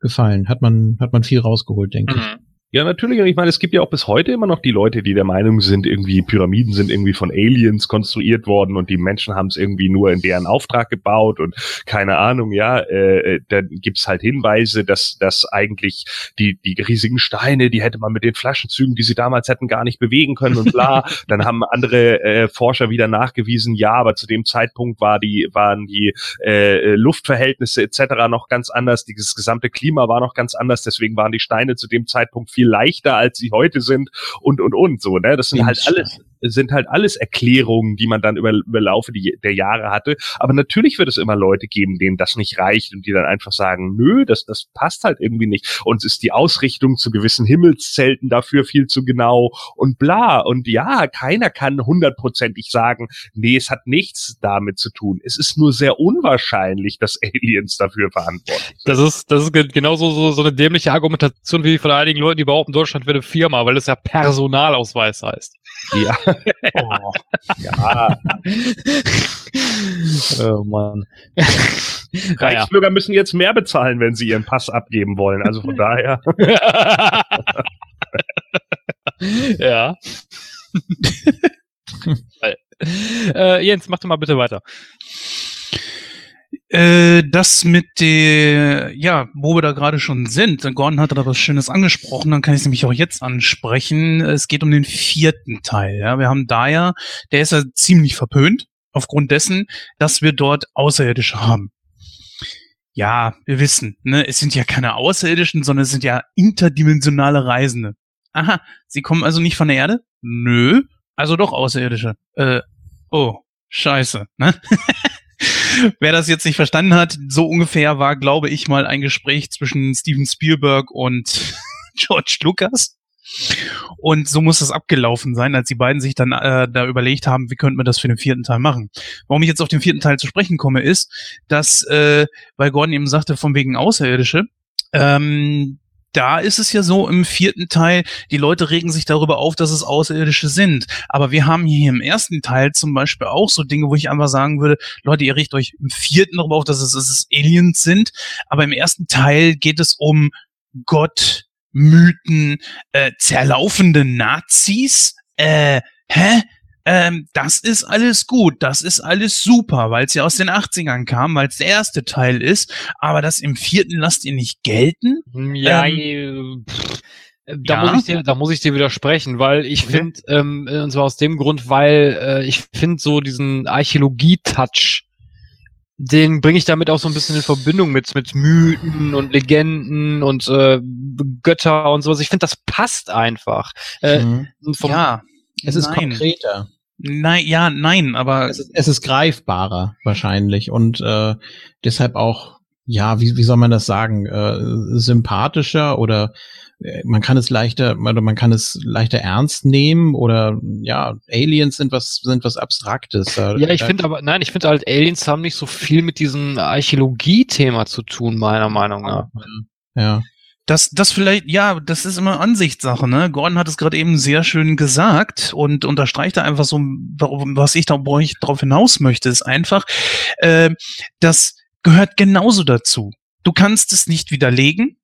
gefallen. Hat man, hat man viel rausgeholt, denke mhm. ich. Ja, natürlich. Und ich meine, es gibt ja auch bis heute immer noch die Leute, die der Meinung sind, irgendwie Pyramiden sind irgendwie von Aliens konstruiert worden und die Menschen haben es irgendwie nur in deren Auftrag gebaut und keine Ahnung, ja, äh, da gibt's halt Hinweise, dass, dass eigentlich die, die riesigen Steine, die hätte man mit den Flaschenzügen, die sie damals hätten, gar nicht bewegen können und bla. (laughs) Dann haben andere äh, Forscher wieder nachgewiesen, ja, aber zu dem Zeitpunkt war die, waren die äh, Luftverhältnisse etc. noch ganz anders, dieses gesamte Klima war noch ganz anders, deswegen waren die Steine zu dem Zeitpunkt viel viel leichter, als sie heute sind und, und, und, so, ne? Das sind halt alles, sind halt alles Erklärungen, die man dann über, über Laufe der Jahre hatte. Aber natürlich wird es immer Leute geben, denen das nicht reicht und die dann einfach sagen, nö, das, das passt halt irgendwie nicht. Und ist die Ausrichtung zu gewissen Himmelszelten dafür viel zu genau und bla. Und ja, keiner kann hundertprozentig sagen, nee, es hat nichts damit zu tun. Es ist nur sehr unwahrscheinlich, dass Aliens dafür verantwortlich sind. Das ist, das ist genauso so, so eine dämliche Argumentation wie von einigen Leuten, die behaupten, Deutschland wäre eine Firma, weil es ja Personalausweis heißt. Ja. Oh, ja. (laughs) oh Mann. (laughs) Reichsbürger müssen jetzt mehr bezahlen, wenn sie ihren Pass abgeben wollen. Also von daher. (laughs) ja. äh, Jens, mach doch mal bitte weiter. Äh, das mit der, ja, wo wir da gerade schon sind, Gordon hat da was Schönes angesprochen, dann kann ich es nämlich auch jetzt ansprechen. Es geht um den vierten Teil. Ja. Wir haben da ja, der ist ja ziemlich verpönt, aufgrund dessen, dass wir dort Außerirdische haben. Ja, wir wissen, ne, es sind ja keine Außerirdischen, sondern es sind ja interdimensionale Reisende. Aha, sie kommen also nicht von der Erde? Nö, also doch Außerirdische. Äh, oh, scheiße, ne? (laughs) Wer das jetzt nicht verstanden hat, so ungefähr war, glaube ich, mal ein Gespräch zwischen Steven Spielberg und (laughs) George Lucas. Und so muss das abgelaufen sein, als die beiden sich dann äh, da überlegt haben, wie könnten wir das für den vierten Teil machen. Warum ich jetzt auf den vierten Teil zu sprechen komme, ist, dass, äh, weil Gordon eben sagte, von wegen Außerirdische, ähm, da ist es ja so im vierten Teil, die Leute regen sich darüber auf, dass es Außerirdische sind. Aber wir haben hier im ersten Teil zum Beispiel auch so Dinge, wo ich einfach sagen würde, Leute, ihr regt euch im vierten darüber auf, dass es, dass es Aliens sind. Aber im ersten Teil geht es um Gott, Mythen, äh, zerlaufende Nazis. Äh, hä? Ähm, das ist alles gut, das ist alles super, weil es ja aus den 80ern kam, weil es der erste Teil ist, aber das im vierten lasst ihr nicht gelten? Ja, ähm, Äh, Da, Ja. muss ich dir, da muss ich dir widersprechen, weil ich Okay. finde, ähm, äh, und zwar aus dem Grund, weil äh, ich finde so diesen Archäologie-Touch, den bringe ich damit auch so ein bisschen in Verbindung mit, mit Mythen und Legenden und äh, Götter und sowas. Ich finde, das passt einfach. Äh, Mhm. vom, ja, Es ist nein. konkreter. Nein, ja, nein, aber Es ist, es ist greifbarer wahrscheinlich und äh, deshalb auch, ja, wie, wie soll man das sagen, äh, sympathischer oder äh, man kann es leichter, oder man kann es leichter ernst nehmen oder ja, Aliens sind was sind was Abstraktes. Da- Ja, ich finde aber, nein, ich finde halt, Aliens haben nicht so viel mit diesem Archäologie-Thema zu tun, meiner Meinung nach. ja. Das, das vielleicht, ja, das ist immer Ansichtssache, ne? Gordon hat es gerade eben sehr schön gesagt und unterstreicht da einfach so, was ich da, ich drauf hinaus möchte, ist einfach, äh, das gehört genauso dazu. Du kannst es nicht widerlegen.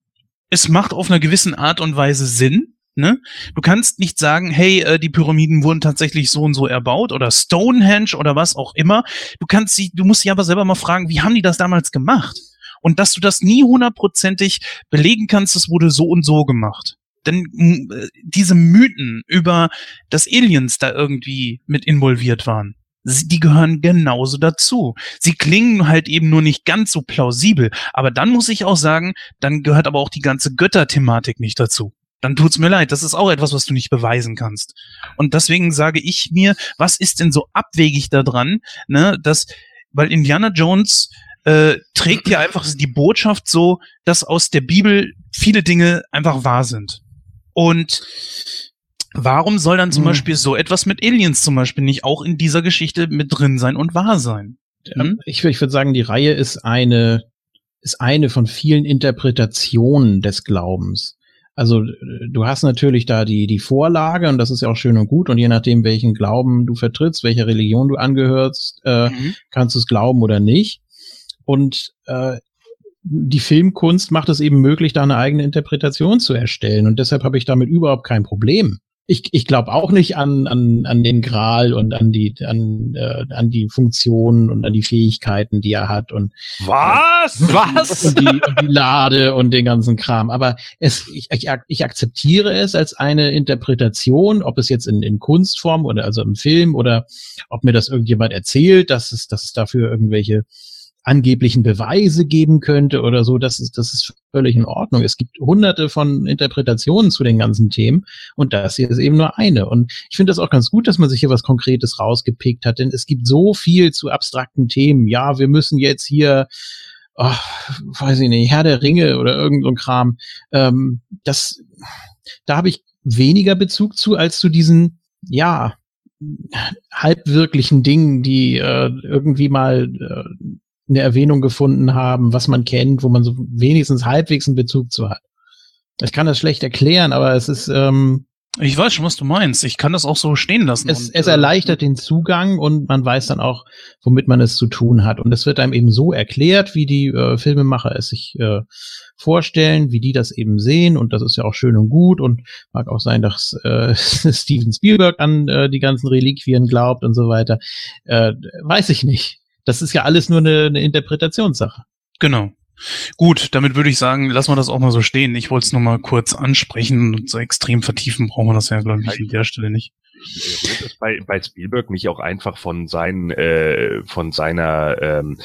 Es macht auf einer gewissen Art und Weise Sinn. Ne? Du kannst nicht sagen, hey, äh, die Pyramiden wurden tatsächlich so und so erbaut oder Stonehenge oder was auch immer. Du kannst sie, du musst sie aber selber mal fragen, wie haben die das damals gemacht? Und dass du das nie hundertprozentig belegen kannst, es wurde so und so gemacht. Denn äh, diese Mythen über, dass Aliens da irgendwie mit involviert waren, die gehören genauso dazu. Sie klingen halt eben nur nicht ganz so plausibel. Aber dann muss ich auch sagen, dann gehört aber auch die ganze Götterthematik nicht dazu. Dann tut's mir leid, das ist auch etwas, was du nicht beweisen kannst. Und deswegen sage ich mir, was ist denn so abwegig daran, ne, dass, weil Indiana Jones äh, trägt ja einfach die Botschaft so, dass aus der Bibel viele Dinge einfach wahr sind. Und warum soll dann zum Hm. Beispiel so etwas mit Aliens zum Beispiel nicht auch in dieser Geschichte mit drin sein und wahr sein? Hm? Ich, ich würde sagen, die Reihe ist eine, ist eine von vielen Interpretationen des Glaubens. Also äh, du hast natürlich da die, die Vorlage und das ist ja auch schön und gut und je nachdem, welchen Glauben du vertrittst, welcher Religion du angehörst, äh, Mhm. kannst du es glauben oder nicht. Und äh, die Filmkunst macht es eben möglich, da eine eigene Interpretation zu erstellen. Und deshalb habe ich damit überhaupt kein Problem. Ich, ich glaube auch nicht an, an, an den Gral und an die, an, äh, an die Funktionen und an die Fähigkeiten, die er hat und, Was? Was? und, die, und die Lade und den ganzen Kram. Aber es, ich, ich, ich akzeptiere es als eine Interpretation, ob es jetzt in, in Kunstform oder also im Film oder ob mir das irgendjemand erzählt, dass es, dass es dafür irgendwelche angeblichen Beweise geben könnte oder so, das ist, das ist völlig in Ordnung. Es gibt hunderte von Interpretationen zu den ganzen Themen und das hier ist eben nur eine. Und ich finde das auch ganz gut, dass man sich hier was Konkretes rausgepickt hat, denn es gibt so viel zu abstrakten Themen. Ja, wir müssen jetzt hier, oh, weiß ich nicht, Herr der Ringe oder irgend so ein Kram. Ähm, das, da habe ich weniger Bezug zu als zu diesen, ja, halbwirklichen Dingen, die äh, irgendwie mal äh, eine Erwähnung gefunden haben, was man kennt, wo man so wenigstens halbwegs einen Bezug zu hat. Ich kann das schlecht erklären, aber es ist, ähm, Ich weiß schon, was du meinst. Ich kann das auch so stehen lassen. es, Und, es äh, erleichtert den Zugang und man weiß dann auch, womit man es zu tun hat. Und es wird einem eben so erklärt, wie die äh, Filmemacher es sich äh, vorstellen, wie die das eben sehen. Und das ist ja auch schön und gut. Und mag auch sein, dass äh, (laughs) Steven Spielberg an äh, die ganzen Reliquien glaubt und so weiter. Äh, weiß ich nicht. Das ist ja alles nur eine, eine Interpretationssache. Genau. Gut, damit würde ich sagen, lassen wir das auch mal so stehen. Ich wollte es nur mal kurz ansprechen und so extrem vertiefen brauchen wir das ja, glaube ich, an der Stelle nicht. Rührt es bei, bei Spielberg nicht auch einfach von seinen, äh, von seiner ähm,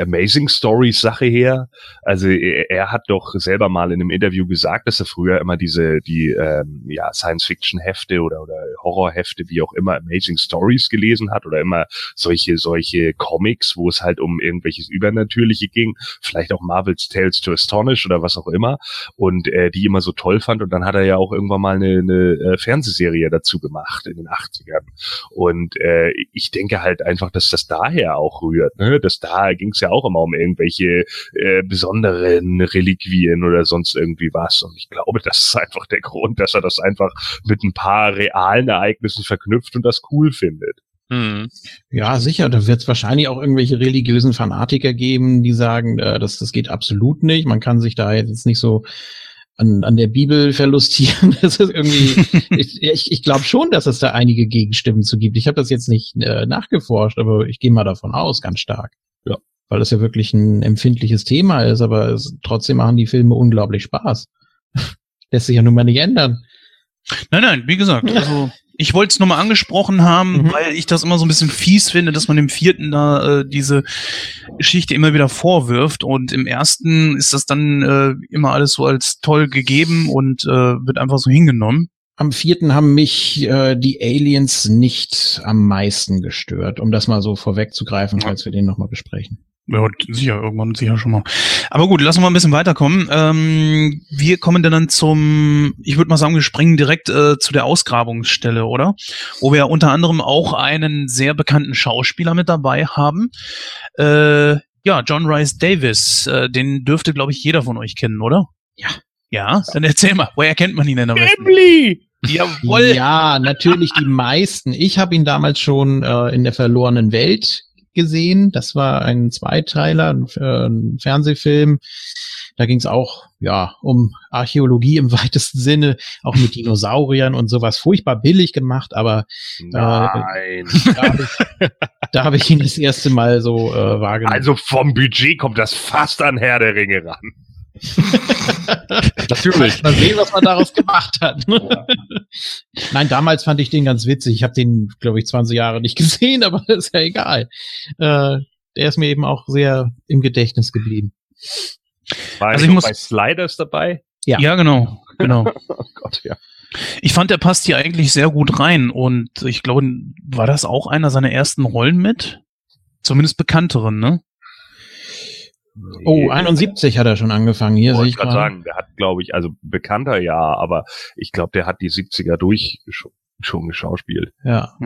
Amazing Stories Sache her? Also er, er hat doch selber mal in einem Interview gesagt, dass er früher immer diese die ähm, ja Science Fiction Hefte oder oder Horrorhefte wie auch immer Amazing Stories gelesen hat oder immer solche solche Comics, wo es halt um irgendwelches Übernatürliche ging, vielleicht auch Marvel's Tales to Astonish oder was auch immer. Und äh, die immer so toll fand. Und dann hat er ja auch irgendwann mal eine, eine äh, Fernsehserie dazu gemacht in den 80ern und äh, ich denke halt einfach, dass das daher auch rührt, ne? dass da ging es ja auch immer um irgendwelche äh, besonderen Reliquien oder sonst irgendwie was und ich glaube, das ist einfach der Grund, dass er das einfach mit ein paar realen Ereignissen verknüpft und das cool findet. Hm. Ja, sicher. Da wird es wahrscheinlich auch irgendwelche religiösen Fanatiker geben, die sagen, äh, das, das geht absolut nicht. Man kann sich da jetzt nicht so an, an der Bibel verlustieren. (laughs) Das ist irgendwie, (laughs) ich, ich, ich glaube schon, dass es da einige Gegenstimmen zu gibt. Ich habe das jetzt nicht äh, nachgeforscht, aber ich gehe mal davon aus, ganz stark. Ja. Weil das ja wirklich ein empfindliches Thema ist, aber es, trotzdem machen die Filme unglaublich Spaß. (laughs) Lässt sich ja nun mal nicht ändern. Nein, nein, wie gesagt, also ich wollte es nur mal angesprochen haben, Mhm. weil ich das immer so ein bisschen fies finde, dass man dem vierten da äh, diese Geschichte immer wieder vorwirft und im ersten ist das dann äh, immer alles so als toll gegeben und äh, wird einfach so hingenommen. Am vierten haben mich äh, die Aliens nicht am meisten gestört, um das mal so vorwegzugreifen, falls wir den nochmal besprechen. Ja, sicher, irgendwann sicher schon mal. Aber gut, lassen wir mal ein bisschen weiterkommen. Ähm, wir kommen dann zum, ich würde mal sagen, wir springen direkt äh, zu der Ausgrabungsstelle, oder? Wo wir unter anderem auch einen sehr bekannten Schauspieler mit dabei haben. Äh, ja, John Rice Davis. Äh, den dürfte, glaube ich, jeder von euch kennen, oder? Ja. Ja, dann erzähl mal, woher kennt man ihn denn am! Jawohl. Ja, natürlich die meisten. Ich habe ihn damals schon äh, in der verlorenen Welt gesehen. Das war ein Zweiteiler, ein, äh, ein Fernsehfilm. Da ging es auch ja um Archäologie im (laughs) weitesten Sinne, auch mit Dinosauriern und sowas. Furchtbar billig gemacht, aber Nein. da habe ich, da hab ich ihn das erste Mal so äh, wahrgenommen. Also vom Budget kommt das fast an Herr der Ringe ran. (laughs) (laughs) Natürlich. Mal sehen, was man daraus gemacht hat. (laughs) ne? Nein, damals fand ich den ganz witzig. Ich habe den, glaube ich, 20 Jahre nicht (laughs) gesehen, aber ist ja egal. Äh, der ist mir eben auch sehr im Gedächtnis geblieben. War Also ich ich muss- bei Sliders dabei? Ja. Ja, genau, genau. Oh Gott, ja. Ich fand, der passt hier eigentlich sehr gut rein und ich glaube, war das auch einer seiner ersten Rollen mit? Zumindest bekannteren, ne? Oh, 71 hat er schon angefangen. Hier sehe ich ich gerade gerade. sagen, der hat, glaube ich, also bekannter ja, aber ich glaube, der hat die 70er durch schon, schon geschauspielt. Ja.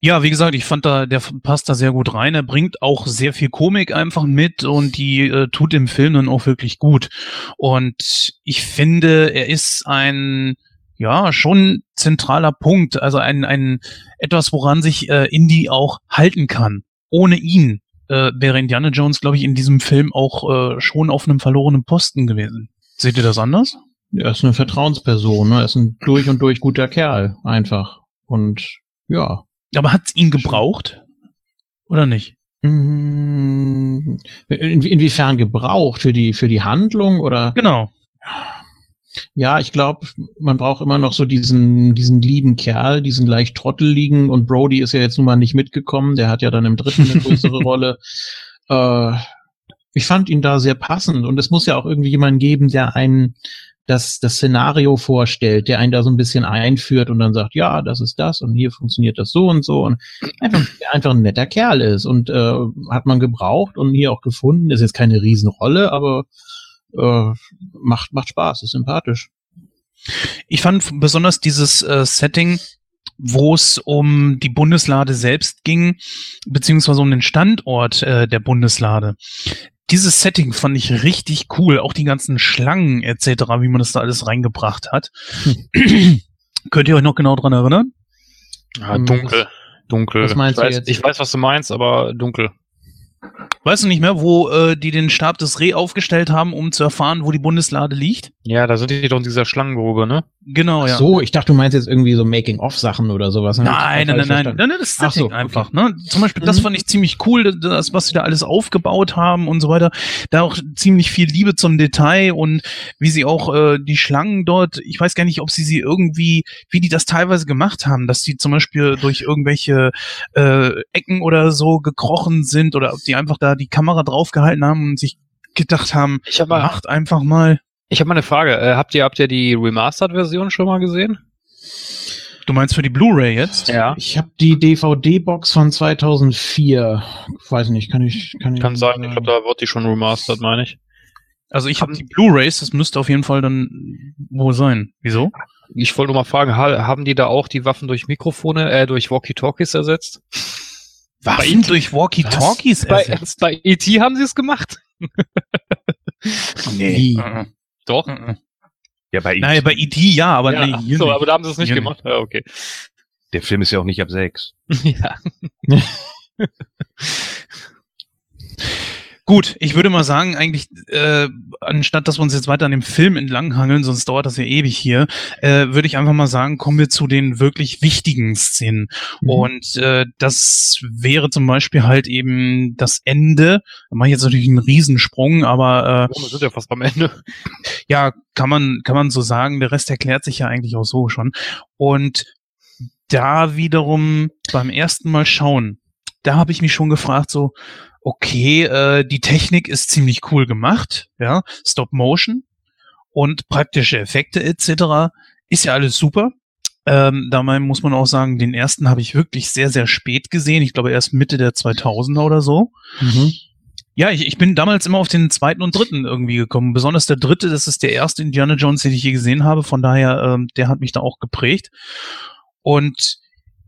Ja, wie gesagt, ich fand da, der passt da sehr gut rein. Er bringt auch sehr viel Komik einfach mit und die äh, tut im Film dann auch wirklich gut. Und ich finde, er ist ein, ja, schon zentraler Punkt, also ein, ein etwas, woran sich äh, Indy auch halten kann. Ohne ihn äh, wäre Indiana Jones, glaube ich, in diesem Film auch äh, schon auf einem verlorenen Posten gewesen. Seht ihr das anders? Er ist eine Vertrauensperson. Ne? Er ist ein durch und durch guter Kerl. Einfach. Und ja. Aber hat's ihn gebraucht? Oder nicht? Mm, In, inwiefern gebraucht? Für die, für die Handlung oder? Genau. Ja, ich glaube, man braucht immer noch so diesen, diesen lieben Kerl, diesen leicht trotteligen und Brody ist ja jetzt nun mal nicht mitgekommen, der hat ja dann im dritten eine größere (laughs) Rolle. Äh, ich fand ihn da sehr passend und es muss ja auch irgendwie jemanden geben, der einen das, das Szenario vorstellt, der einen da so ein bisschen einführt und dann sagt, ja, das ist das und hier funktioniert das so und so und einfach, einfach ein netter Kerl ist und äh, hat man gebraucht und hier auch gefunden. Ist jetzt keine Riesenrolle, aber äh, macht, macht Spaß, ist sympathisch. Ich fand besonders dieses äh, Setting, wo es um die Bundeslade selbst ging, beziehungsweise um den Standort äh, der Bundeslade. Dieses Setting fand ich richtig cool, auch die ganzen Schlangen etc., wie man das da alles reingebracht hat. Könnt ihr euch noch genau dran erinnern? Ja, Ähm, dunkel. Dunkel. was meinst ich du weiß, jetzt? Ich weiß, was du meinst, aber dunkel. Weißt du nicht mehr, wo äh, die den Stab des Reh aufgestellt haben, um zu erfahren, wo die Bundeslade liegt? Ja, da sind die doch in dieser Schlangengrube, ne? Genau, ja. So, ich dachte, du meinst jetzt irgendwie so Making-of-Sachen oder sowas. ne? Nein, Hab nein, nein, nein, nein, nein, das Ach Setting so, okay. einfach, ne? Zum Beispiel, das Mhm. fand ich ziemlich cool, das, was sie da alles aufgebaut haben und so weiter. Da auch ziemlich viel Liebe zum Detail und wie sie auch äh, die Schlangen dort, ich weiß gar nicht, ob sie sie irgendwie, wie die das teilweise gemacht haben, dass die zum Beispiel durch irgendwelche äh, Ecken oder so gekrochen sind oder ob die einfach da die Kamera draufgehalten haben und sich gedacht haben, Ich habe mal, macht einfach mal. Ich hab mal eine Frage. Äh, habt ihr, habt ihr die Remastered-Version schon mal gesehen? Du meinst für die Blu-ray jetzt? Ja. Ich habe die DVD-Box von 2004. Weiß nicht, kann ich, kann ich. Kann sein, sagen. ich glaube, da wird die schon remastered, meine ich. Also ich habe die Blu-rays, das müsste auf jeden Fall dann wo sein. Wieso? Ich wollte nur mal fragen, ha haben die da auch die Waffen durch Mikrofone, äh, durch Walkie-Talkies ersetzt? Waffen durch Walkie-Talkies Bei, ersetzt? bei E.T. haben sie es gemacht? (laughs) Wie? Doch. äh. Ja, bei Naja, bei E.T. ja, aber ja, nee, so, nicht. aber da haben sie es nicht Hier gemacht. Ja, okay. der Film ist ja auch nicht ab sechs. (laughs) ja. (laughs) Gut, ich würde mal sagen, eigentlich, äh, anstatt dass wir uns jetzt weiter an dem Film entlanghangeln, sonst dauert das ja ewig hier, äh, würde ich einfach mal sagen, kommen wir zu den wirklich wichtigen Szenen. Mhm. Und äh, das wäre zum Beispiel halt eben das Ende. Da mache ich jetzt natürlich einen Riesensprung, aber Oh, wir sind ja fast am Ende. äh, (laughs) ja, kann man, kann man so sagen. Der Rest erklärt sich ja eigentlich auch so schon. Und da wiederum beim ersten Mal schauen, da habe ich mich schon gefragt, so, okay, äh, die Technik ist ziemlich cool gemacht, ja, Stop Motion und praktische Effekte etc. ist ja alles super. Ähm, dabei muss man auch sagen, den ersten habe ich wirklich sehr, sehr spät gesehen. Ich glaube erst Mitte der 2000er oder so. Mhm. Ja, ich, ich bin damals immer auf den zweiten und dritten irgendwie gekommen. Besonders der dritte, das ist der erste Indiana Jones, den ich je gesehen habe. Von daher, ähm, der hat mich da auch geprägt. Und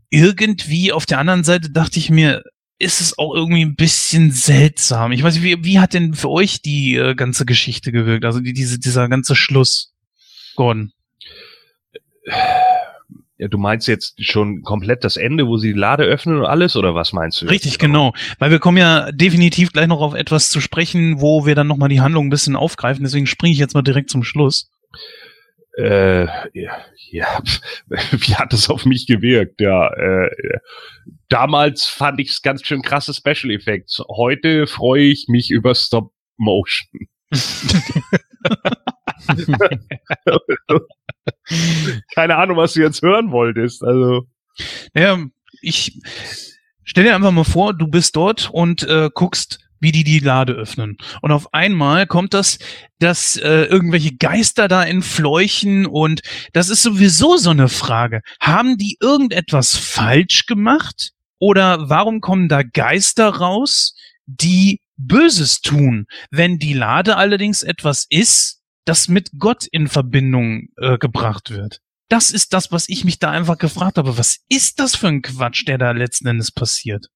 irgendwie auf der anderen Seite dachte ich mir, ist es auch irgendwie ein bisschen seltsam. Ich weiß nicht, wie, wie hat denn für euch die äh, ganze Geschichte gewirkt? Also die, diese, dieser ganze Schluss, Gordon. Ja, du meinst jetzt schon komplett das Ende, wo sie die Lade öffnen und alles, oder was meinst du? Richtig, genau. Weil wir kommen ja definitiv gleich noch auf etwas zu sprechen, wo wir dann nochmal die Handlung ein bisschen aufgreifen. Deswegen springe ich jetzt mal direkt zum Schluss. Äh, ja, (laughs) wie hat es auf mich gewirkt? Ja, äh, damals fand ich es ganz schön krasse Special Effects. Heute freue ich mich über Stop Motion. (laughs) Keine Ahnung, was du jetzt hören wolltest. Also Ja, ich stell dir einfach mal vor, du bist dort und äh, guckst, wie die die Lade öffnen. Und auf einmal kommt das, dass äh, irgendwelche Geister da entfleuchen und das ist sowieso so eine Frage. Haben die irgendetwas falsch gemacht? Oder warum kommen da Geister raus, die Böses tun? Wenn die Lade allerdings etwas ist, das mit Gott in Verbindung äh, gebracht wird. Das ist das, was ich mich da einfach gefragt habe. Was ist das für ein Quatsch, der da letzten Endes passiert?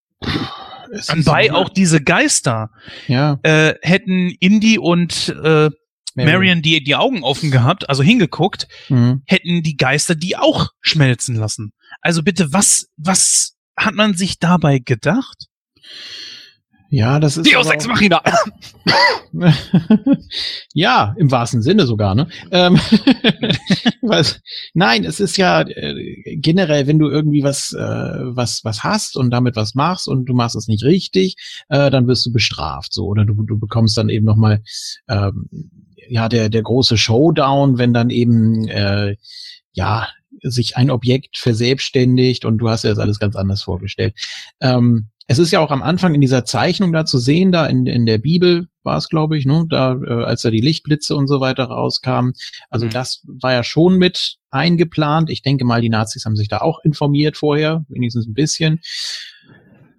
Es Anbei so- auch diese Geister Ja. äh, hätten Indy und äh, Marion die, die Augen offen gehabt, also hingeguckt, Mhm. hätten die Geister die auch schmelzen lassen. Also bitte, was, was hat man sich dabei gedacht? Ja, das ist. Deus Ex Machina. (laughs) ja, im wahrsten Sinne sogar, ne? Ähm, (laughs) was, nein, es ist ja äh, generell, wenn du irgendwie was, äh, was, was hast und damit was machst und du machst es nicht richtig, äh, dann wirst du bestraft, so oder du, du bekommst dann eben noch mal ähm, ja der der große Showdown, wenn dann eben äh, ja sich ein Objekt verselbstständigt und du hast dir das alles ganz anders vorgestellt. Ähm, es ist ja auch am Anfang in dieser Zeichnung da zu sehen, da in, in der Bibel war es, glaube ich, ne, da, äh, als da die Lichtblitze und so weiter rauskamen. Also Mhm. das war ja schon mit eingeplant. Ich denke mal, die Nazis haben sich da auch informiert vorher, wenigstens ein bisschen,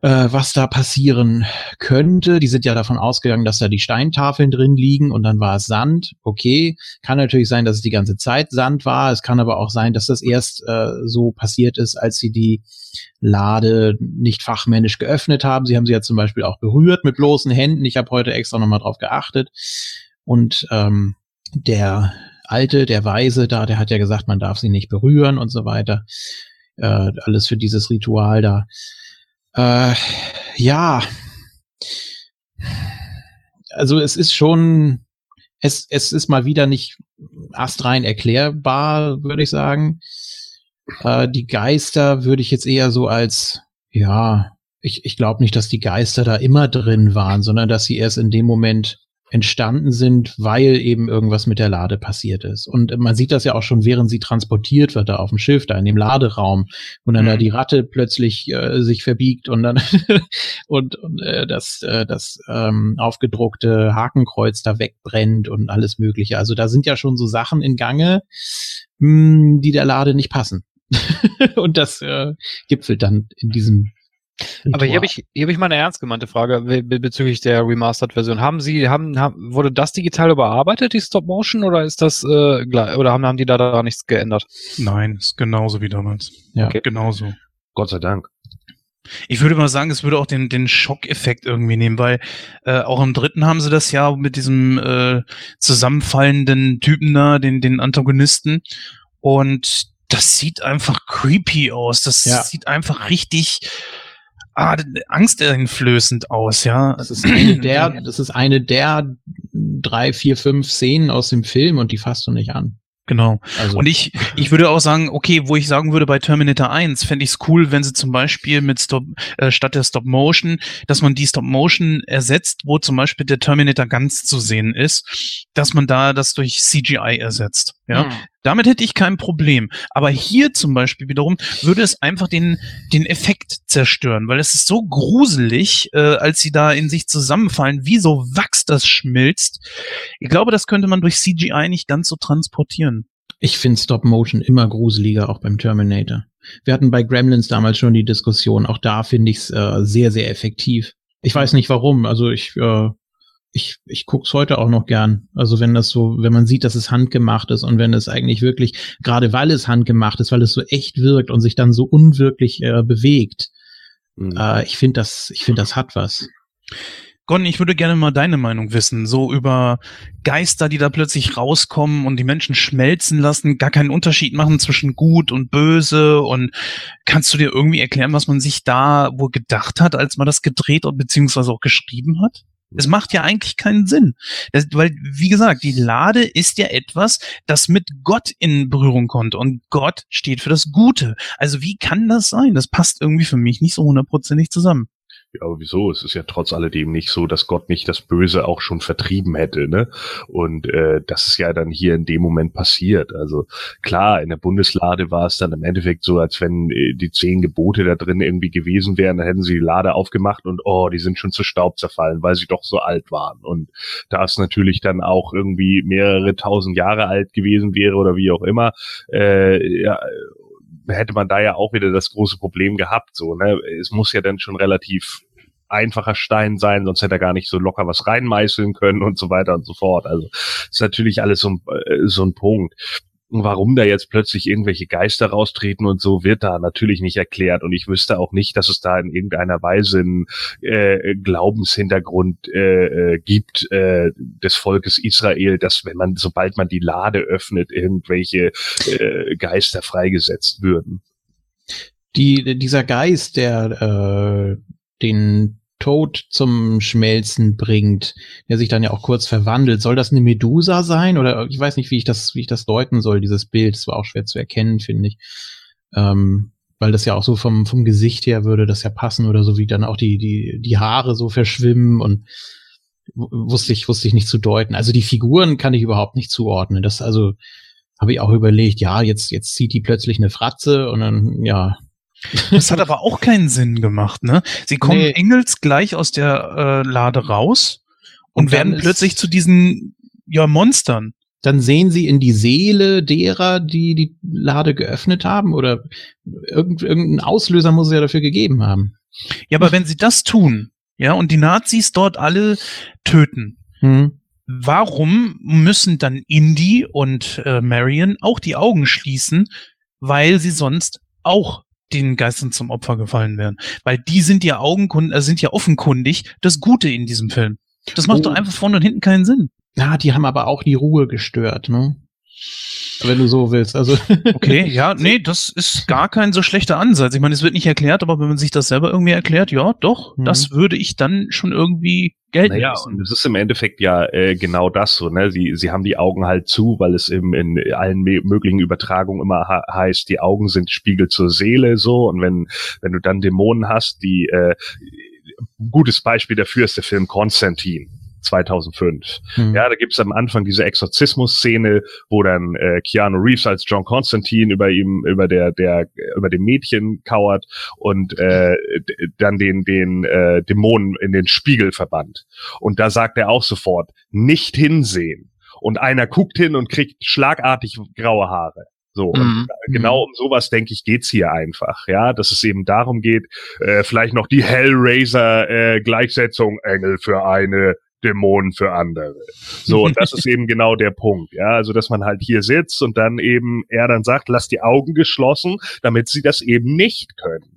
äh, was da passieren könnte. Die sind ja davon ausgegangen, dass da die Steintafeln drin liegen und dann war es Sand. Okay, kann natürlich sein, dass es die ganze Zeit Sand war. Es kann aber auch sein, dass das erst äh, so passiert ist, als sie die Lade nicht fachmännisch geöffnet haben. Sie haben sie ja zum Beispiel auch berührt mit bloßen Händen. Ich habe heute extra nochmal drauf geachtet. Und ähm, der Alte, der Weise da, der hat ja gesagt, man darf sie nicht berühren und so weiter. Äh, alles für dieses Ritual da. Äh, ja. Also es ist schon, es, es ist mal wieder nicht astrein erklärbar, würde ich sagen. Äh, die Geister würde ich jetzt eher so als, ja, ich, ich glaube nicht, dass die Geister da immer drin waren, sondern dass sie erst in dem Moment entstanden sind, weil eben irgendwas mit der Lade passiert ist. Und man sieht das ja auch schon, während sie transportiert wird da auf dem Schiff, da in dem Laderaum, und dann Mhm. da die Ratte plötzlich äh, sich verbiegt und dann (laughs) und, und äh, das, äh, das ähm, aufgedruckte Hakenkreuz da wegbrennt und alles Mögliche. Also da sind ja schon so Sachen in Gange, mh, die der Lade nicht passen. (laughs) und das äh, gipfelt dann in diesem. Aber hier habe ich, hier habe ich mal eine ernst gemeinte Frage be- be- bezüglich der Remastered-Version. Haben Sie, haben, haben, wurde das digital überarbeitet, die Stop-Motion, oder ist das, äh, oder haben, haben die da, da nichts geändert? Nein, ist genauso wie damals. Ja. Okay. Genauso. Gott sei Dank. Ich würde mal sagen, es würde auch den, den Schockeffekt irgendwie nehmen, weil äh, auch im dritten haben sie das ja mit diesem äh, zusammenfallenden Typen da, den, den Antagonisten. Und das sieht einfach creepy aus. Das Ja. sieht einfach richtig ah, angsteinflößend aus, ja. Das ist eine (clears throat) der, das ist eine der drei, vier, fünf Szenen aus dem Film und die fasst du nicht an. Genau. Also. Und ich, ich würde auch sagen, okay, wo ich sagen würde, bei Terminator 1 fände ich es cool, wenn sie zum Beispiel mit Stop, äh, statt der Stop Motion, dass man die Stop Motion ersetzt, wo zum Beispiel der Terminator ganz zu sehen ist, dass man da das durch CGI ersetzt. Ja, hm. Damit hätte ich kein Problem. Aber hier zum Beispiel wiederum würde es einfach den, den Effekt zerstören, weil es ist so gruselig, äh, als sie da in sich zusammenfallen, wie so Wachs das schmilzt. Ich glaube, das könnte man durch CGI nicht ganz so transportieren. Ich finde Stop Motion immer gruseliger, auch beim Terminator. Wir hatten bei Gremlins damals schon die Diskussion. Auch da finde ich es äh, sehr, sehr effektiv. Ich weiß nicht warum. Also ich äh, ich, ich guck's heute auch noch gern. Also wenn das so, wenn man sieht, dass es handgemacht ist und wenn es eigentlich wirklich, gerade weil es handgemacht ist, weil es so echt wirkt und sich dann so unwirklich äh, bewegt, mhm. äh, ich finde das, ich finde das hat was. Gon, ich würde gerne mal deine Meinung wissen, so über Geister, die da plötzlich rauskommen und die Menschen schmelzen lassen, gar keinen Unterschied machen zwischen gut und böse und kannst du dir irgendwie erklären, was man sich da wohl gedacht hat, als man das gedreht und beziehungsweise auch geschrieben hat? Es macht ja eigentlich keinen Sinn. Das, weil, wie gesagt, die Lade ist ja etwas, das mit Gott in Berührung kommt. Und Gott steht für das Gute. Also wie kann das sein? Das passt irgendwie für mich nicht so hundertprozentig zusammen. Ja, aber wieso? Es ist ja trotz alledem nicht so, dass Gott nicht das Böse auch schon vertrieben hätte, ne? Und äh, das ist ja dann hier in dem Moment passiert. Also klar, in der Bundeslade war es dann im Endeffekt so, als wenn äh, die zehn Gebote da drin irgendwie gewesen wären, dann hätten sie die Lade aufgemacht und oh, die sind schon zu Staub zerfallen, weil sie doch so alt waren. Und da es natürlich dann auch irgendwie mehrere tausend Jahre alt gewesen wäre oder wie auch immer, äh, ja, hätte man da ja auch wieder das große Problem gehabt. So, ne? Es muss ja dann schon relativ einfacher Stein sein, sonst hätte er gar nicht so locker was reinmeißeln können und so weiter und so fort. Also ist natürlich alles so, äh, so ein Punkt warum da jetzt plötzlich irgendwelche Geister raustreten und so, wird da natürlich nicht erklärt. Und ich wüsste auch nicht, dass es da in irgendeiner Weise einen äh, Glaubenshintergrund äh, äh, gibt äh, des Volkes Israel, dass wenn man, sobald man die Lade öffnet, irgendwelche äh, Geister freigesetzt würden. Die, dieser Geist, der äh, den Tod zum Schmelzen bringt, der sich dann ja auch kurz verwandelt. Soll das eine Medusa sein? Oder ich weiß nicht, wie ich das, wie ich das deuten soll, dieses Bild. Das war auch schwer zu erkennen, finde ich. Ähm, weil das ja auch so vom, vom Gesicht her würde das ja passen oder so, wie dann auch die, die, die Haare so verschwimmen und wusste ich, wusste ich nicht zu deuten. Also die Figuren kann ich überhaupt nicht zuordnen. Das also habe ich auch überlegt, ja, jetzt, jetzt zieht die plötzlich eine Fratze und dann, ja, das hat aber auch keinen Sinn gemacht, ne? Sie kommen nee. engelsgleich aus der äh, Lade raus und, und werden plötzlich zu diesen ja Monstern. Dann sehen sie in die Seele derer, die die Lade geöffnet haben oder irgend, irgendeinen Auslöser muss es ja dafür gegeben haben. Ja, aber wenn sie das tun, ja, und die Nazis dort alle töten, hm. warum müssen dann Indy und äh, Marion auch die Augen schließen, weil sie sonst auch den Geistern zum Opfer gefallen wären. Weil die sind ja Augenkundig, äh, sind ja offenkundig das Gute in diesem Film. Das macht oh. doch einfach vorne und hinten keinen Sinn. Ja, die haben aber auch die Ruhe gestört, ne? Wenn du so willst. Also (laughs) okay, ja, nee, das ist gar kein so schlechter Ansatz. Ich meine, es wird nicht erklärt, aber wenn man sich das selber irgendwie erklärt, ja, doch, mhm. das würde ich dann schon irgendwie gelten naja, lassen. und es ist im Endeffekt ja äh, genau das so, ne? Sie, sie haben die Augen halt zu, weil es im, in allen möglichen Übertragungen immer heißt, die Augen sind Spiegel zur Seele, so. Und wenn, wenn du dann Dämonen hast, die, äh, gutes Beispiel dafür ist der Film Konstantin 2005. Mhm. Ja, da gibt's am Anfang diese Exorzismus-Szene, wo dann äh, Keanu Reeves als John Constantine über ihm, über der, der, über dem Mädchen kauert und äh, dann den, den äh, Dämonen in den Spiegel verbannt. Und da sagt er auch sofort, nicht hinsehen. Und einer guckt hin und kriegt schlagartig graue Haare. So, mhm. genau um sowas, denke ich, geht's hier einfach, ja, dass es eben darum geht, äh, vielleicht noch die Hellraiser-Gleichsetzung, äh, Engel für eine, Dämonen für andere. So, und das ist (laughs) eben genau der Punkt, ja, also dass man halt hier sitzt und dann eben er dann sagt, lass die Augen geschlossen, damit sie das eben nicht können.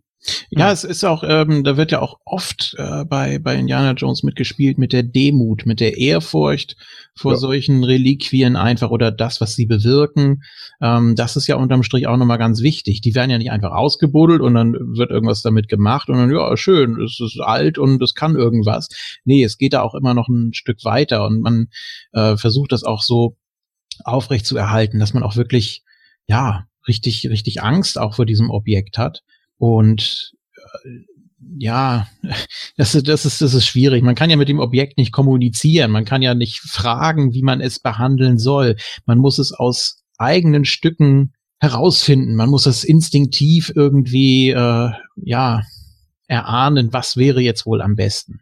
Ja, Hm. es ist auch, ähm, da wird ja auch oft äh, bei, bei Indiana Jones mitgespielt mit der Demut, mit der Ehrfurcht vor Ja. solchen Reliquien einfach oder das, was sie bewirken. Ähm, das ist ja unterm Strich auch nochmal ganz wichtig. Die werden ja nicht einfach ausgebuddelt und dann wird irgendwas damit gemacht und dann, ja, schön, es ist alt und es kann irgendwas. Nee, es geht da auch immer noch ein Stück weiter und man äh, versucht das auch so aufrecht zu erhalten, dass man auch wirklich, ja, richtig, richtig Angst auch vor diesem Objekt hat. Und äh, ja, (laughs) das, ist- das ist, das ist schwierig. Man kann ja mit dem Objekt nicht kommunizieren. Man kann ja nicht fragen, wie man es behandeln soll. Man muss es aus eigenen Stücken herausfinden. Man muss es instinktiv irgendwie, äh, ja, erahnen, was wäre jetzt wohl am besten.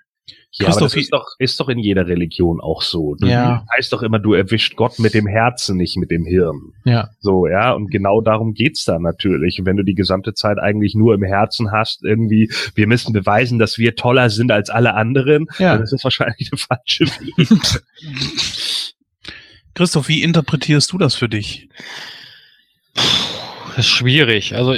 Ja, aber das Christoph, ist doch, ist doch in jeder Religion auch so. Du Ja. heißt doch immer, du erwischt Gott mit dem Herzen, nicht mit dem Hirn. Ja, So, ja, und genau darum geht's da natürlich. Und wenn du die gesamte Zeit eigentlich nur im Herzen hast, irgendwie, wir müssen beweisen, dass wir toller sind als alle anderen, Ja. dann ist das wahrscheinlich der falsche Weg. (laughs) Christoph, wie interpretierst du das für dich? Das ist schwierig. Also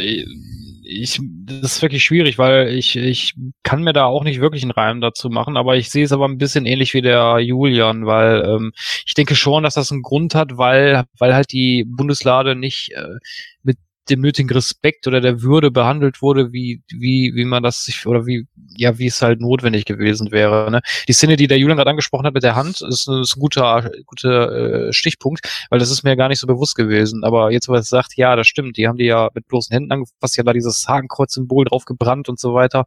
ich, das ist wirklich schwierig, weil ich, ich kann mir da auch nicht wirklich einen Reim dazu machen, aber ich sehe es aber ein bisschen ähnlich wie der Julian, weil ähm, ich denke schon, dass das einen Grund hat, weil, weil halt die Bundeslade nicht äh, mit dem nötigen Respekt oder der Würde behandelt wurde, wie, wie, wie man das sich, oder wie, ja, wie es halt notwendig gewesen wäre. Ne? Die Szene, die der Julian gerade angesprochen hat mit der Hand, ist, ein- ist ein guter, guter äh, Stichpunkt, weil das ist mir gar nicht so bewusst gewesen. Aber jetzt, wo er sagt, ja, das stimmt, die haben die ja mit bloßen Händen angefasst, die haben da dieses Hakenkreuz-Symbol drauf gebrannt und so weiter.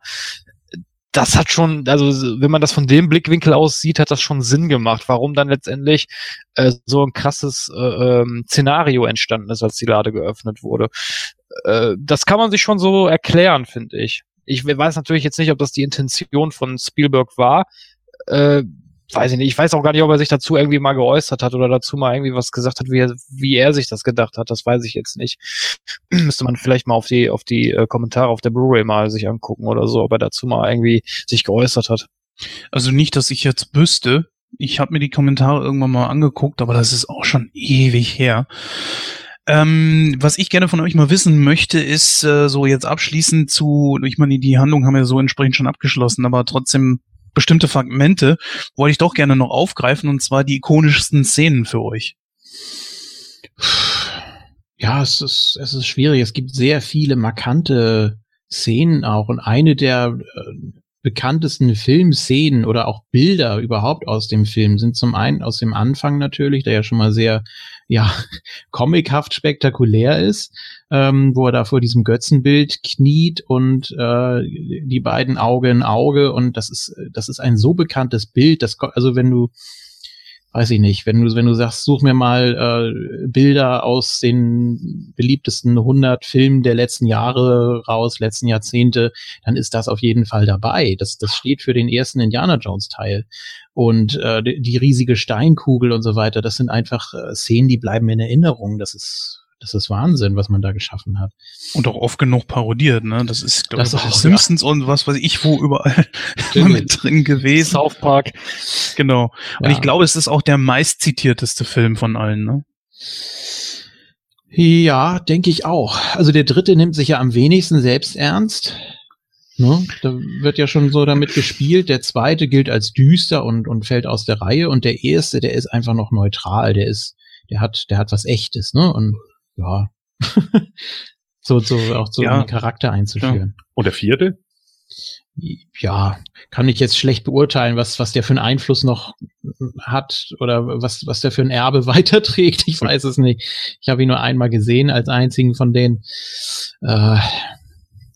Das hat schon, also wenn man das von dem Blickwinkel aus sieht, hat das schon Sinn gemacht, warum dann letztendlich äh, so ein krasses äh, ähm, Szenario entstanden ist, als die Lade geöffnet wurde. Äh, das kann man sich schon so erklären, finde ich. Ich weiß natürlich jetzt nicht, ob das die Intention von Spielberg war. Äh, weiß ich nicht. Ich weiß auch gar nicht, ob er sich dazu irgendwie mal geäußert hat oder dazu mal irgendwie was gesagt hat, wie er, wie er sich das gedacht hat. Das weiß ich jetzt nicht. (clears throat) Müsste man vielleicht mal auf die, auf die äh, Kommentare auf der Blu-ray mal sich angucken oder so, ob er dazu mal irgendwie sich geäußert hat. Also nicht, dass ich jetzt wüsste. Ich habe mir die Kommentare irgendwann mal angeguckt, aber das ist auch schon ewig her. Ähm, was ich gerne von euch mal wissen möchte, ist äh, so jetzt abschließend zu, ich meine, die Handlung haben wir so entsprechend schon abgeschlossen, aber trotzdem bestimmte Fragmente wollte ich doch gerne noch aufgreifen und zwar die ikonischsten Szenen für euch. Ja, es ist, es ist schwierig. Es gibt sehr viele markante Szenen auch. Und eine der äh, bekanntesten Filmszenen oder auch Bilder überhaupt aus dem Film sind zum einen aus dem Anfang natürlich, der ja schon mal sehr, ja, (laughs) comichaft spektakulär ist, ähm, wo er da vor diesem Götzenbild kniet und äh, die beiden Auge in Auge und das ist, das ist ein so bekanntes Bild, das, also wenn du weiß ich nicht, wenn du, wenn du sagst, such mir mal äh, Bilder aus den beliebtesten 100 Filmen der letzten Jahre raus, letzten Jahrzehnte, dann ist das auf jeden Fall dabei. Das, das steht für den ersten Indiana Jones Teil. Und äh, die, riesige Steinkugel und so weiter, das sind einfach äh, Szenen, die bleiben in Erinnerung. Das ist, das ist Wahnsinn, was man da geschaffen hat. Und auch oft genug parodiert, ne? Das ist, glaube ich, auch, Simpsons und was weiß ich wo überall (laughs) mit drin gewesen. South Park. Genau. Und Ja. ich glaube, es ist auch der meistzitierteste Film von allen, ne? Ja, denke ich auch. Also der dritte nimmt sich ja am wenigsten selbst ernst. Ne? Da wird ja schon so damit gespielt. Der zweite gilt als düster und, und fällt aus der Reihe. Und der erste, der ist einfach noch neutral. Der ist, der hat, der hat was Echtes, ne? Und ja. (laughs) so, so auch so Ja. einen Charakter einzuführen. Und der vierte? Ja, kann ich jetzt schlecht beurteilen, was, was der für einen Einfluss noch hat oder was, was der für ein Erbe (laughs) weiterträgt. Ich weiß es nicht. Ich habe ihn nur einmal gesehen als einzigen von denen. Äh,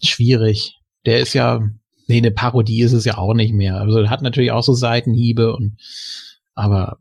schwierig. Der ist ja, nee, eine Parodie ist es ja auch nicht mehr. Also er hat natürlich auch so Seitenhiebe und, aber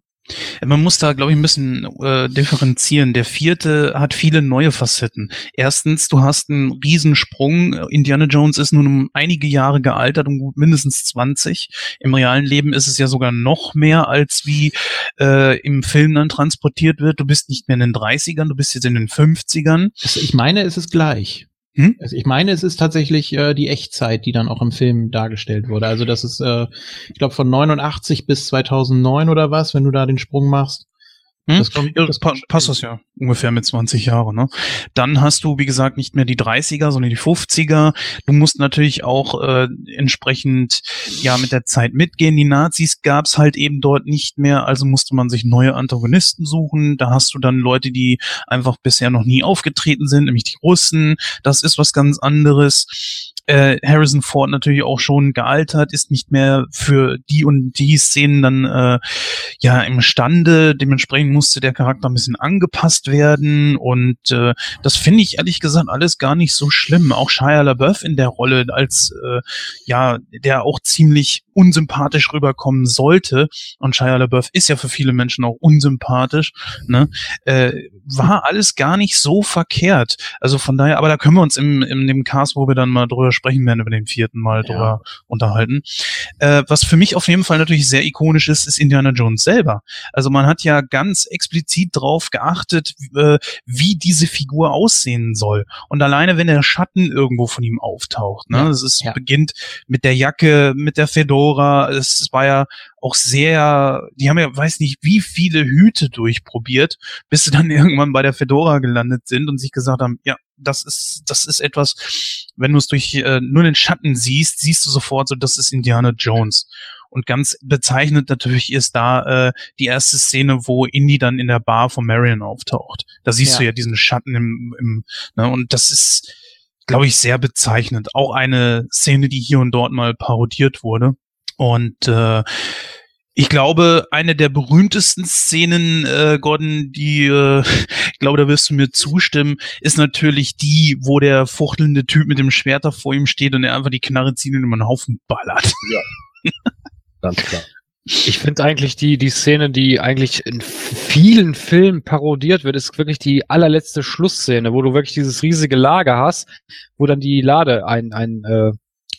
Man muss da, glaube ich, ein bisschen äh, differenzieren. Der vierte hat viele neue Facetten. Erstens, du hast einen Riesensprung. Indiana Jones ist nun um einige Jahre gealtert, um mindestens 20. Im realen Leben ist es ja sogar noch mehr, als wie äh, im Film dann transportiert wird. Du bist nicht mehr in den 30ern, du bist jetzt in den 50ern. es, ich meine, es ist gleich. Hm? Also ich meine, es ist tatsächlich äh, die Echtzeit, die dann auch im Film dargestellt wurde. Also das ist, äh, ich glaube, von 89 bis 2009 oder was, wenn du da den Sprung machst. Hm? Das kommt, das pa passt das ja ungefähr mit 20 Jahren. Ne? Dann hast du, wie gesagt, nicht mehr die 30er, sondern die 50er. Du musst natürlich auch äh, entsprechend ja mit der Zeit mitgehen. Die Nazis gab's halt eben dort nicht mehr, also musste man sich neue Antagonisten suchen. Da hast du dann Leute, die einfach bisher noch nie aufgetreten sind, nämlich die Russen. Das ist was ganz anderes. Äh, Harrison Ford natürlich auch schon gealtert, ist nicht mehr für die und die Szenen dann äh, ja imstande. Dementsprechend musste der Charakter ein bisschen angepasst werden und äh, das finde ich ehrlich gesagt alles gar nicht so schlimm. Auch Shia LaBeouf in der Rolle als äh, ja, der auch ziemlich unsympathisch rüberkommen sollte und Shia LaBeouf ist ja für viele Menschen auch unsympathisch, ne? Äh, war alles gar nicht so verkehrt. Also von daher, aber da können wir uns im, im dem Cast, wo wir dann mal drüber sprechen werden, über den vierten Mal Ja. drüber unterhalten. Äh, was für mich auf jeden Fall natürlich sehr ikonisch ist, ist Indiana Jones selber. Also man hat ja ganz explizit drauf geachtet, äh, wie diese Figur aussehen soll. Und alleine, wenn der Schatten irgendwo von ihm auftaucht, ne, Ja, es ist, ja. beginnt mit der Jacke, mit der Fedora, es war ja auch sehr, die haben ja, weiß nicht, wie viele Hüte durchprobiert, bis sie dann (laughs) irgendwann bei der Fedora gelandet sind und sich gesagt haben, ja, das ist, das ist etwas, wenn du es durch äh, nur den Schatten siehst, siehst du sofort so, das ist Indiana Jones. Und ganz bezeichnet natürlich ist da äh, die erste Szene, wo Indy dann in der Bar von Marion auftaucht. Da siehst Ja. du ja diesen Schatten im, im ne, und das ist, glaube ich, sehr bezeichnend. Auch eine Szene, die hier und dort mal parodiert wurde. Und äh, ich glaube, eine der berühmtesten Szenen, äh, Gordon, die, äh, (laughs) ich glaube, da wirst du mir zustimmen, ist natürlich die, wo der fuchtelnde Typ mit dem Schwert da vor ihm steht und er einfach die Knarre zieht und über einen Haufen ballert. (laughs) Ganz klar. Ich finde eigentlich die, die Szene, die eigentlich in vielen Filmen parodiert wird, ist wirklich die allerletzte Schlussszene, wo du wirklich dieses riesige Lager hast, wo dann die Lade ein, ein, äh,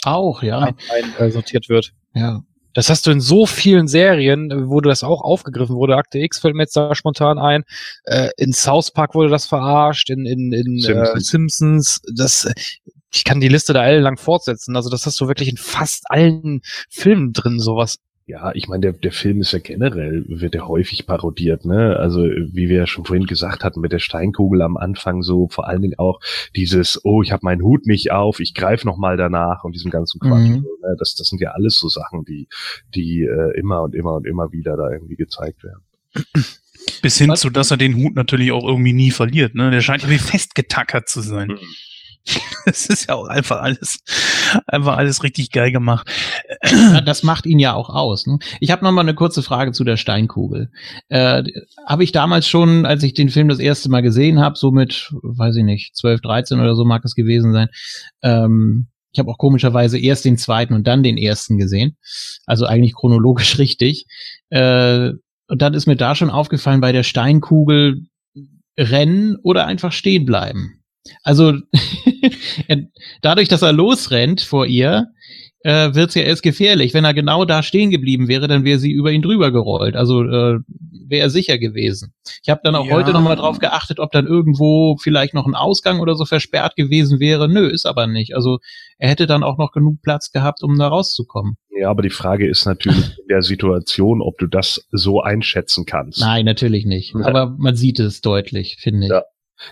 Auch, ja. ein, ein äh, sortiert wird. Ja. Das hast du in so vielen Serien, äh, wo du das auch aufgegriffen wurde. Akte X fällt mir jetzt da spontan ein. Äh, in South Park wurde das verarscht, in, in, in Simpsons. Äh, Simpsons. Das, äh, ich kann die Liste da ellenlang fortsetzen. Also das hast du wirklich in fast allen Filmen drin, sowas. Ja, ich meine, der, der Film ist ja generell, wird ja häufig parodiert, ne? Also, wie wir ja schon vorhin gesagt hatten, mit der Steinkugel am Anfang so, vor allen Dingen auch dieses, oh, ich habe meinen Hut nicht auf, ich greife noch mal danach und diesem ganzen Quatsch. Mhm. So, ne? das, das sind ja alles so Sachen, die, die äh, immer und immer und immer wieder da irgendwie gezeigt werden. Bis hin Was? zu, dass er den Hut natürlich auch irgendwie nie verliert. Ne? Der scheint irgendwie festgetackert zu sein. Mhm. (laughs) Das ist ja auch einfach alles, einfach alles richtig geil gemacht. Das macht ihn ja auch aus. Ne? Ich habe noch mal eine kurze Frage zu der Steinkugel. Äh, habe ich damals schon, als ich den Film das erste Mal gesehen habe, so mit, weiß ich nicht, 12, 13 oder so mag es gewesen sein. Ähm, ich habe auch komischerweise erst den zweiten und dann den ersten gesehen. Also eigentlich chronologisch (laughs) richtig. Äh, und dann ist mir da schon aufgefallen, bei der Steinkugel rennen oder einfach stehen bleiben. Also (laughs) dadurch, dass er losrennt vor ihr, äh, wird's ja erst gefährlich. Wenn er genau da stehen geblieben wäre, dann wäre sie über ihn drüber gerollt. Also äh, wäre er sicher gewesen. Ich habe dann auch Ja. heute noch mal drauf geachtet, ob dann irgendwo vielleicht noch ein Ausgang oder so versperrt gewesen wäre. Nö, ist aber nicht. Also er hätte dann auch noch genug Platz gehabt, um da rauszukommen. Ja, aber die Frage ist natürlich (laughs) in der Situation, ob du das so einschätzen kannst. Nein, natürlich nicht. Ja. Aber man sieht es deutlich, finde ich. Ja.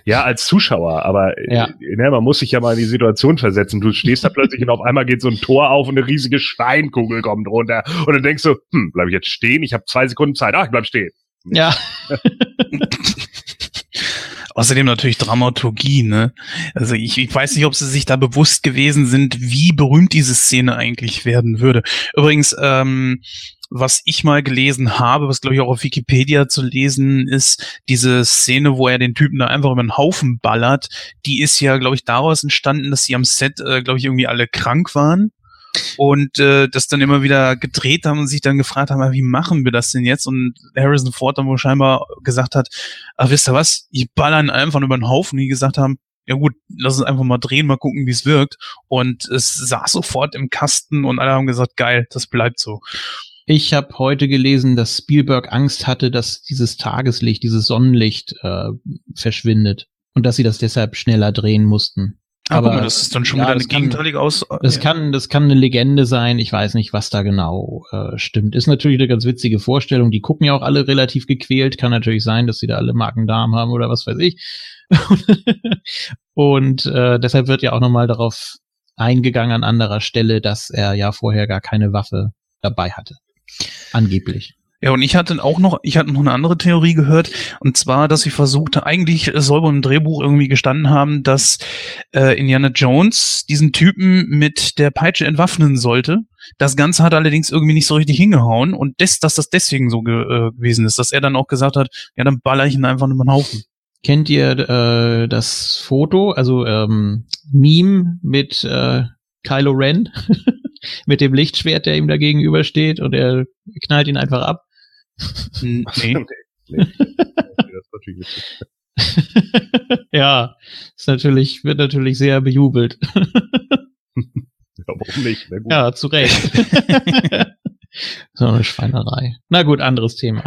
Ja, als Zuschauer, aber Ja. äh, ne, man muss sich ja mal in die Situation versetzen. Du stehst da (laughs) plötzlich und auf einmal geht so ein Tor auf und eine riesige Steinkugel kommt runter. Und dann denkst du, hm, bleib ich jetzt stehen? Ich habe zwei Sekunden Zeit. Ach, ich bleib stehen. Ja, (laughs) Außerdem natürlich Dramaturgie, ne? Also ich, ich weiß nicht, ob sie sich da bewusst gewesen sind, wie berühmt diese Szene eigentlich werden würde. Übrigens, ähm, was ich mal gelesen habe, was glaube ich auch auf Wikipedia zu lesen ist, diese Szene, wo er den Typen da einfach über den Haufen ballert, die ist ja, glaube ich, daraus entstanden, dass sie am Set, äh, glaube ich, irgendwie alle krank waren und äh, das dann immer wieder gedreht haben und sich dann gefragt haben, "Ah, wie machen wir das denn jetzt? Und Harrison Ford dann wohl scheinbar gesagt hat, ach wisst ihr was, ich ballern einfach über den Haufen, die gesagt haben, ja gut, lass uns einfach mal drehen, mal gucken, wie es wirkt. Und es saß sofort im Kasten und alle haben gesagt, geil, das bleibt so. Ich habe heute gelesen, dass Spielberg Angst hatte, dass dieses Tageslicht, dieses Sonnenlicht äh, verschwindet und dass sie das deshalb schneller drehen mussten. Ah, Aber mal, das ist dann schon ja, wieder eine gegenteilige Aus. Das ja. kann, das kann eine Legende sein. Ich weiß nicht, was da genau äh, stimmt. Ist natürlich eine ganz witzige Vorstellung. Die gucken ja auch alle relativ gequält. Kann natürlich sein, dass sie da alle Magen-Darm haben oder was weiß ich. (laughs) Und äh, deshalb wird ja auch nochmal darauf eingegangen an anderer Stelle, dass er ja vorher gar keine Waffe dabei hatte. Angeblich. Ja, und ich hatte auch noch, ich hatte noch eine andere Theorie gehört, und zwar, dass sie versuchte, eigentlich soll wohl im Drehbuch irgendwie gestanden haben, dass äh, Indiana Jones diesen Typen mit der Peitsche entwaffnen sollte. Das Ganze hat allerdings irgendwie nicht so richtig hingehauen und des, dass das deswegen so ge äh, gewesen ist, dass er dann auch gesagt hat, ja, dann baller ich ihn einfach über den Haufen. Kennt ihr äh, das Foto, also ähm, Meme mit äh, Kylo Ren, (laughs) mit dem Lichtschwert, der ihm da gegenübersteht und er knallt ihn einfach ab? Nee. nee. (laughs) nee. das ist natürlich witzig. (laughs) ja, ist natürlich, wird natürlich sehr bejubelt. (laughs) Ja, warum nicht? Ja, zu Recht. so eine Schweinerei. Na gut, anderes Thema.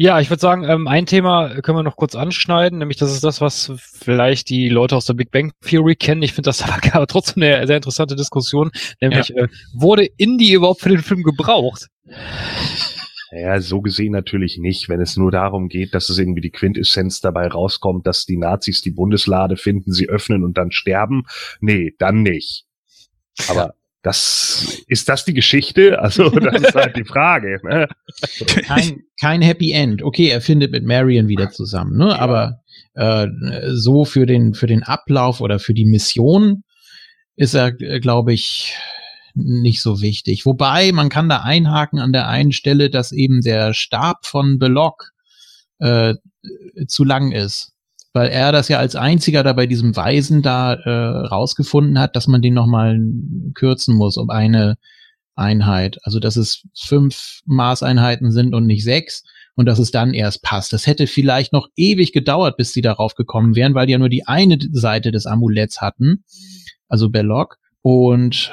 Ja, ich würde sagen, ähm, ein Thema können wir noch kurz anschneiden, nämlich das ist das, was vielleicht die Leute aus der Big Bang Theory kennen. Ich finde das (laughs) aber trotzdem eine sehr interessante Diskussion, nämlich äh, wurde Indie überhaupt für den Film gebraucht? Ja, so gesehen natürlich nicht, wenn es nur darum geht, dass es irgendwie die Quintessenz dabei rauskommt, dass die Nazis die Bundeslade finden, sie öffnen und dann sterben. Nee, dann nicht. Aber das, ist das die Geschichte? Also, (laughs) das ist halt die Frage. Ne? Kein, kein Happy End. Okay, er findet mit Marion wieder zusammen, ne? Aber äh, so für den, für den Ablauf oder für die Mission ist er, glaube ich, nicht so wichtig. Wobei, man kann da einhaken an der einen Stelle, dass eben der Stab von Belloc äh, zu lang ist. Weil er das ja als einziger da bei diesem Weisen da äh, rausgefunden hat, dass man den nochmal kürzen muss um eine Einheit. Also dass es fünf Maßeinheiten sind und nicht sechs und dass es dann erst passt. Das hätte vielleicht noch ewig gedauert, bis sie darauf gekommen wären, weil die ja nur die eine Seite des Amuletts hatten, also Belloc. Und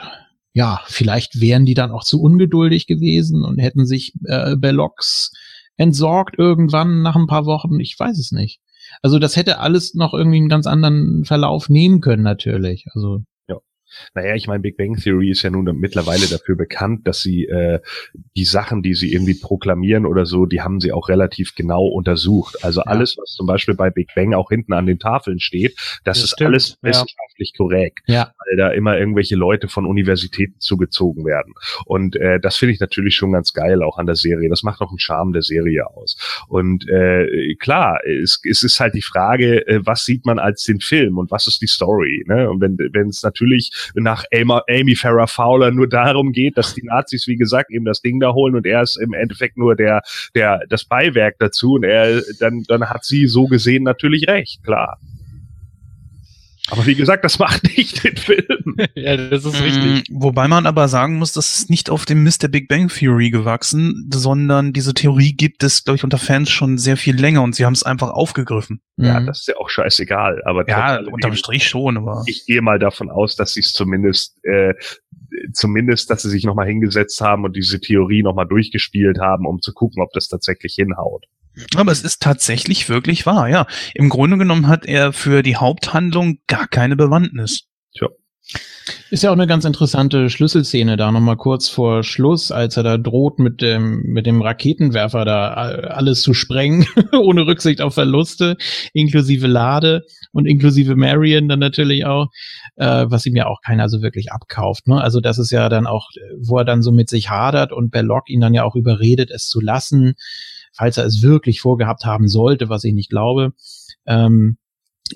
ja, vielleicht wären die dann auch zu ungeduldig gewesen und hätten sich äh, Bellocs entsorgt irgendwann nach ein paar Wochen. Ich weiß es nicht. Also das hätte alles noch irgendwie einen ganz anderen Verlauf nehmen können, natürlich. Also Naja, ich meine, Big Bang Theory ist ja nun mittlerweile dafür bekannt, dass sie äh, die Sachen, die sie irgendwie proklamieren oder so, die haben sie auch relativ genau untersucht. Also Ja. alles, was zum Beispiel bei Big Bang auch hinten an den Tafeln steht, das, Das ist stimmt, alles ja. wissenschaftlich korrekt, ja, weil da immer irgendwelche Leute von Universitäten zugezogen werden. Und äh, das finde ich natürlich schon ganz geil auch an der Serie. Das macht auch einen Charme der Serie aus. Und äh, klar, es, es ist halt die Frage, äh, was sieht man als den Film und was ist die Story? Ne? Und wenn es natürlich nach Amy, Farrah Fowler nur darum geht, dass die Nazis, wie gesagt, eben das Ding da holen und er ist im Endeffekt nur der, der, das Beiwerk dazu und er, dann, dann hat sie so gesehen natürlich recht, klar. Aber wie gesagt, das macht (laughs) nicht den Film. (laughs) ja, das ist Mm, richtig. Wobei man aber sagen muss, das ist nicht auf dem Mist der Big Bang Theory gewachsen, sondern diese Theorie gibt es, glaube ich, unter Fans schon sehr viel länger und sie haben es einfach aufgegriffen. Ja, Mhm. das ist ja auch scheißegal. Aber Ja, unterm Strich schon, aber. ich gehe mal davon aus, dass sie es zumindest, äh, zumindest, dass sie sich nochmal hingesetzt haben und diese Theorie nochmal durchgespielt haben, um zu gucken, ob das tatsächlich hinhaut. Aber es ist tatsächlich wirklich wahr, ja. Im Grunde genommen hat er für die Haupthandlung gar keine Bewandtnis. Ist ja auch eine ganz interessante Schlüsselszene da nochmal kurz vor Schluss, als er da droht mit dem, mit dem Raketenwerfer da a- alles zu sprengen, (laughs) ohne Rücksicht auf Verluste, inklusive Lade und inklusive Marion dann natürlich auch, äh, was ihm ja auch keiner so wirklich abkauft. Ne? Also das ist ja dann auch, wo er dann so mit sich hadert und Belloc ihn dann ja auch überredet, es zu lassen, falls er es wirklich vorgehabt haben sollte, was ich nicht glaube. Ähm,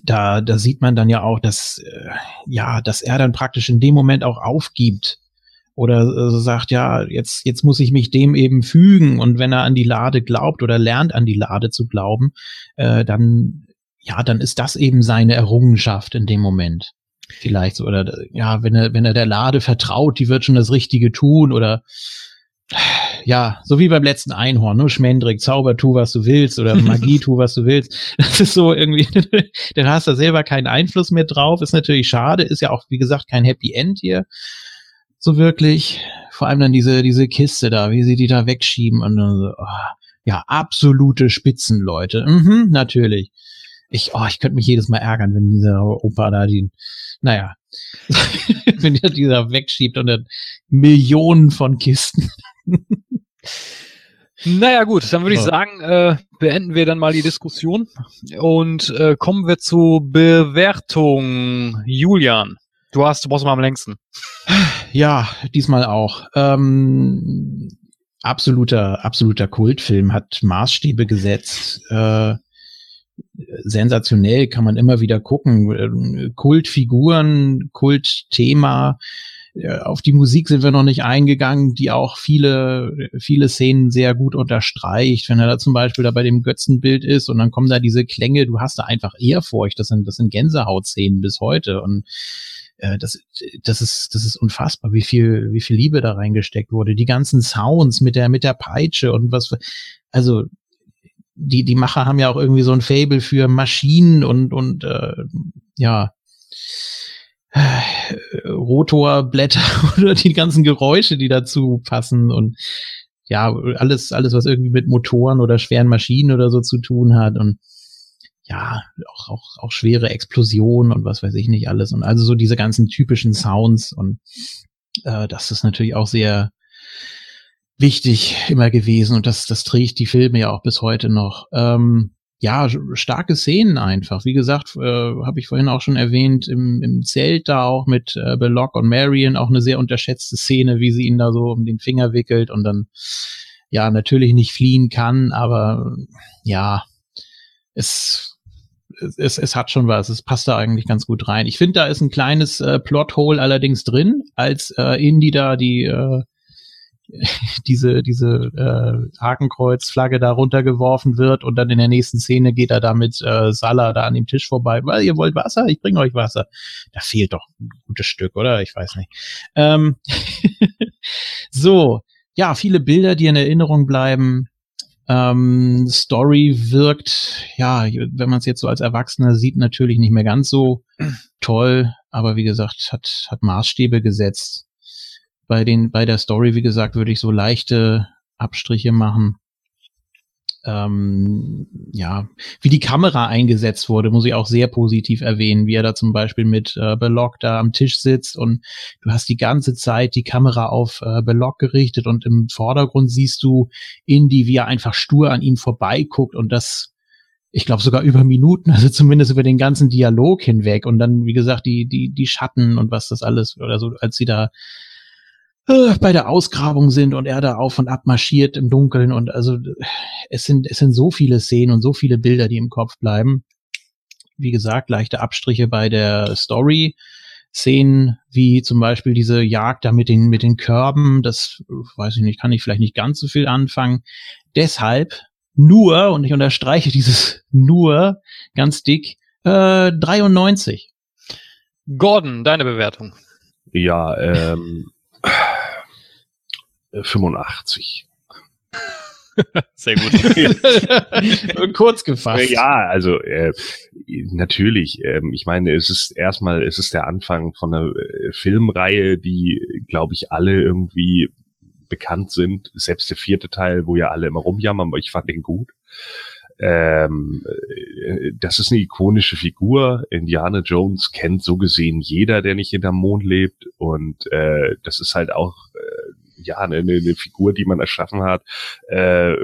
da, da sieht man dann ja auch, dass, äh, ja, dass er dann praktisch in dem Moment auch aufgibt oder äh, sagt, ja, jetzt, jetzt muss ich mich dem eben fügen und wenn er an die Lade glaubt oder lernt an die Lade zu glauben, äh, dann, ja, dann ist das eben seine Errungenschaft in dem Moment. Vielleicht so, oder ja, wenn er, wenn er der Lade vertraut, die wird schon das Richtige tun oder ja, so wie beim letzten Einhorn, ne? Schmendrick, Zauber, tu, was du willst oder (laughs) Magie, tu, was du willst. Das ist so irgendwie, (laughs) dann hast du selber keinen Einfluss mehr drauf. Ist natürlich schade, ist ja auch, wie gesagt, kein Happy End hier. So wirklich. Vor allem dann diese, diese Kiste da, wie sie die da wegschieben und dann so, oh, ja, absolute Spitzenleute. Mhm, natürlich. Ich, oh, ich könnte mich jedes Mal ärgern, wenn dieser Opa da die, naja, (laughs) wenn der dieser wegschiebt und dann Millionen von Kisten. Naja gut, dann würde ich sagen, äh, beenden wir dann mal die Diskussion und äh, kommen wir zu Bewertung. Julian, du hast, du brauchst mal am längsten. Ja, diesmal auch. Ähm, absoluter, absoluter Kultfilm, hat Maßstäbe gesetzt. Äh, sensationell, kann man immer wieder gucken. Ähm, Kultfiguren, Kultthema. Äh, Auf die Musik sind wir noch nicht eingegangen, die auch viele, viele Szenen sehr gut unterstreicht. Wenn er da zum Beispiel da bei dem Götzenbild ist und dann kommen da diese Klänge, du hast da einfach Ehrfurcht. Das sind, das sind Gänsehautszenen bis heute. Und äh, das, das ist, das ist unfassbar, wie viel, wie viel Liebe da reingesteckt wurde. Die ganzen Sounds mit der, mit der Peitsche und was, also, die, die Macher haben ja auch irgendwie so ein Fable für Maschinen und, und, äh, ja, Rotorblätter (laughs) oder die ganzen Geräusche, die dazu passen und ja, alles, alles, was irgendwie mit Motoren oder schweren Maschinen oder so zu tun hat und ja, auch, auch, auch schwere Explosionen und was weiß ich nicht alles. Und also so diese ganzen typischen Sounds und äh, das ist natürlich auch sehr wichtig immer gewesen und das, das trägt die Filme ja auch bis heute noch. Ähm, ja, starke Szenen einfach. Wie gesagt, äh, habe ich vorhin auch schon erwähnt, im, im Zelt da auch mit äh, Belloc und Marion auch eine sehr unterschätzte Szene, wie sie ihn da so um den Finger wickelt und dann ja natürlich nicht fliehen kann, aber ja, es, es, es hat schon was. Es passt da eigentlich ganz gut rein. Ich finde, da ist ein kleines äh, Plothole allerdings drin, als äh, Indy da die äh, (laughs) diese diese äh, Hakenkreuzflagge da runtergeworfen wird und dann in der nächsten Szene geht er da mit äh, Salah da an dem Tisch vorbei, weil ihr wollt Wasser, ich bringe euch Wasser. Da fehlt doch ein gutes Stück, oder? Ich weiß nicht. Ähm, (laughs) so, ja, viele Bilder, die in Erinnerung bleiben. Ähm, Story wirkt, ja, wenn man es jetzt so als Erwachsener sieht, natürlich nicht mehr ganz so toll, aber wie gesagt, hat, hat Maßstäbe gesetzt. Bei den, bei der Story, wie gesagt, würde ich so leichte Abstriche machen. Ähm, ja, wie die Kamera eingesetzt wurde, muss ich auch sehr positiv erwähnen, wie er da zum Beispiel mit äh, Belloc da am Tisch sitzt und du hast die ganze Zeit die Kamera auf äh, Belloc gerichtet und im Vordergrund siehst du Indy, wie er einfach stur an ihm vorbeiguckt und das, ich glaube sogar über Minuten, (laughs) also zumindest über den ganzen Dialog hinweg und dann, wie gesagt, die, die, die Schatten und was das alles oder so, als sie da äh, bei der Ausgrabung sind und er da auf und ab marschiert im Dunkeln und also es sind, es sind so viele Szenen und so viele Bilder, die im Kopf bleiben. Wie gesagt, leichte Abstriche bei der Story. Szenen wie zum Beispiel diese Jagd da mit den, mit den Körben, das äh, weiß ich nicht, kann ich vielleicht nicht ganz so viel anfangen. Deshalb nur, und ich unterstreiche dieses nur ganz dick, äh, 93. Gordon, deine Bewertung. Ja, ähm, 85. Sehr gut. (laughs) Kurz gefasst. Ja, also äh, natürlich. Ähm, ich meine, es ist erstmal, es ist der Anfang von einer äh, Filmreihe, die, glaube ich, alle irgendwie bekannt sind. Selbst der vierte Teil, wo ja alle immer rumjammern, aber ich fand den gut. Ähm, äh, das ist eine ikonische Figur. Indiana Jones kennt so gesehen jeder, der nicht hinterm Mond lebt. Und äh, das ist halt auch äh, ja eine, eine Figur, die man erschaffen hat, äh,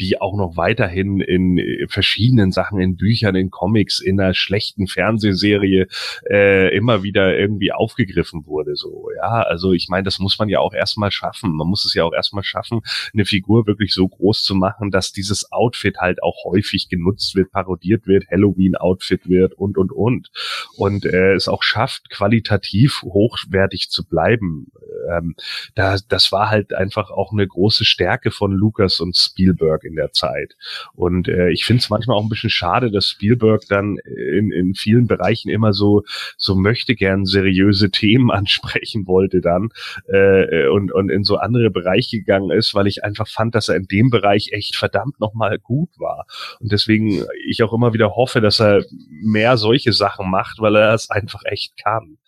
die auch noch weiterhin in äh, verschiedenen Sachen, in Büchern, in Comics, in einer schlechten Fernsehserie äh, immer wieder irgendwie aufgegriffen wurde. So, ja, also ich meine, das muss man ja auch erstmal schaffen. Man muss es ja auch erstmal schaffen, eine Figur wirklich so groß zu machen, dass dieses Outfit halt auch häufig genutzt wird, parodiert wird, Halloween-Outfit wird und und und und äh, es auch schafft, qualitativ hochwertig zu bleiben. Ähm, da, das war halt einfach auch eine große Stärke von Lucas und Spielberg in der Zeit. Und äh, ich finde es manchmal auch ein bisschen schade, dass Spielberg dann in, in vielen Bereichen immer so so möchte gern seriöse Themen (laughs) ansprechen wollte dann äh, und und in so andere Bereiche gegangen ist, weil ich einfach fand, dass er in dem Bereich echt verdammt nochmal gut war. Und deswegen ich auch immer wieder hoffe, dass er mehr solche Sachen macht, weil er es einfach echt kann.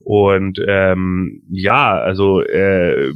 Und ähm, ja, also äh,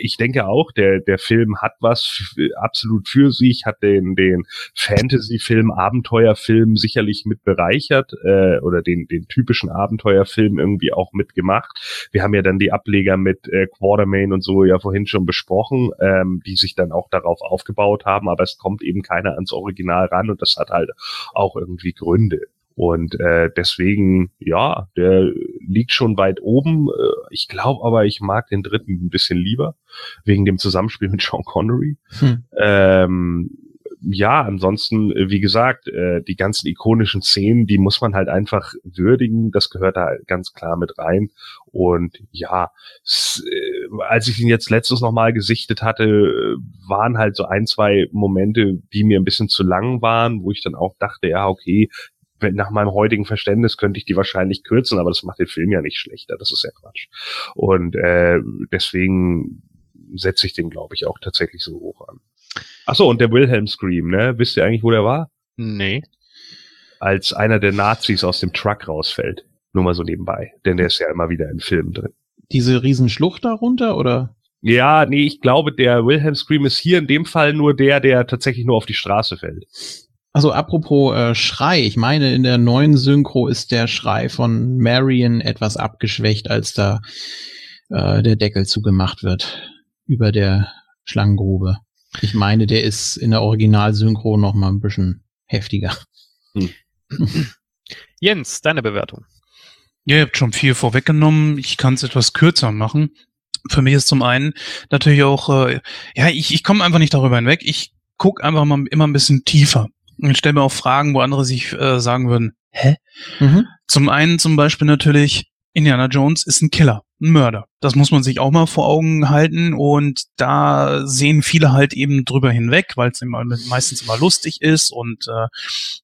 ich denke auch, der, der Film hat was absolut für sich, hat den, den Fantasy-Film, Abenteuerfilm sicherlich mit bereichert äh, oder den, den typischen Abenteuerfilm irgendwie auch mitgemacht. Wir haben ja dann die Ableger mit äh, Quartermain und so ja vorhin schon besprochen, ähm, die sich dann auch darauf aufgebaut haben, aber es kommt eben keiner ans Original ran und das hat halt auch irgendwie Gründe. Und äh, deswegen, ja, der liegt schon weit oben. Äh, ich glaube aber, ich mag den dritten ein bisschen lieber, wegen dem Zusammenspiel mit (laughs) Sean Connery. Hm. Ähm, ja, ansonsten, äh, wie gesagt, äh, die ganzen ikonischen Szenen, die muss man halt einfach würdigen. Das gehört da ganz klar mit rein. Und ja, als ich ihn jetzt letztes nochmal gesichtet hatte, waren halt so ein, zwei Momente, die mir ein bisschen zu lang waren, wo ich dann auch dachte, ja, okay, nach meinem heutigen Verständnis könnte ich die wahrscheinlich kürzen, aber das macht den Film ja nicht schlechter. Das ist ja Quatsch. Und äh, deswegen setze ich den, glaube ich, auch tatsächlich so hoch an. Ach so, und der Wilhelm Scream, ne? Wisst ihr eigentlich, wo der war? Nee. Als einer der Nazis aus dem Truck rausfällt. Nur mal so nebenbei. Denn der ist ja immer wieder in Filmen drin. Diese Riesenschlucht darunter, oder? Ja, nee, ich glaube, der Wilhelm Scream ist hier in dem Fall nur der, der tatsächlich nur auf die Straße fällt. Also apropos äh, Schrei, ich meine, in der neuen Synchro ist der Schrei von Marion etwas abgeschwächt, als da äh, der Deckel zugemacht wird über der Schlangengrube. Ich meine, der ist in der Originalsynchro noch mal ein bisschen heftiger. Hm. (laughs) Jens, deine Bewertung. Ja, ihr habt schon viel vorweggenommen. Ich kann es etwas kürzer machen. Für mich ist zum einen natürlich auch, äh, ja, ich, ich komme einfach nicht darüber hinweg. Ich guck einfach mal immer ein bisschen tiefer und stelle mir auch Fragen, wo andere sich äh, sagen würden, hä? Mhm. Zum einen zum Beispiel natürlich, Indiana Jones ist ein Killer, ein Mörder. Das muss man sich auch mal vor Augen halten und da sehen viele halt eben drüber hinweg, weil es immer meistens immer lustig ist und äh,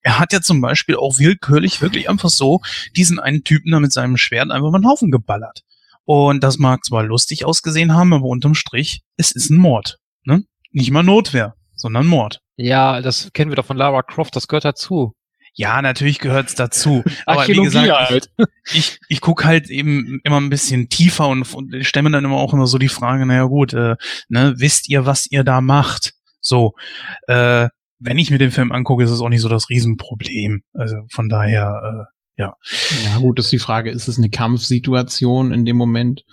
er hat ja zum Beispiel auch willkürlich wirklich einfach so diesen einen Typen da mit seinem Schwert einfach mal einen Haufen geballert. Und das mag zwar lustig ausgesehen haben, aber unterm Strich, es ist ein Mord. Ne? Nicht mal Notwehr, sondern Mord. Ja, das kennen wir doch von Lara Croft, das gehört dazu. Ja, natürlich gehört's dazu. (laughs) Aber wie gesagt, halt. ich, ich, ich gucke halt eben immer ein bisschen tiefer und, und stelle mir dann immer auch immer so die Frage, naja gut, äh, ne, wisst ihr, was ihr da macht? So, äh, wenn ich mir den Film angucke, ist es auch nicht so das Riesenproblem. Also von daher, äh, ja. Ja, gut, ist die Frage, ist es eine Kampfsituation in dem Moment?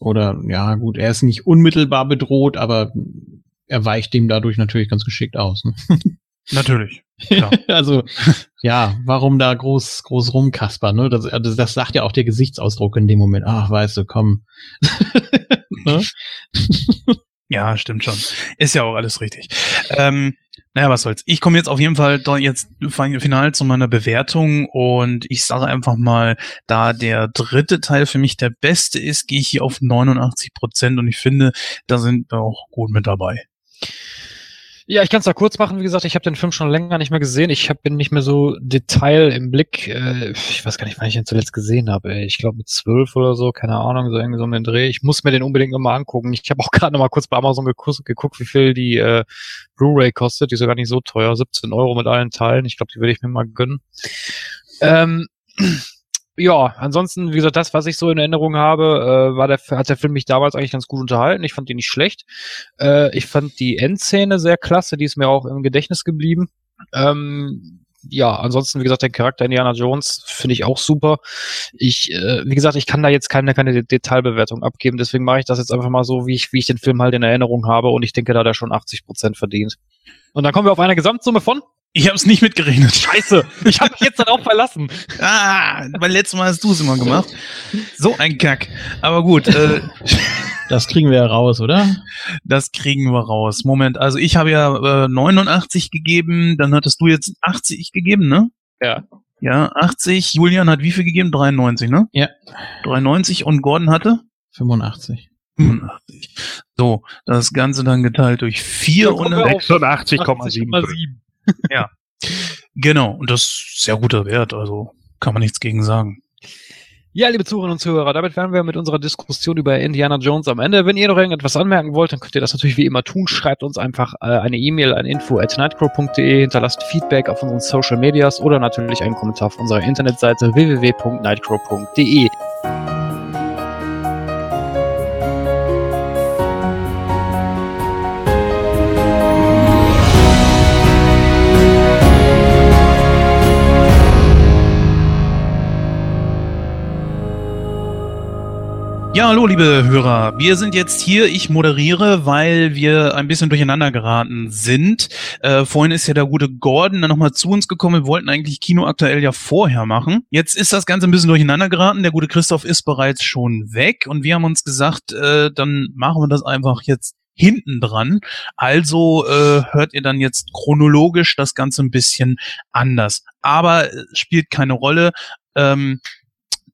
Oder ja, gut, er ist nicht unmittelbar bedroht, aber er weicht dem dadurch natürlich ganz geschickt aus. Ne? (laughs) Natürlich. (laughs) also, ja, warum da groß, groß rumkaspern, ne? Das, das, das sagt ja auch der Gesichtsausdruck in dem Moment. Ach, weißt du, komm. (laughs) ne? ja, stimmt schon. Ist ja auch alles richtig. Ähm, naja, was soll's. Ich komme jetzt auf jeden Fall jetzt final zu meiner Bewertung und ich sage einfach mal, da der dritte Teil für mich der beste ist, gehe ich hier auf 89 Prozent und ich finde, da sind wir auch gut mit dabei. Ja, ich kann es da kurz machen. Wie gesagt, ich habe den Film schon länger nicht mehr gesehen. Ich hab, bin nicht mehr so Detail im Blick. Äh, ich weiß gar nicht, wann ich ihn zuletzt gesehen habe. Ich glaube mit zwölf oder so, keine Ahnung, so irgendwie so um den Dreh. Ich muss mir den unbedingt nochmal angucken. Ich habe auch (laughs) gerade nochmal kurz bei Amazon geguckt, geguckt wie viel die äh, Blu-ray kostet. Die ist ja gar nicht so teuer. 17 Euro mit allen Teilen. Ich glaube, die würde ich mir mal gönnen. Ähm, (clears throat) ja, ansonsten, wie gesagt, das, was ich so in Erinnerung habe, äh, war der, hat der Film mich damals eigentlich ganz gut unterhalten. Ich fand ihn nicht schlecht. Äh, ich fand die Endszene sehr klasse, die ist mir auch im Gedächtnis geblieben. Ähm, ja, ansonsten, wie gesagt, der Charakter Indiana Jones finde ich auch super. Ich, äh, wie gesagt, ich kann da jetzt keine, keine Detailbewertung abgeben, deswegen mache ich das jetzt einfach mal so, wie ich, wie ich den Film halt in Erinnerung habe und ich denke, da hat er schon 80 Prozent verdient. Und dann kommen wir auf eine Gesamtsumme von ich habe es nicht mitgerechnet. (laughs) Scheiße, ich habe mich jetzt darauf verlassen. Ah, weil letztes Mal hast du es immer gemacht. So ein Kack. Aber gut. Äh, (laughs) das kriegen wir ja raus, oder? Das kriegen wir raus. Moment, also ich habe ja äh, 89 gegeben, dann hattest du jetzt 80 gegeben, ne? Ja. Ja, 80. Julian hat wie viel gegeben? 93, ne? Ja. 93 und Gordon hatte? 85. 85. So, das Ganze dann geteilt durch 4 und 86,7 (laughs) ja. Genau, und das ist sehr guter Wert, also kann man nichts gegen sagen. Ja, liebe Zuhörerinnen und Zuhörer, damit wären wir mit unserer Diskussion über Indiana Jones am Ende. Wenn ihr noch irgendetwas anmerken wollt, dann könnt ihr das natürlich wie immer tun. Schreibt uns einfach äh, eine E-Mail an info at nightcrow.de, hinterlasst Feedback auf unseren Social Medias oder natürlich einen Kommentar auf unserer Internetseite www.nightcrow.de. Ja, hallo liebe Hörer. Wir sind jetzt hier, ich moderiere, weil wir ein bisschen durcheinander geraten sind. Äh, vorhin ist ja der gute Gordon dann nochmal zu uns gekommen. Wir wollten eigentlich Kino aktuell ja vorher machen. Jetzt ist das Ganze ein bisschen durcheinander geraten. Der gute Christoph ist bereits schon weg und wir haben uns gesagt, äh, dann machen wir das einfach jetzt hinten dran. Also äh, hört ihr dann jetzt chronologisch das Ganze ein bisschen anders. Aber äh, spielt keine Rolle. Ähm,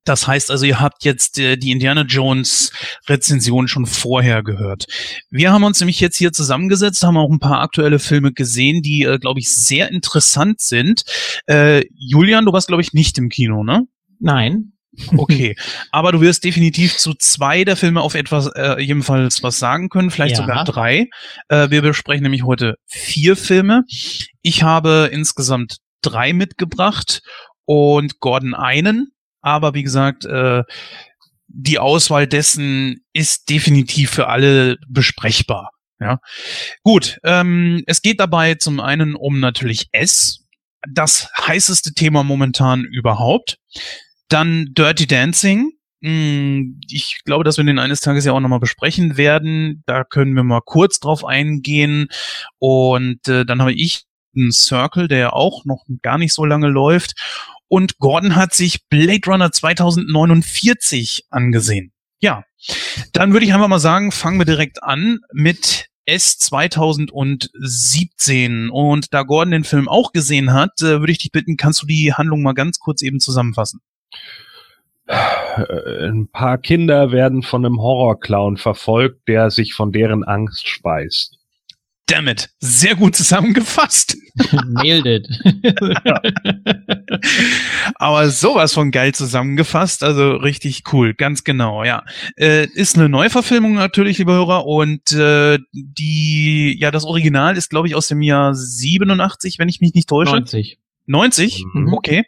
das heißt also, ihr habt jetzt äh, die Indiana Jones Rezension schon vorher gehört. Wir haben uns nämlich jetzt hier zusammengesetzt, haben auch ein paar aktuelle Filme gesehen, die, äh, glaube ich, sehr interessant sind. Äh, Julian, du warst, glaube ich, nicht im Kino, ne? Nein. Okay, (laughs) aber du wirst definitiv zu zwei der Filme auf etwas äh, jedenfalls was sagen können, vielleicht Ja. sogar drei. Äh, wir besprechen nämlich heute vier Filme. Ich habe insgesamt drei mitgebracht und Gordon einen. Aber wie gesagt, äh, die Auswahl dessen ist definitiv für alle besprechbar. Ja, gut. Ähm, es geht dabei zum einen um natürlich S, das heißeste Thema momentan überhaupt. Dann Dirty Dancing. Hm, Ich glaube, dass wir den eines Tages ja auch nochmal besprechen werden. Da können wir mal kurz drauf eingehen. Und äh, dann habe ich einen Circle, der auch noch gar nicht so lange läuft. Und Gordon hat sich Blade Runner 2049 angesehen. Ja, dann würde ich einfach mal sagen, fangen wir direkt an mit S 2017. Und da Gordon den Film auch gesehen hat, äh, würde ich dich bitten, kannst du die Handlung mal ganz kurz eben zusammenfassen? Äh, Ein paar Kinder werden von einem Horrorclown verfolgt, der sich von deren Angst speist. Damn it, sehr gut zusammengefasst. (laughs) Nailed it. (laughs) Aber sowas von geil zusammengefasst, also richtig cool, ganz genau, ja. Äh, ist eine Neuverfilmung natürlich, liebe Hörer, und äh, die, ja, das Original ist, glaube ich, aus dem Jahr 87, wenn ich mich nicht täusche. 90. 90? Mhm. Okay.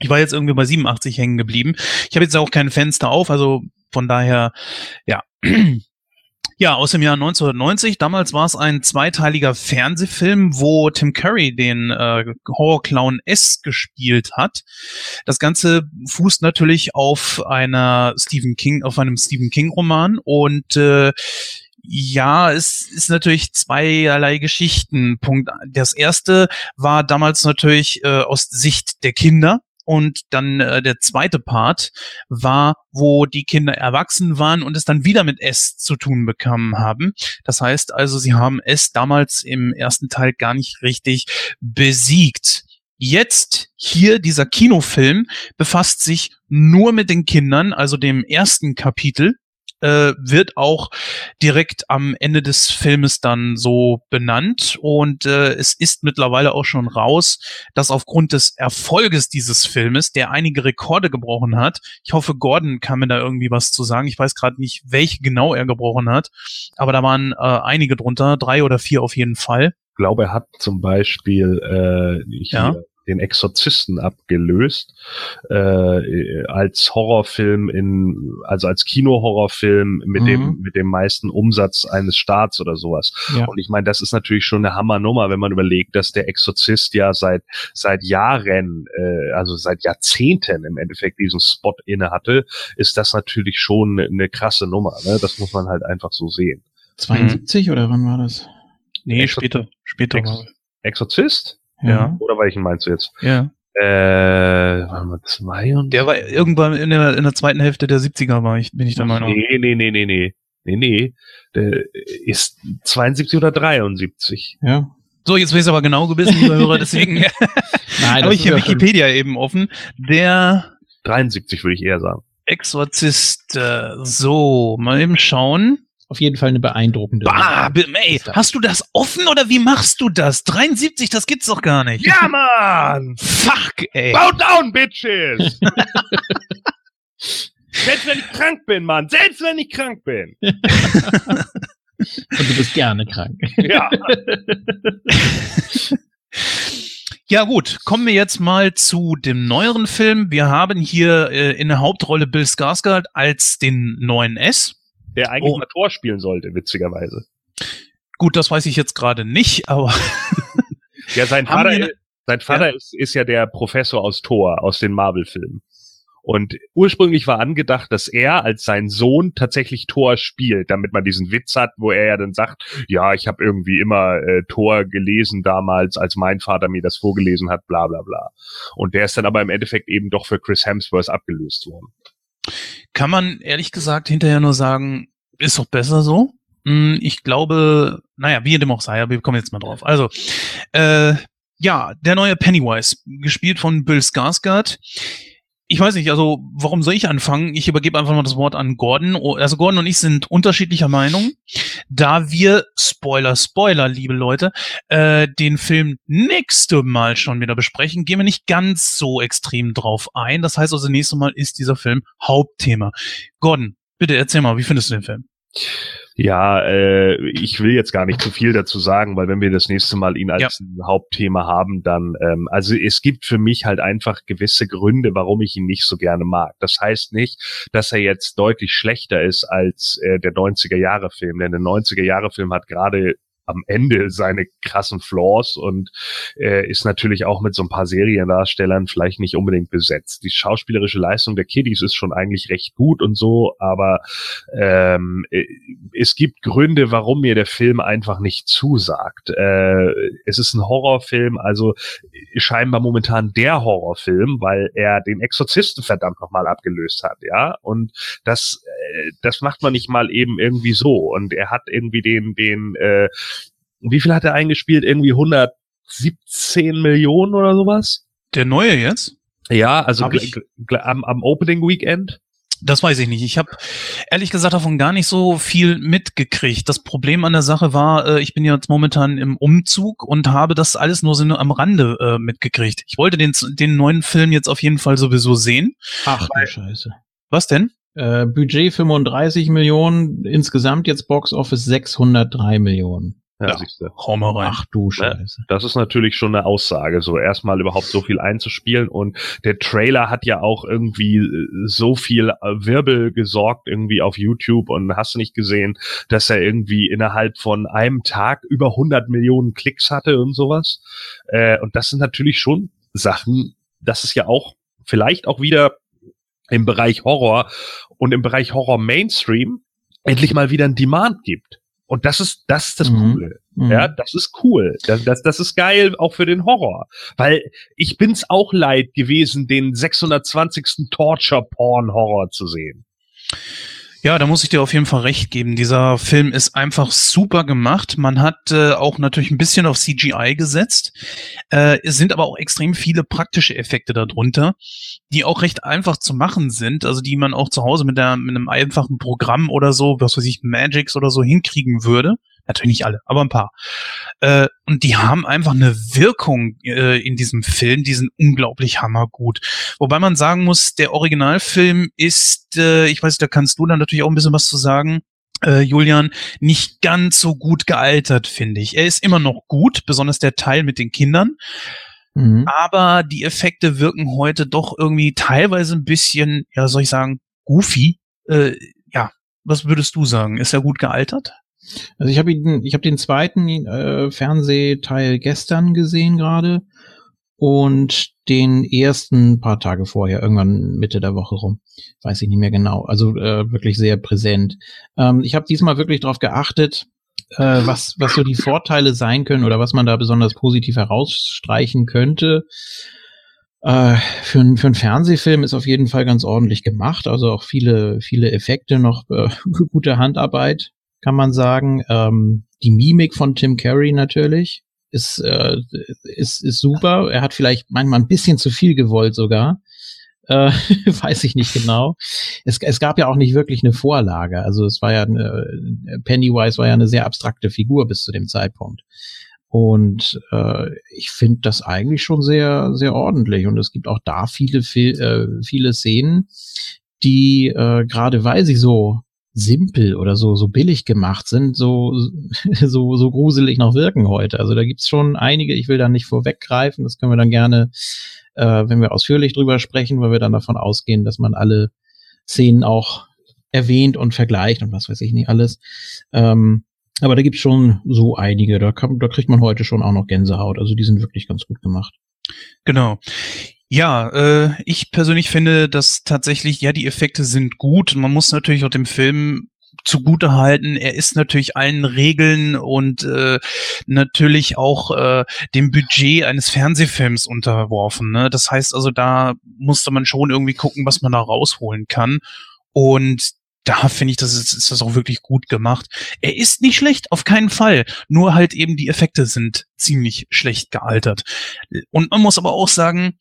Ich war jetzt irgendwie bei 87 hängen geblieben. Ich habe jetzt auch kein Fenster auf, also von daher, ja. Ja, aus dem Jahr 1990. Damals war es ein zweiteiliger Fernsehfilm, wo Tim Curry den äh, Horrorclown S gespielt hat. Das Ganze fußt natürlich auf einer Stephen King, auf einem Stephen King Roman und äh, ja, es ist natürlich zweierlei Geschichten. Punkt. Das erste war damals natürlich äh, aus Sicht der Kinder. Und dann äh, der zweite Part war, wo die Kinder erwachsen waren und es dann wieder mit S zu tun bekommen haben. Das heißt also, sie haben S damals im ersten Teil gar nicht richtig besiegt. Jetzt hier dieser Kinofilm befasst sich nur mit den Kindern, also dem ersten Kapitel äh, wird auch direkt am Ende des Filmes dann so benannt und äh, es ist mittlerweile auch schon raus, dass aufgrund des Erfolges dieses Filmes, der einige Rekorde gebrochen hat, ich hoffe, Gordon kann mir da irgendwie was zu sagen. Ich weiß gerade nicht, welche genau er gebrochen hat, aber da waren äh, einige drunter, drei oder vier auf jeden Fall. Ich glaube, er hat zum Beispiel äh, hier Ja. Den Exorzisten abgelöst äh, als Horrorfilm in, also als Kinohorrorfilm mit Mhm. dem mit dem meisten Umsatz eines Staats oder sowas. Ja. Und ich meine, das ist natürlich schon eine Hammernummer, wenn man überlegt, dass der Exorzist ja seit seit Jahren, äh, also seit Jahrzehnten im Endeffekt diesen Spot inne hatte, ist das natürlich schon eine, krasse Nummer. Ne? Das muss man halt einfach so sehen. 72 oder wann war das? Nee, Exor- später, später. Ex war- Exorzist? Ja. Oder welchen meinst du jetzt? Ja. Äh, mal, zwei und Der war irgendwann in der, in der zweiten Hälfte der 70er war ich, bin ich der Meinung. Nee, nee, nee, nee, nee. Nee, nee. Der ist 72 oder 73. Ja. So, jetzt will ich aber genau gewissen, liebe Hörer, deswegen (laughs) (laughs) Nein, habe ich hier Wikipedia eben offen. Der 73 würde ich eher sagen. Exorzist, äh, so, mal eben schauen. Auf jeden Fall eine beeindruckende. Bah, ey, hast du das offen oder wie machst du das? 73, das gibt's doch gar nicht. Ja, Mann! Fuck, ey. Bow down, Bitches! (laughs) Selbst wenn ich krank bin, Mann. Selbst wenn ich krank bin. (laughs) Und du bist gerne krank. Ja. (laughs) Ja gut, kommen wir jetzt mal zu dem neueren Film. Wir haben hier äh, in der Hauptrolle Bill Skarsgård als den neuen S. Der eigentlich Oh. mal Tor spielen sollte, witzigerweise. Gut, das weiß ich jetzt gerade nicht, aber (laughs) Ja, sein Vater, wir ne- sein Vater ist, ist ja der Professor aus Thor, aus den Marvel-Filmen. Und ursprünglich war angedacht, dass er als sein Sohn tatsächlich Thor spielt, damit man diesen Witz hat, wo er ja dann sagt, ja, ich habe irgendwie immer äh, Thor gelesen damals, als mein Vater mir das vorgelesen hat, bla bla bla. Und der ist dann aber im Endeffekt eben doch für Chris Hemsworth abgelöst worden. Kann man ehrlich gesagt hinterher nur sagen, ist doch besser so? Hm, Ich glaube, naja, wie dem auch sei, aber wir kommen jetzt mal drauf. Also, äh, ja, der neue Pennywise, gespielt von Bill Skarsgård. Ich weiß nicht, also warum soll ich anfangen? Ich übergebe einfach mal das Wort an Gordon. Oh, Also Gordon und ich sind unterschiedlicher Meinung, da wir, Spoiler, Spoiler, liebe Leute, äh, den Film nächste Mal schon wieder besprechen, gehen wir nicht ganz so extrem drauf ein. Das heißt also, nächstes Mal ist dieser Film Hauptthema. Gordon, bitte erzähl mal, wie findest du den Film? Ja, äh, ich will jetzt gar nicht zu viel dazu sagen, weil wenn wir das nächste Mal ihn als Ja. Hauptthema haben, dann, ähm, also es gibt für mich halt einfach gewisse Gründe, warum ich ihn nicht so gerne mag. Das heißt nicht, dass er jetzt deutlich schlechter ist als äh, der 90er-Jahre-Film, denn der 90er-Jahre-Film hat gerade am Ende seine krassen Flaws und äh, ist natürlich auch mit so ein paar Seriendarstellern vielleicht nicht unbedingt besetzt. Die schauspielerische Leistung der Kiddies ist schon eigentlich recht gut und so, aber ähm, äh, es gibt Gründe, warum mir der Film einfach nicht zusagt. Äh, es ist ein Horrorfilm, also scheinbar momentan der Horrorfilm, weil er den Exorzisten verdammt nochmal abgelöst hat, ja. Und das, äh, das macht man nicht mal eben irgendwie so. Und er hat irgendwie den, den, äh, wie viel hat er eingespielt? Irgendwie 117 Millionen oder sowas? Der neue jetzt? Ja, also am, am Opening Weekend. Das weiß ich nicht. Ich habe ehrlich gesagt davon gar nicht so viel mitgekriegt. Das Problem an der Sache war, äh, ich bin jetzt momentan im Umzug und habe das alles nur so nur am Rande äh, mitgekriegt. Ich wollte den, den neuen Film jetzt auf jeden Fall sowieso sehen. Ach du Scheiße. Was denn? Äh, Budget 35 Millionen, insgesamt jetzt Box Office 603 Millionen. Ja. du. Hau mal rein. Ach du Scheiße. Das ist natürlich schon eine Aussage, so erstmal überhaupt so viel einzuspielen. Und der Trailer hat ja auch irgendwie äh, so viel äh, Wirbel gesorgt irgendwie auf YouTube und hast du nicht gesehen, dass er irgendwie innerhalb von einem Tag über 100 Millionen Klicks hatte und sowas. Äh, und das sind natürlich schon Sachen, das ist ja auch vielleicht auch wieder im Bereich Horror und im Bereich Horror Mainstream endlich mal wieder ein Demand gibt. Und das ist, das ist das Mhm. Coole. Mhm. Ja, das ist cool. Das, das, das ist geil auch für den Horror. Weil ich bin's auch leid gewesen, den 620. Torture-Porn-Horror zu sehen. Ja, da muss ich dir auf jeden Fall recht geben. Dieser Film ist einfach super gemacht. Man hat äh, auch natürlich ein bisschen auf CGI gesetzt. Äh, es sind aber auch extrem viele praktische Effekte darunter, die auch recht einfach zu machen sind. Also die man auch zu Hause mit, der, mit einem einfachen Programm oder so, was weiß ich, Magix oder so hinkriegen würde. Natürlich nicht alle, aber ein paar. Äh, und die haben einfach eine Wirkung äh, in diesem Film, die sind unglaublich hammergut. Wobei man sagen muss, der Originalfilm ist, äh, ich weiß, da kannst du dann natürlich auch ein bisschen was zu sagen, äh, Julian, nicht ganz so gut gealtert, finde ich. Er ist immer noch gut, besonders der Teil mit den Kindern, Mhm. aber die Effekte wirken heute doch irgendwie teilweise ein bisschen, ja, soll ich sagen, goofy. Äh, ja, was würdest du sagen? Ist er gut gealtert? Also ich habe ihn, ich habe den zweiten äh, Fernsehteil gestern gesehen gerade und den ersten paar Tage vorher, irgendwann Mitte der Woche rum, weiß ich nicht mehr genau. Also äh, wirklich sehr präsent. Ähm, ich habe diesmal wirklich darauf geachtet, äh, was was so die Vorteile sein können oder was man da besonders positiv herausstreichen könnte. Äh, für, für einen Fernsehfilm ist auf jeden Fall ganz ordentlich gemacht. Also auch viele, viele Effekte noch, äh, (laughs) gute Handarbeit, kann man sagen. Ähm, die Mimik von Tim Curry natürlich ist, äh, ist, ist super. Er hat vielleicht manchmal ein bisschen zu viel gewollt sogar. Äh, (laughs) weiß ich nicht genau. Es, es gab ja auch nicht wirklich eine Vorlage. Also es war ja eine, Pennywise war ja eine sehr abstrakte Figur bis zu dem Zeitpunkt. Und äh, ich finde das eigentlich schon sehr, sehr ordentlich. Und es gibt auch da viele, viel, äh, viele Szenen, die äh, gerade weil sie so simpel oder so so billig gemacht sind, so (laughs) so so gruselig noch wirken heute. Also da gibt's schon einige. Ich will da nicht vorweggreifen. Das können wir dann gerne, äh, wenn wir ausführlich drüber sprechen, weil wir dann davon ausgehen, dass man alle Szenen auch erwähnt und vergleicht und was weiß ich nicht alles. Ähm, aber da gibt's schon so einige. Da, kann, da kriegt man heute schon auch noch Gänsehaut. Also die sind wirklich ganz gut gemacht. Genau. Ja, äh, ich persönlich finde, dass tatsächlich, ja, die Effekte sind gut. Man muss natürlich auch dem Film zugute halten. Er ist natürlich allen Regeln und äh, natürlich auch äh, dem Budget eines Fernsehfilms unterworfen. Ne? Das heißt also, da musste man schon irgendwie gucken, was man da rausholen kann. Und da finde ich, das ist, ist das auch wirklich gut gemacht. Er ist nicht schlecht, auf keinen Fall. Nur halt eben die Effekte sind ziemlich schlecht gealtert. Und man muss aber auch sagen,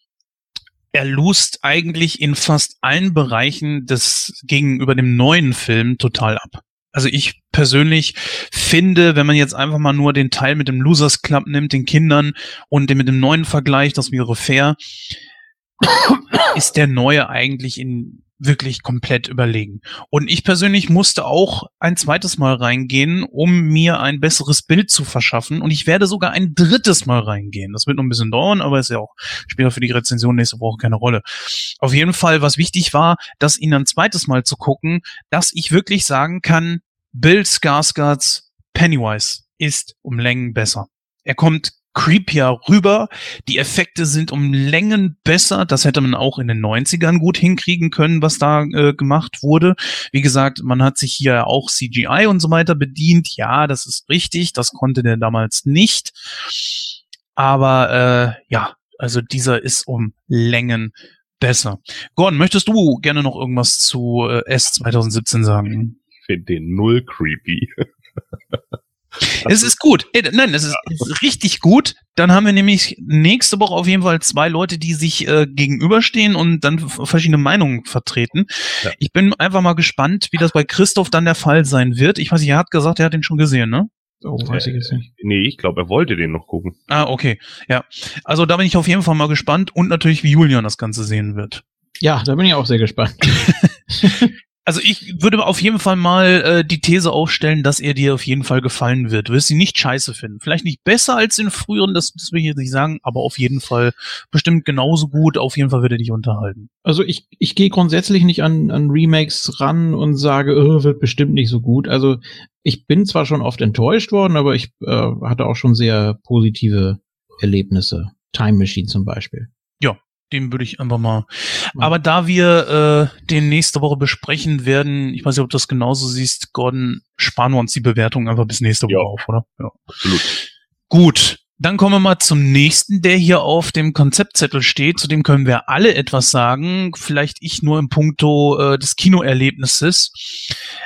er lust eigentlich in fast allen Bereichen des gegenüber dem neuen Film total ab. Also ich persönlich finde, wenn man jetzt einfach mal nur den Teil mit dem Losers Club nimmt, den Kindern und den mit dem neuen Vergleich, das wäre fair, (coughs) ist der neue eigentlich in wirklich komplett überlegen. Und ich persönlich musste auch ein zweites Mal reingehen, um mir ein besseres Bild zu verschaffen. Und ich werde sogar ein drittes Mal reingehen. Das wird noch ein bisschen dauern, aber ist ja auch später für die Rezension nächste Woche keine Rolle. Auf jeden Fall, was wichtig war, das ihn ein zweites Mal zu gucken, dass ich wirklich sagen kann, Bill Skarsgårds Pennywise ist um Längen besser. Er kommt creepier rüber. Die Effekte sind um Längen besser. Das hätte man auch in den 90ern gut hinkriegen können, was da äh, gemacht wurde. Wie gesagt, man hat sich hier auch CGI und so weiter bedient. Ja, das ist richtig. Das konnte der damals nicht. Aber äh, ja, also dieser ist um Längen besser. Gordon, möchtest du gerne noch irgendwas zu äh, S 2017 sagen? Ich finde den null creepy. (laughs) Es ist gut. Nein, es ist, ja. richtig gut. Dann haben wir nämlich nächste Woche auf jeden Fall zwei Leute, die sich äh, gegenüberstehen und dann verschiedene Meinungen vertreten. Ja. Ich bin einfach mal gespannt, wie das bei Christoph dann der Fall sein wird. Ich weiß nicht, er hat gesagt, er hat den schon gesehen, ne? Oh, weiß ich jetzt nicht. Nee, ich glaube, er wollte den noch gucken. Ah, okay. Ja. Also da bin ich auf jeden Fall mal gespannt und natürlich, wie Julian das Ganze sehen wird. Ja, da bin ich auch sehr gespannt. (laughs) Also ich würde auf jeden Fall mal äh, die These aufstellen, dass er dir auf jeden Fall gefallen wird. Du wirst ihn nicht scheiße finden. Vielleicht nicht besser als in früheren, das, das will ich jetzt nicht sagen, aber auf jeden Fall bestimmt genauso gut. Auf jeden Fall wird er dich unterhalten. Also ich, ich gehe grundsätzlich nicht an, an Remakes ran und sage, oh, wird bestimmt nicht so gut. Also ich bin zwar schon oft enttäuscht worden, aber ich äh, hatte auch schon sehr positive Erlebnisse. Time Machine zum Beispiel. Den würde ich einfach mal. Ja. Aber da wir äh, den nächste Woche besprechen werden, ich weiß nicht, ob du das genauso siehst, Gordon, sparen wir uns die Bewertung einfach bis nächste Woche ja. auf, oder? Ja, absolut. Gut. Dann kommen wir mal zum nächsten, der hier auf dem Konzeptzettel steht. Zu dem können wir alle etwas sagen. Vielleicht ich nur im Punkto äh, des Kinoerlebnisses.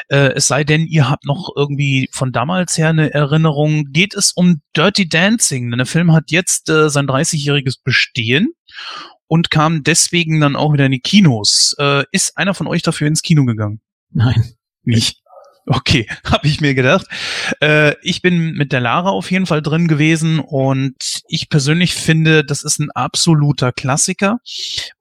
Äh, es sei denn, ihr habt noch irgendwie von damals her eine Erinnerung. Geht es um Dirty Dancing? Denn der Film hat jetzt äh, sein 30-jähriges Bestehen und kam deswegen dann auch wieder in die Kinos. Äh, ist einer von euch dafür ins Kino gegangen? Nein. Nicht. Okay, (laughs) habe ich mir gedacht. Äh, ich bin mit der Lara auf jeden Fall drin gewesen und ich persönlich finde, das ist ein absoluter Klassiker.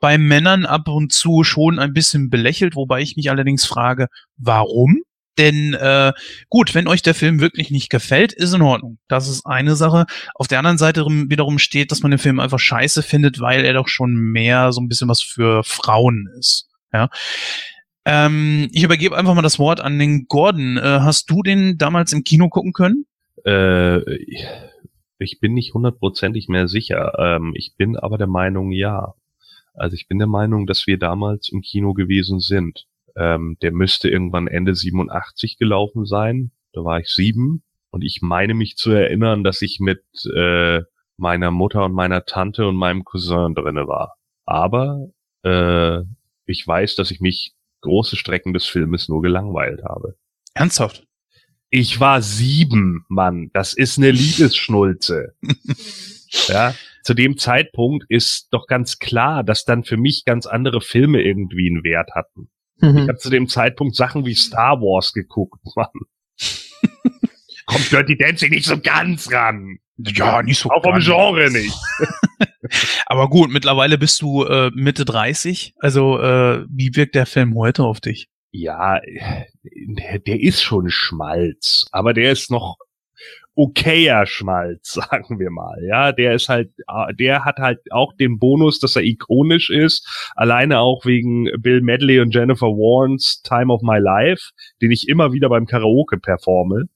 Bei Männern ab und zu schon ein bisschen belächelt, wobei ich mich allerdings frage, warum? Denn äh, gut, wenn euch der Film wirklich nicht gefällt, ist in Ordnung. Das ist eine Sache. Auf der anderen Seite wiederum steht, dass man den Film einfach scheiße findet, weil er doch schon mehr so ein bisschen was für Frauen ist. Ja. Ähm, ich übergebe einfach mal das Wort an den Gordon. Äh, hast du den damals im Kino gucken können? Äh, ich bin nicht hundertprozentig mehr sicher. Ähm, ich bin aber der Meinung, ja. Also ich bin der Meinung, dass wir damals im Kino gewesen sind. Ähm, der müsste irgendwann Ende 87 gelaufen sein. Da war ich sieben. Und ich meine mich zu erinnern, dass ich mit äh, meiner Mutter und meiner Tante und meinem Cousin drinne war. Aber äh, ich weiß, dass ich mich große Strecken des Filmes nur gelangweilt habe. Ernsthaft? Ich war sieben, Mann. Das ist eine Liebesschnulze. (laughs) ja, zu dem Zeitpunkt ist doch ganz klar, dass dann für mich ganz andere Filme irgendwie einen Wert hatten. Mhm. Ich habe zu dem Zeitpunkt Sachen wie Star Wars geguckt, (laughs) Mann. Kommt Dirty Dancing nicht so ganz ran. Ja, nicht so Auch vom Genre nicht. (laughs) Aber gut, mittlerweile bist du äh, Mitte 30. Also, äh, wie wirkt der Film heute auf dich? Ja, der ist schon Schmalz, aber der ist noch okayer Schmalz, (laughs) sagen wir mal. Ja, der ist halt, ah, der hat halt auch den Bonus, dass er ikonisch ist. Alleine auch wegen Bill Medley und Jennifer Warnes Time of My Life, den ich immer wieder beim Karaoke performe.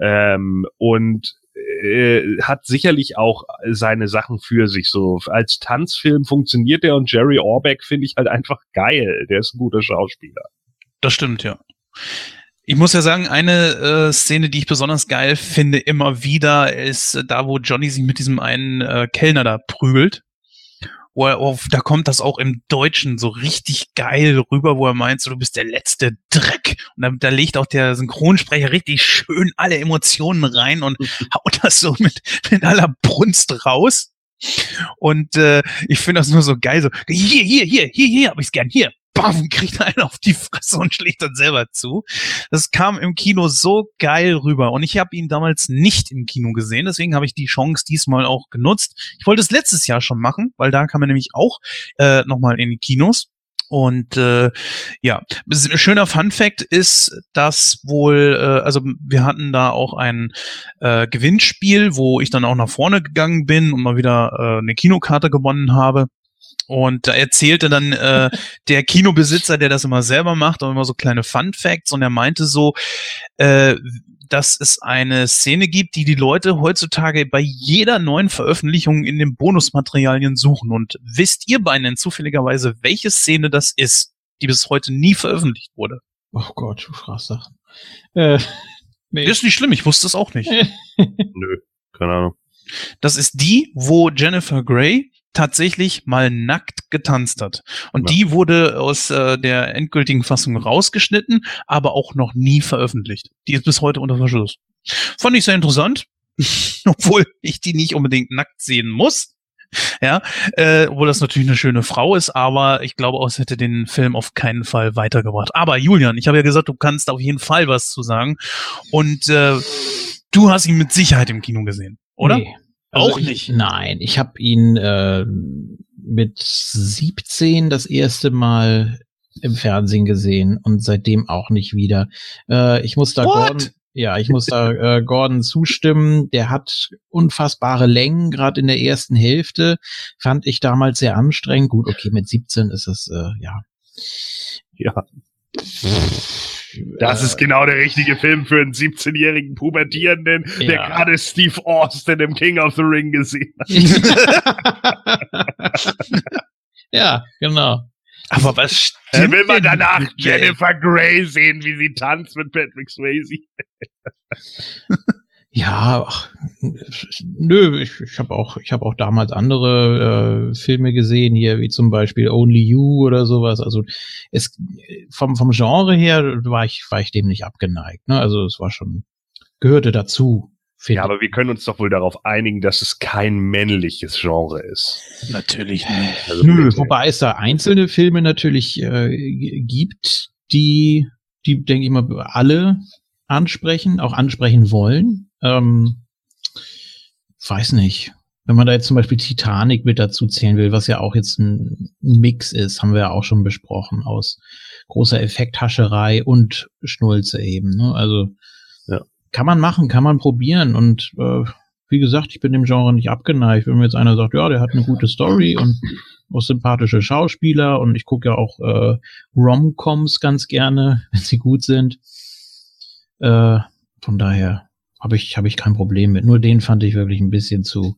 Ähm, und äh, hat sicherlich auch seine Sachen für sich. So als Tanzfilm funktioniert der und Jerry Orbeck finde ich halt einfach geil. Der ist ein guter Schauspieler. Das stimmt, ja. Ich muss ja sagen, eine äh, Szene, die ich besonders geil finde, immer wieder, ist äh, da, wo Johnny sich mit diesem einen äh, Kellner da prügelt. Wo er auf, da kommt das auch im Deutschen so richtig geil rüber, wo er meint, so, du bist der letzte Dreck. Und da, da legt auch der Synchronsprecher richtig schön alle Emotionen rein und (laughs) haut das so mit, mit aller Brunst raus. Und äh, ich finde das nur so geil, so, hier, hier, hier, hier, hier, hab ich's gern, hier, bam, kriegt einer auf die Fresse und schlägt dann selber zu. Das kam im Kino so geil rüber und ich habe ihn damals nicht im Kino gesehen, deswegen habe ich die Chance diesmal auch genutzt. Ich wollte es letztes Jahr schon machen, weil da kam er nämlich auch äh, nochmal in die Kinos. Und äh, ja, schöner Fun Fact ist, dass wohl, äh, also wir hatten da auch ein äh, Gewinnspiel, wo ich dann auch nach vorne gegangen bin und mal wieder äh, eine Kinokarte gewonnen habe. Und da erzählte dann äh, der Kinobesitzer, der das immer selber macht, auch immer so kleine Fun Facts. Und er meinte so, äh, dass es eine Szene gibt, die die Leute heutzutage bei jeder neuen Veröffentlichung in den Bonusmaterialien suchen. Und wisst ihr beiden zufälligerweise, welche Szene das ist, die bis heute nie veröffentlicht wurde? Oh Gott, du fragst Sachen. Äh, nee. Ist nicht schlimm, ich wusste es auch nicht. (laughs) Nö, keine Ahnung. Das ist die, wo Jennifer Grey tatsächlich mal nackt getanzt hat. Und ja. die wurde aus äh, der endgültigen Fassung rausgeschnitten, aber auch noch nie veröffentlicht. Die ist bis heute unter Verschluss. Fand ich sehr interessant, (laughs) obwohl ich die nicht unbedingt nackt sehen muss. Ja, äh, obwohl das natürlich eine schöne Frau ist, aber ich glaube auch, es hätte den Film auf keinen Fall weitergebracht. Aber Julian, ich habe ja gesagt, du kannst auf jeden Fall was zu sagen. Und äh, du hast ihn mit Sicherheit im Kino gesehen, oder? Nee. Also auch nicht. Ich, nein, ich habe ihn äh, mit 17 das erste Mal im Fernsehen gesehen und seitdem auch nicht wieder. Äh, ich muss da What? Gordon, ja, ich muss da äh, Gordon zustimmen. Der hat unfassbare Längen, gerade in der ersten Hälfte. Fand ich damals sehr anstrengend. Gut, okay, mit 17 ist es, äh, ja. Ja. Das ist genau der richtige Film für einen 17-jährigen Pubertierenden, ja. der gerade Steve Austin im King of the Ring gesehen hat. (laughs) ja, genau. Aber was stimmt will man danach Jennifer Grey sehen, wie sie tanzt mit Patrick Swayze? (laughs) Ja, ach, nö, ich, ich habe auch, ich habe auch damals andere äh, Filme gesehen hier, wie zum Beispiel Only You oder sowas. Also es vom vom Genre her war ich war ich dem nicht abgeneigt. Ne? Also es war schon gehörte dazu. Ja, aber wir können uns doch wohl darauf einigen, dass es kein männliches Genre ist. Natürlich nicht. Also Nö, wobei es da einzelne Filme natürlich äh, gibt, die, die denke ich mal alle ansprechen, auch ansprechen wollen. Ähm, weiß nicht. Wenn man da jetzt zum Beispiel Titanic mit dazu zählen will, was ja auch jetzt ein, Mix ist, haben wir ja auch schon besprochen, aus großer Effekthascherei und Schnulze eben. Ne? Also ja. kann man machen, kann man probieren und äh, wie gesagt, ich bin dem Genre nicht abgeneigt. Wenn mir jetzt einer sagt, ja, der hat eine gute Story und auch sympathische Schauspieler und ich gucke ja auch äh, Rom-Coms ganz gerne, (laughs) wenn sie gut sind. Äh, von daher habe ich, hab ich kein Problem mit. Nur den fand ich wirklich ein bisschen zu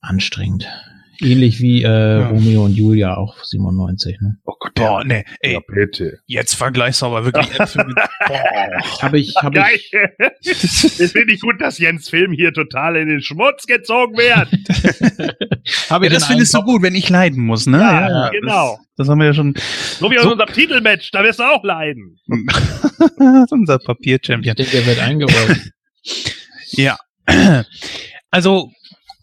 anstrengend. Ähnlich wie äh, ja. Romeo und Julia, auch 97. Ne? Oh Gott, boah, nee, ey, ja, bitte. Jetzt vergleichst du aber wirklich (laughs) Äpfel mit, boah. Hab ich, hab Geil. (laughs) ich. Es finde ich gut, dass Jens Film hier total in den Schmutz gezogen wird. (laughs) hab ich ja, das findest du gut, wenn ich leiden muss, ne? Ja, ja genau. Das, das, haben wir ja schon. So wie aus so. unserem Titelmatch, da wirst du auch leiden. unser Papier-Champion. Ich denke, der wird eingerollt. Ja. (clears throat) Also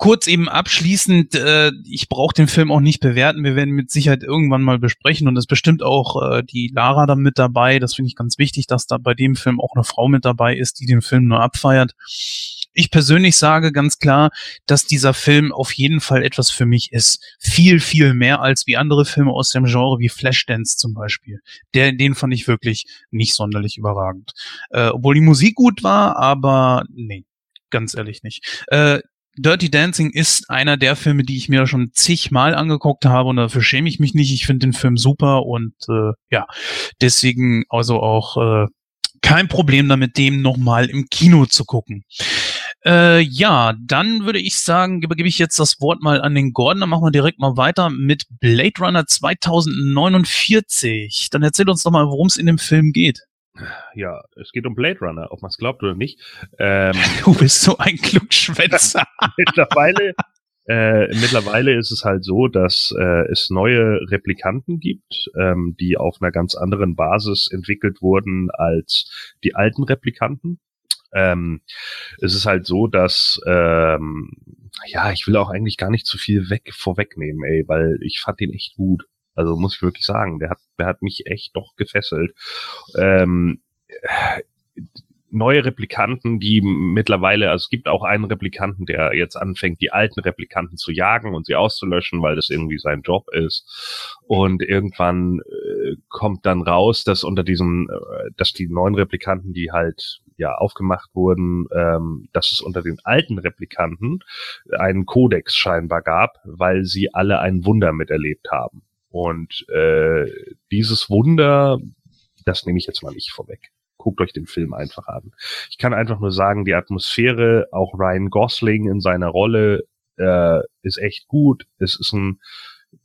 kurz eben abschließend, äh, ich brauche den Film auch nicht bewerten. Wir werden mit Sicherheit irgendwann mal besprechen und es bestimmt auch äh, die Lara da mit dabei. Das finde ich ganz wichtig, dass da bei dem Film auch eine Frau mit dabei ist, die den Film nur abfeiert. Ich persönlich sage ganz klar, dass dieser Film auf jeden Fall etwas für mich ist. Viel, viel mehr als wie andere Filme aus dem Genre wie Flashdance zum Beispiel. Der, den fand ich wirklich nicht sonderlich überragend. Äh, obwohl die Musik gut war, aber nee ganz ehrlich nicht. Äh, Dirty Dancing ist einer der Filme, die ich mir schon zigmal angeguckt habe und dafür schäme ich mich nicht. Ich finde den Film super und äh, ja, deswegen also auch äh, kein Problem damit, dem nochmal im Kino zu gucken. Äh, ja, dann würde ich sagen, gebe, gebe ich jetzt das Wort mal an den Gordon. Dann machen wir direkt mal weiter mit Blade Runner 2049. Dann erzähl uns doch mal, worum es in dem Film geht. Ja, es geht um Blade Runner, ob man es glaubt oder nicht. Ähm, (laughs) Du bist so ein Klugschwätzer. (laughs) mittlerweile, äh, mittlerweile ist es halt so, dass äh, es neue Replikanten gibt, ähm, die auf einer ganz anderen Basis entwickelt wurden als die alten Replikanten. Ähm, es ist halt so, dass ähm, ja, ich will auch eigentlich gar nicht zu viel weg vorwegnehmen, ey, weil ich fand den echt gut. Also muss ich wirklich sagen, der hat, der hat mich echt doch gefesselt. Ähm, äh, neue Replikanten, die mittlerweile, also es gibt auch einen Replikanten, der jetzt anfängt, die alten Replikanten zu jagen und sie auszulöschen, weil das irgendwie sein Job ist. Und irgendwann äh, kommt dann raus, dass unter diesem, äh, dass die neuen Replikanten, die halt ja aufgemacht wurden, ähm, dass es unter den alten Replikanten einen Kodex scheinbar gab, weil sie alle ein Wunder miterlebt haben. Und äh, dieses Wunder, das nehme ich jetzt mal nicht vorweg guckt euch den Film einfach an. Ich kann einfach nur sagen, die Atmosphäre, auch Ryan Gosling in seiner Rolle äh, ist echt gut. Es ist ein,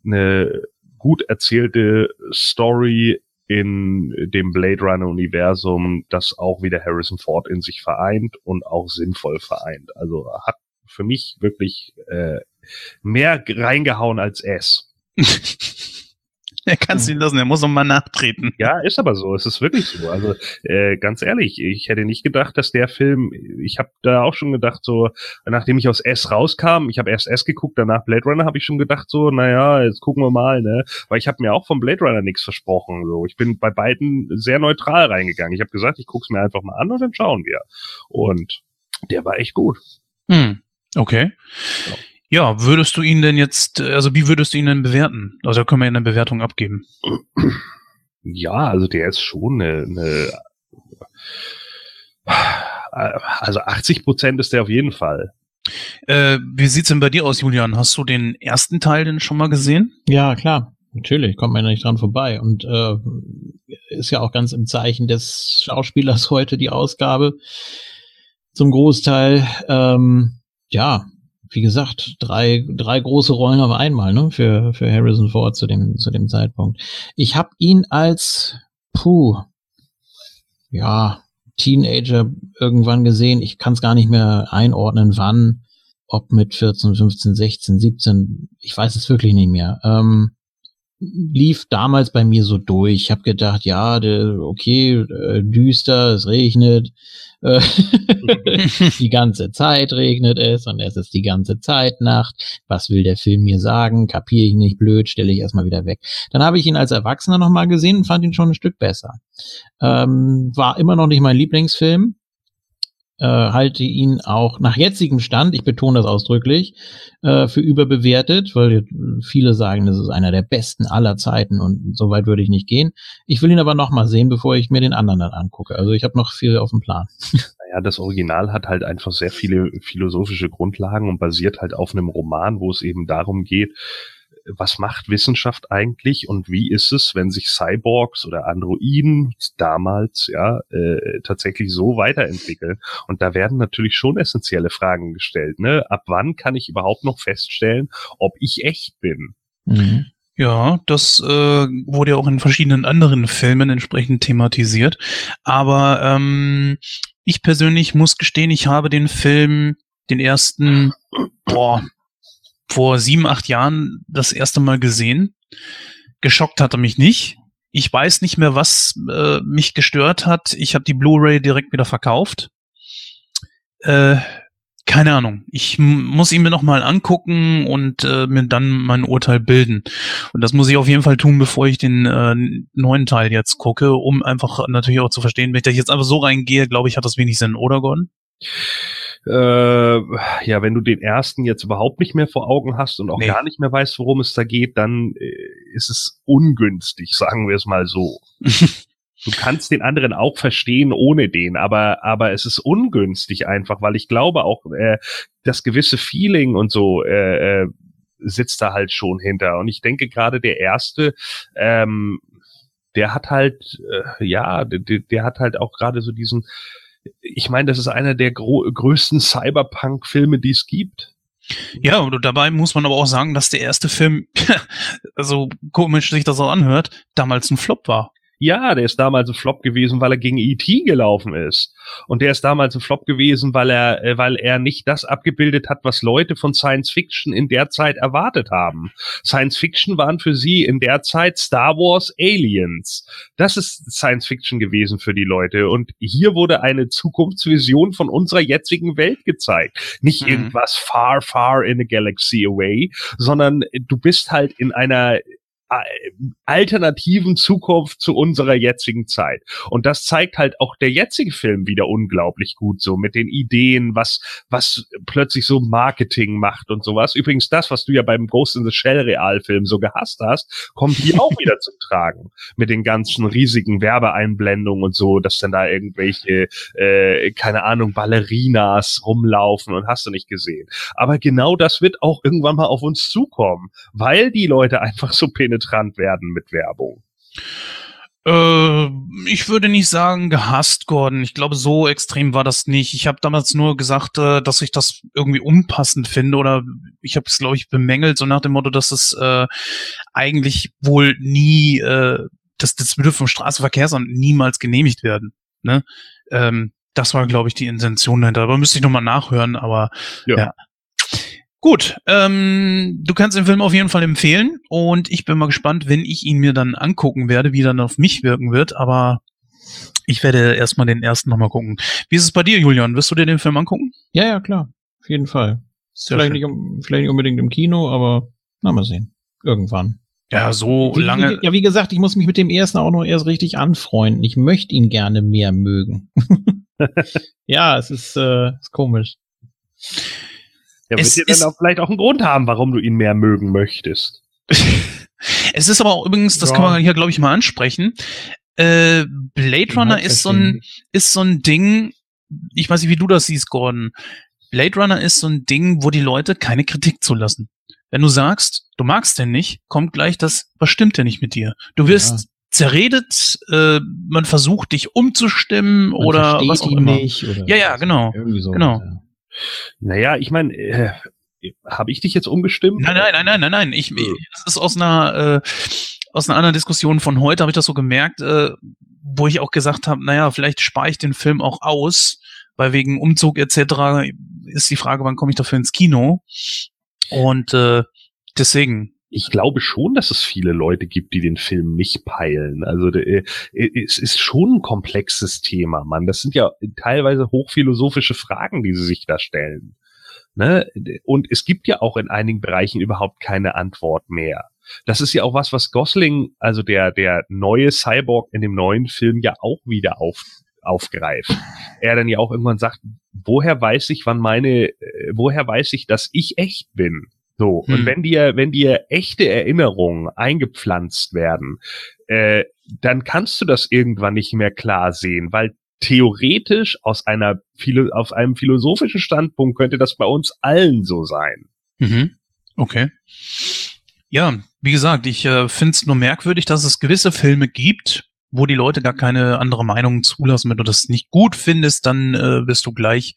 eine gut erzählte Story in dem Blade Runner Universum, das auch wieder Harrison Ford in sich vereint und auch sinnvoll vereint. Also hat für mich wirklich äh, mehr reingehauen als es. (laughs) (laughs) Er kann es ihn lassen, er muss noch mal nachtreten. Ja, ist aber so. Es ist wirklich so. Also äh, ganz ehrlich, ich hätte nicht gedacht, dass der Film. Ich habe da auch schon gedacht, so nachdem ich aus S rauskam, ich habe erst S geguckt, danach Blade Runner, habe ich schon gedacht, so, naja, jetzt gucken wir mal, ne? Weil ich habe mir auch vom Blade Runner nichts versprochen. So, ich bin bei beiden sehr neutral reingegangen. Ich habe gesagt, ich guck's mir einfach mal an und dann schauen wir. Und der war echt gut. Hm, okay. Ja, würdest du ihn denn jetzt, also wie würdest du ihn denn bewerten? Also da können wir eine Bewertung abgeben. Ja, also der ist schon eine, eine also 80 Prozent ist der auf jeden Fall. Äh, wie sieht's denn bei dir aus, Julian? Hast du den ersten Teil denn schon mal gesehen? Ja, klar. Natürlich, kommt man ja nicht dran vorbei. Und äh, ist ja auch ganz im Zeichen des Schauspielers (laughs) heute die Ausgabe. Zum Großteil, ähm, ja, wie gesagt, drei, drei große Rollen auf einmal, ne, für, für Harrison Ford zu dem, zu dem Zeitpunkt. Ich habe ihn als, puh, ja, Teenager irgendwann gesehen. Ich kann es gar nicht mehr einordnen, wann, ob mit 14, 15, 16, 17, ich weiß es wirklich nicht mehr. Ähm, lief damals bei mir so durch. Ich habe gedacht, ja, okay, äh, düster, es regnet, äh, (laughs) die ganze Zeit regnet es und es ist die ganze Zeit Nacht. Was will der Film mir sagen? Kapiere ich nicht blöd, stelle ich erstmal wieder weg. Dann habe ich ihn als Erwachsener nochmal gesehen und fand ihn schon ein Stück besser. Ähm, war immer noch nicht mein Lieblingsfilm, äh, halte ihn auch nach jetzigem Stand, ich betone das ausdrücklich, äh, für überbewertet, weil viele sagen, das ist einer der besten aller Zeiten und so weit würde ich nicht gehen. Ich will ihn aber noch mal sehen, bevor ich mir den anderen dann angucke. Also ich habe noch viel auf dem Plan. (laughs) Naja, das Original hat halt einfach sehr viele philosophische Grundlagen und basiert halt auf einem Roman, wo es eben darum geht, was macht Wissenschaft eigentlich und wie ist es, wenn sich Cyborgs oder Androiden damals ja äh, tatsächlich so weiterentwickeln? Und da werden natürlich schon essentielle Fragen gestellt. Ne? Ab wann kann ich überhaupt noch feststellen, ob ich echt bin? Mhm. Ja, das äh, wurde ja auch in verschiedenen anderen Filmen entsprechend thematisiert. Aber ähm, ich persönlich muss gestehen, ich habe den Film, den ersten, boah, vor sieben, acht Jahren das erste Mal gesehen. Geschockt hat er mich nicht. Ich weiß nicht mehr, was äh, mich gestört hat. Ich habe die Blu-ray direkt wieder verkauft. Äh, keine Ahnung. Ich muss ihn mir noch mal angucken und äh, mir dann mein Urteil bilden. Und das muss ich auf jeden Fall tun, bevor ich den äh, neuen Teil jetzt gucke, um einfach natürlich auch zu verstehen, wenn ich da jetzt einfach so reingehe, glaube ich, hat das wenig Sinn, oder Gordon? Äh, ja, wenn du den ersten jetzt überhaupt nicht mehr vor Augen hast und auch Nee. gar nicht mehr weißt, worum es da geht, dann äh, ist es ungünstig, sagen wir es mal so. (laughs) Du kannst den anderen auch verstehen ohne den, aber aber es ist ungünstig einfach, weil ich glaube auch äh, das gewisse Feeling und so äh, äh, sitzt da halt schon hinter. Und ich denke gerade der erste, ähm, der hat halt äh, ja, der, der hat halt auch gerade so diesen ich meine, das ist einer der größten Cyberpunk-Filme, die es gibt. Ja, und dabei muss man aber auch sagen, dass der erste Film, (laughs) also komisch sich das auch anhört, damals ein Flop war. Ja, der ist damals ein Flop gewesen, weil er gegen E.T. gelaufen ist. Und der ist damals ein Flop gewesen, weil er, äh, weil er nicht das abgebildet hat, was Leute von Science Fiction in der Zeit erwartet haben. Science Fiction waren für sie in der Zeit Star Wars Aliens. Das ist Science Fiction gewesen für die Leute. Und hier wurde eine Zukunftsvision von unserer jetzigen Welt gezeigt. Nicht mhm. irgendwas far, far in a galaxy away, sondern du bist halt in einer alternativen Zukunft zu unserer jetzigen Zeit. Und das zeigt halt auch der jetzige Film wieder unglaublich gut so mit den Ideen, was, was plötzlich so Marketing macht und sowas. Übrigens das, was du ja beim Ghost in the Shell Realfilm so gehasst hast, kommt hier auch wieder zum Tragen. Mit den ganzen riesigen Werbeeinblendungen und so, dass dann da irgendwelche, äh, keine Ahnung, Ballerinas rumlaufen und hast du nicht gesehen. Aber genau das wird auch irgendwann mal auf uns zukommen, weil die Leute einfach so penetrant penetrant werden mit Werbung? Äh, ich würde nicht sagen gehasst, Gordon. Ich glaube, so extrem war das nicht. Ich habe damals nur gesagt, äh, dass ich das irgendwie unpassend finde oder ich habe es, glaube ich, bemängelt, so nach dem Motto, dass es äh, eigentlich wohl nie, äh, dass das Bedürfnis vom Straßenverkehrsamt niemals genehmigt werden. Ne? Ähm, das war, glaube ich, die Intention dahinter. Aber müsste ich nochmal nachhören, aber ja. ja. Gut, ähm, du kannst den Film auf jeden Fall empfehlen und ich bin mal gespannt, wenn ich ihn mir dann angucken werde, wie dann auf mich wirken wird, aber ich werde erstmal den ersten nochmal gucken. Wie ist es bei dir, Julian? Wirst du dir den Film angucken? Ja, ja, klar. Auf jeden Fall. vielleicht nicht, vielleicht nicht unbedingt im Kino, aber na mal sehen. Irgendwann. Ja, so wie, lange. Wie, ja, wie gesagt, ich muss mich mit dem ersten auch noch erst richtig anfreunden. Ich möchte ihn gerne mehr mögen. (laughs) ja, es ist, äh, ist komisch. Ja, wird dir dann auch vielleicht auch einen Grund haben, warum du ihn mehr mögen möchtest. (laughs) es ist aber auch übrigens, das ja. kann man hier, glaube ich, mal ansprechen. Äh, Blade Runner ist so ein, ist so ein Ding, ich weiß nicht, wie du das siehst, Gordon. Blade Runner ist so ein Ding, wo die Leute keine Kritik zulassen. Wenn du sagst, du magst den nicht, kommt gleich das, was stimmt denn nicht mit dir? Du wirst ja. zerredet, äh, man versucht dich umzustimmen man oder was auch immer. Nicht, oder ja, ja, genau. So, genau. Ja. Naja, ich meine, äh, habe ich dich jetzt umgestimmt? Nein, nein, nein, nein, nein, nein. Ich, das ist aus einer, äh, aus einer anderen Diskussion von heute, habe ich das so gemerkt, äh, wo ich auch gesagt habe, naja, vielleicht spare ich den Film auch aus, weil wegen Umzug etc. ist die Frage, wann komme ich dafür ins Kino? Und äh, deswegen, ich glaube schon, dass es viele Leute gibt, die den Film nicht peilen. Also äh, äh, es ist schon ein komplexes Thema, Mann. Das sind ja teilweise hochphilosophische Fragen, die sie sich da stellen. Ne? Und es gibt ja auch in einigen Bereichen überhaupt keine Antwort mehr. Das ist ja auch was, was Gosling, also der, der neue Cyborg in dem neuen Film ja auch wieder auf, aufgreift. Er dann ja auch irgendwann sagt, woher weiß ich, wann meine, äh, woher weiß ich, dass ich echt bin? So, hm. und wenn dir, wenn dir echte Erinnerungen eingepflanzt werden, äh, dann kannst du das irgendwann nicht mehr klar sehen, weil theoretisch aus einer auf einem philosophischen Standpunkt könnte das bei uns allen so sein. Mhm. Okay. Ja, wie gesagt, ich äh, finde es nur merkwürdig, dass es gewisse Filme gibt, wo die Leute gar keine andere Meinung zulassen. Wenn du das nicht gut findest, dann äh, wirst du gleich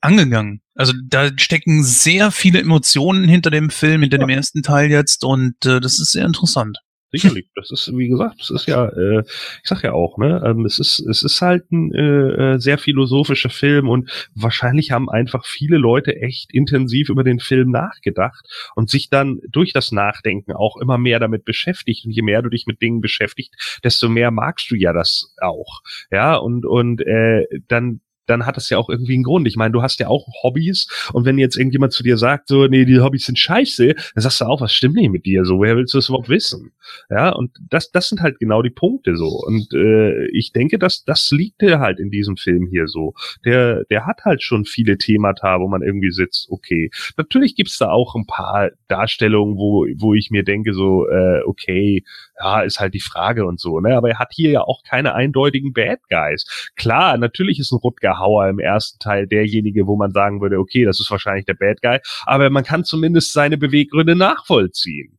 angegangen. Also da stecken sehr viele Emotionen hinter dem Film, hinter ja. dem ersten Teil jetzt und äh, das ist sehr interessant. Sicherlich, das ist wie gesagt, das ist ja, äh, ich sag ja auch, ne, ähm, es ist es ist halt ein äh, äh, sehr philosophischer Film und wahrscheinlich haben einfach viele Leute echt intensiv über den Film nachgedacht und sich dann durch das Nachdenken auch immer mehr damit beschäftigt und je mehr du dich mit Dingen beschäftigt, desto mehr magst du ja das auch, ja und und äh, dann dann hat das ja auch irgendwie einen Grund. Ich meine, du hast ja auch Hobbys und wenn jetzt irgendjemand zu dir sagt, so, nee, die Hobbys sind scheiße, dann sagst du auch, was stimmt nicht mit dir? So, woher willst du das überhaupt wissen? Ja, und das, das sind halt genau die Punkte so. Und äh, ich denke, dass das liegt dir halt in diesem Film hier so. Der, der hat halt schon viele Themata, wo man irgendwie sitzt, okay. Natürlich gibt's da auch ein paar Darstellungen, wo, wo ich mir denke, so, äh, okay, ja, ist halt die Frage und so, ne? Aber er hat hier ja auch keine eindeutigen Bad Guys. Klar, natürlich ist ein Rutger Hauer im ersten Teil derjenige, wo man sagen würde, okay, das ist wahrscheinlich der Bad Guy, aber man kann zumindest seine Beweggründe nachvollziehen.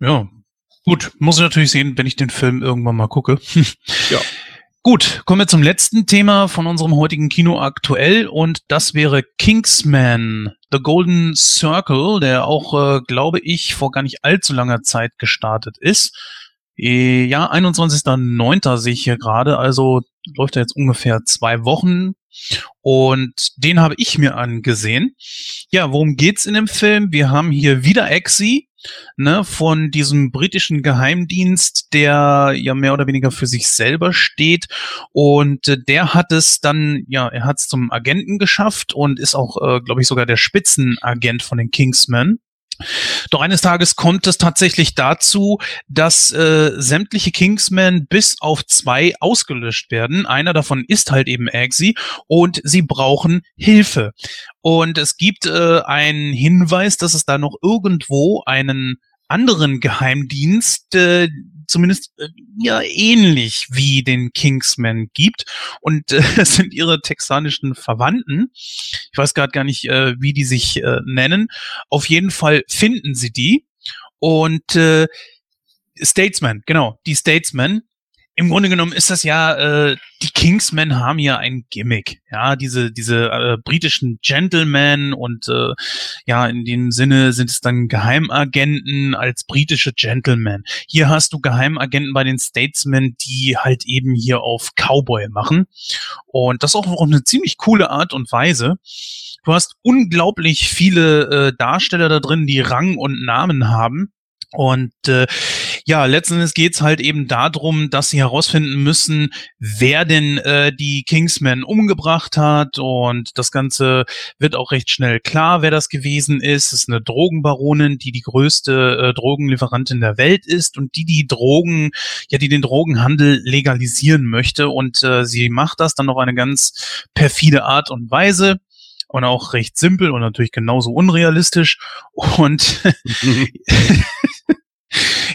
Ja, gut, muss ich natürlich sehen, wenn ich den Film irgendwann mal gucke. (laughs) ja. Gut, kommen wir zum letzten Thema von unserem heutigen Kino aktuell und das wäre Kingsman, The Golden Circle, der auch, äh, glaube ich, vor gar nicht allzu langer Zeit gestartet ist. Äh, ja, 21.09. sehe ich hier gerade, also läuft er jetzt ungefähr zwei Wochen. Und den habe ich mir angesehen. Ja, worum geht's in dem Film? Wir haben hier wieder Exi, ne, von diesem britischen Geheimdienst, der ja mehr oder weniger für sich selber steht. Und äh, der hat es dann, ja, er hat es zum Agenten geschafft und ist auch, äh, glaube ich, sogar der Spitzenagent von den Kingsmen. Doch eines Tages kommt es tatsächlich dazu, dass äh, sämtliche Kingsmen bis auf zwei ausgelöscht werden. Einer davon ist halt eben Eggsy und sie brauchen Hilfe. Und es gibt äh, einen Hinweis, dass es da noch irgendwo einen anderen Geheimdienst, äh, zumindest ja ähnlich wie den Kingsmen gibt. Und äh, (laughs) sind ihre texanischen Verwandten. Ich weiß gerade gar nicht, äh, wie die sich äh, nennen. Auf jeden Fall finden sie die. Und äh, Statesman, genau, die Statesman im Grunde genommen ist das ja, äh, die Kingsmen haben ja ein Gimmick, ja, diese, diese äh, britischen Gentlemen und äh, ja, in dem Sinne sind es dann Geheimagenten als britische Gentlemen. Hier hast du Geheimagenten bei den Statesmen, die halt eben hier auf Cowboy machen. Und das auch auf eine ziemlich coole Art und Weise. Du hast unglaublich viele äh, Darsteller da drin, die Rang und Namen haben. Und äh, ja, letzten Endes geht's halt eben darum, dass sie herausfinden müssen, wer denn äh, die Kingsmen umgebracht hat. Und das Ganze wird auch recht schnell klar, wer das gewesen ist. Es ist eine Drogenbaronin, die die größte äh, Drogenlieferantin der Welt ist und die die Drogen, ja, die den Drogenhandel legalisieren möchte. Und äh, sie macht das dann auf eine ganz perfide Art und Weise und auch recht simpel und natürlich genauso unrealistisch. Und (laughs) (laughs)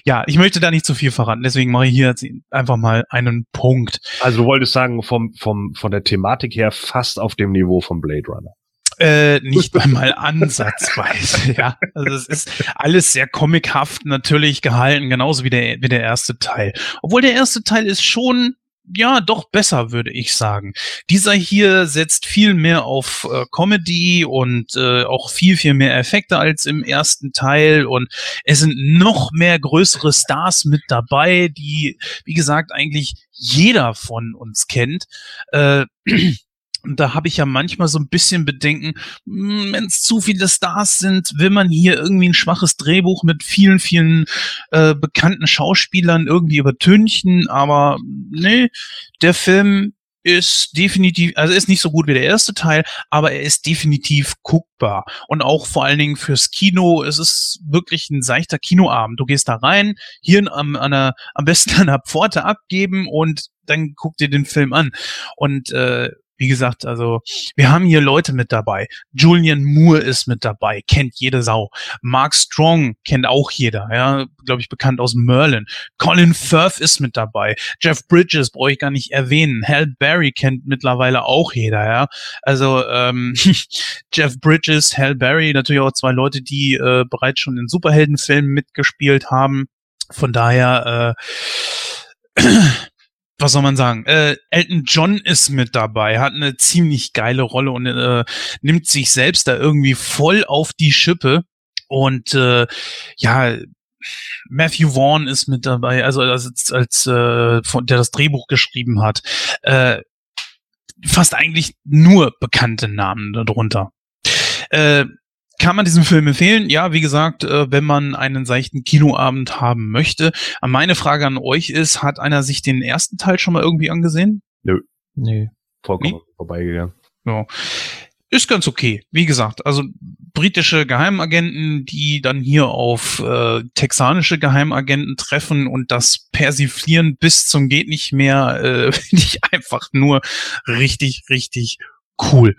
ja, ich möchte da nicht zu viel verraten, deswegen mache ich hier jetzt einfach mal einen Punkt. Also du wolltest sagen, vom, vom, von der Thematik her fast auf dem Niveau von Blade Runner. Äh, nicht (laughs) einmal ansatzweise, ja. Also es ist alles sehr comichaft natürlich gehalten, genauso wie der, wie der erste Teil. Obwohl der erste Teil ist schon ja, doch besser, würde ich sagen. Dieser hier setzt viel mehr auf äh, Comedy und äh, auch viel, viel mehr Effekte als im ersten Teil. Und es sind noch mehr größere Stars mit dabei, die, wie gesagt, eigentlich jeder von uns kennt. Äh, (clears throat) Und da habe ich ja manchmal so ein bisschen Bedenken, hm, wenn es zu viele Stars sind, will man hier irgendwie ein schwaches Drehbuch mit vielen, vielen äh, bekannten Schauspielern irgendwie übertünchen. Aber nee, der Film ist definitiv, also ist nicht so gut wie der erste Teil, aber er ist definitiv guckbar. Und auch vor allen Dingen fürs Kino, es ist wirklich ein seichter Kinoabend. Du gehst da rein, hier am, an der, am besten an der Pforte abgeben und dann guck dir den Film an. Und äh, wie gesagt, also wir haben hier Leute mit dabei. Julian Moore ist mit dabei, kennt jede Sau. Mark Strong kennt auch jeder, ja, glaube ich, bekannt aus Merlin. Colin Firth ist mit dabei. Jeff Bridges brauche ich gar nicht erwähnen. Hal Berry kennt mittlerweile auch jeder, ja. Also ähm, (laughs) Jeff Bridges, Hal Berry, natürlich auch zwei Leute, die äh, bereits schon in Superheldenfilmen mitgespielt haben. Von daher äh, (clears throat) was soll man sagen? Äh, Elton John ist mit dabei, hat eine ziemlich geile Rolle und äh, nimmt sich selbst da irgendwie voll auf die Schippe. Und äh, ja, Matthew Vaughn ist mit dabei, also als, als äh, von, der das Drehbuch geschrieben hat. Äh, fast eigentlich nur bekannte Namen darunter. Äh, kann man diesen Film empfehlen? Ja, wie gesagt, äh, wenn man einen seichten Kinoabend haben möchte. Meine Frage an euch ist, hat einer sich den ersten Teil schon mal irgendwie angesehen? Nö. Nee. Vollkommen Nee? vorbeigegangen. Ja. Ist ganz okay. Wie gesagt, also britische Geheimagenten, die dann hier auf äh, texanische Geheimagenten treffen und das persiflieren bis zum geht nicht mehr, äh, (laughs) finde ich einfach nur richtig, richtig cool.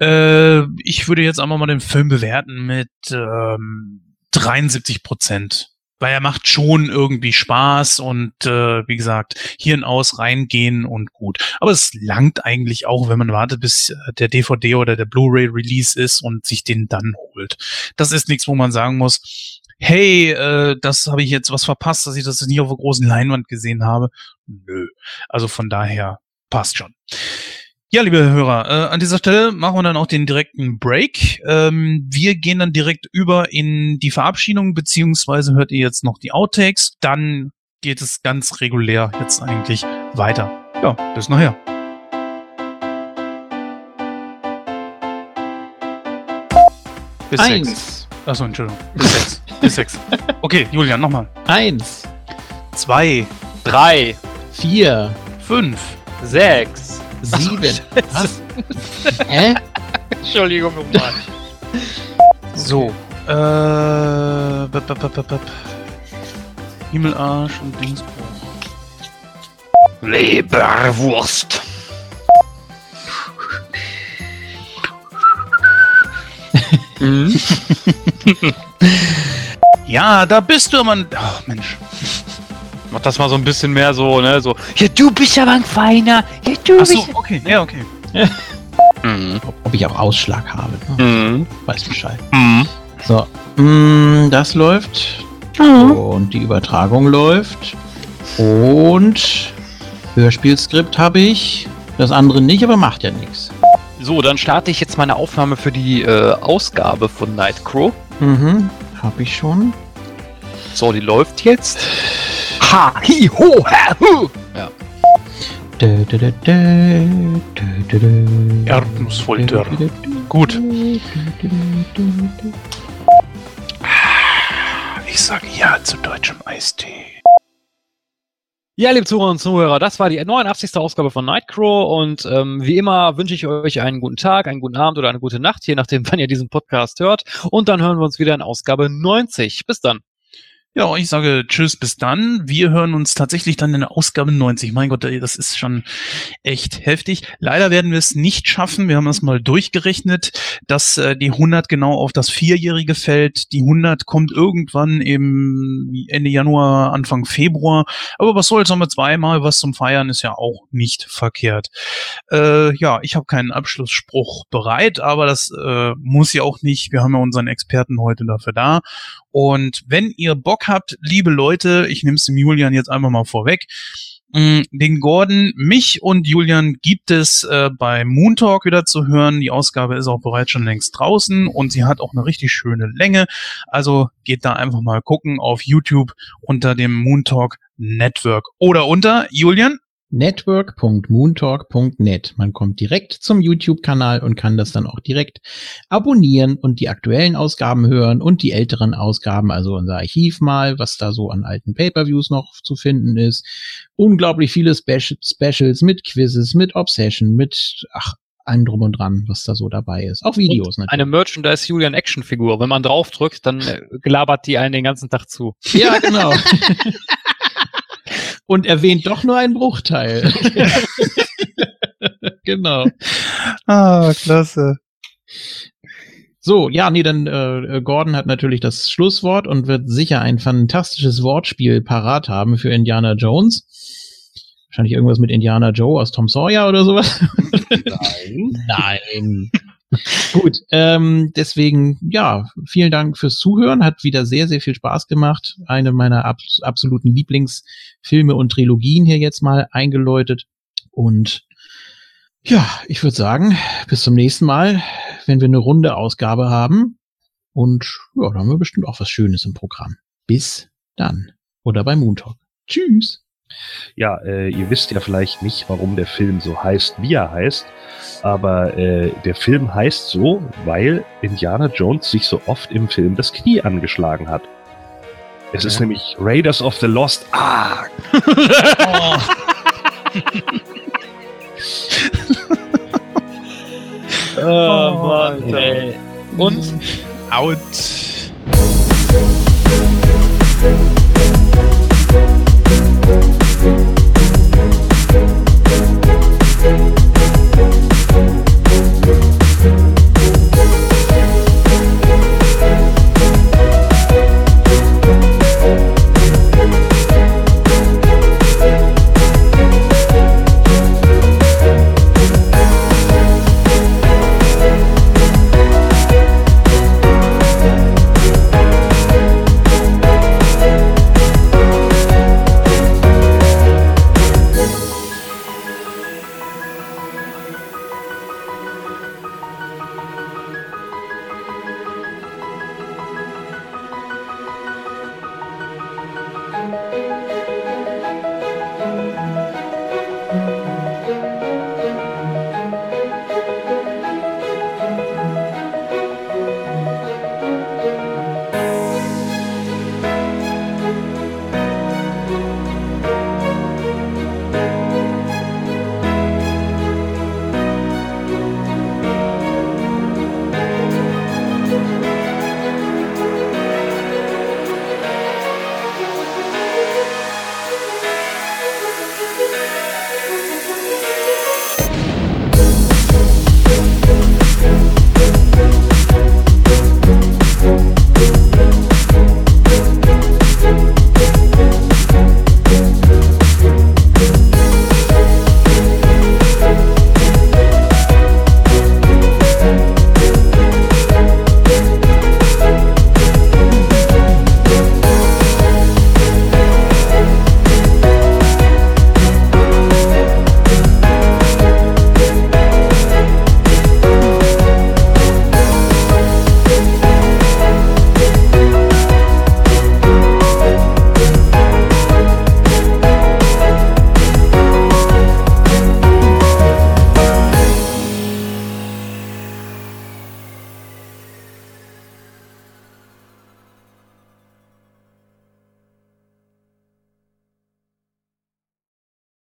Äh, ich würde jetzt einfach mal den Film bewerten mit ähm, 73 Prozent. Weil er macht schon irgendwie Spaß und äh, wie gesagt, Hirn aus, reingehen und gut. Aber es langt eigentlich auch, wenn man wartet, bis äh, der DVD oder der Blu-ray Release ist und sich den dann holt. Das ist nichts, wo man sagen muss, hey, äh, das habe ich jetzt was verpasst, dass ich das nicht auf der großen Leinwand gesehen habe. Nö. Also von daher passt schon. Ja, liebe Hörer, äh, an dieser Stelle machen wir dann auch den direkten Break. Ähm, wir gehen dann direkt über in die Verabschiedung, beziehungsweise hört ihr jetzt noch die Outtakes. Dann geht es ganz regulär jetzt eigentlich weiter. Ja, bis nachher. Bis sechs. Eins. Achso, Entschuldigung. Bis sechs. Bis sechs. Okay, Julian, nochmal. Eins. Zwei, Drei, Vier. fünf, sechs. Sieben. Was? Hä? Entschuldigung nochmal. So. Äh, bap, bap, bap, bap, bap. Himmelarsch und Dingsbruch. Leberwurst. mhm. (laughs) Ja, da bist du, Mann. Oh, Mensch. Mach das mal so ein bisschen mehr so, ne? So, ja, du bist aber ein Feiner. Ja, du Achso, okay. Ja, okay. Mhm. Ob, ob ich auch Ausschlag habe. Ne? Mhm. Weiß Bescheid. Mhm. So. Mm, das läuft. Und die Übertragung läuft. Und Hörspielskript habe ich. Das andere nicht, aber macht ja nichts. So, dann starte ich jetzt meine Aufnahme für die äh, Ausgabe von Nightcrow. Mhm. Habe ich schon. So, die läuft jetzt. Ha, hi, ho, ha, hu. Ja. Erdnussfolter. Gut. Ich sage ja zu deutschem Eistee. Ja, liebe Zuhörer und Zuhörer, das war die 89. Ausgabe von Nightcrow und ähm, wie immer wünsche ich euch einen guten Tag, einen guten Abend oder eine gute Nacht, je nachdem, (laughs) wann ihr diesen Podcast hört. Und dann hören wir uns wieder in Ausgabe 90. Bis dann. Ja, ich sage Tschüss, bis dann. Wir hören uns tatsächlich dann in der Ausgabe 90. Mein Gott, das ist schon echt heftig. Leider werden wir es nicht schaffen. Wir haben das mal durchgerechnet, dass äh, die 100 genau auf das Vierjährige fällt. Die 100 kommt irgendwann im Ende Januar, Anfang Februar. Aber was soll's, haben wir zweimal was zum Feiern, ist ja auch nicht verkehrt. Äh, ja, ich habe keinen Abschlussspruch bereit, aber das äh, muss ja auch nicht. Wir haben ja unseren Experten heute dafür da. Und wenn ihr Bock habt, liebe Leute, ich nehme es dem Julian jetzt einfach mal vorweg, mh, den Gordon, mich und Julian gibt es äh, bei Moon Talk wieder zu hören. Die Ausgabe ist auch bereits schon längst draußen und sie hat auch eine richtig schöne Länge. Also geht da einfach mal gucken auf YouTube unter dem Moon Talk Network oder unter Julian. network.moontalk.net. Man kommt direkt zum YouTube-Kanal und kann das dann auch direkt abonnieren und die aktuellen Ausgaben hören und die älteren Ausgaben, also unser Archiv mal, was da so an alten Pay-per-Views noch zu finden ist. Unglaublich viele Spe Specials mit Quizzes, mit Obsession, mit ach, allem drum und dran, was da so dabei ist. Auch Videos Eine Merchandise Julian Action Figur. Wenn man draufdrückt, dann äh, gelabert die einen den ganzen Tag zu. Ja, genau. (laughs) Und erwähnt doch nur einen Bruchteil. (laughs) genau. Ah, klasse. So, ja, nee, dann äh, Gordon hat natürlich das Schlusswort und wird sicher ein fantastisches Wortspiel parat haben für Indiana Jones. Wahrscheinlich irgendwas mit Indiana Joe aus Tom Sawyer oder sowas. Nein. (laughs) Nein. (laughs) Gut, ähm, deswegen, ja, vielen Dank fürs Zuhören. Hat wieder sehr, sehr viel Spaß gemacht. Eine meiner abs absoluten Lieblingsfilme und Trilogien hier jetzt mal eingeläutet. Und ja, ich würde sagen, bis zum nächsten Mal, wenn wir eine runde Ausgabe haben. Und ja, da haben wir bestimmt auch was Schönes im Programm. Bis dann. Oder bei Moon Talk. Tschüss. Ja, äh, ihr wisst ja vielleicht nicht, warum der Film so heißt, wie er heißt, aber äh, der Film heißt so, weil Indiana Jones sich so oft im Film das Knie angeschlagen hat. Es ist Ja. nämlich Raiders of the Lost Ark. (laughs) Oh. Oh, Mann, ey. Und Out.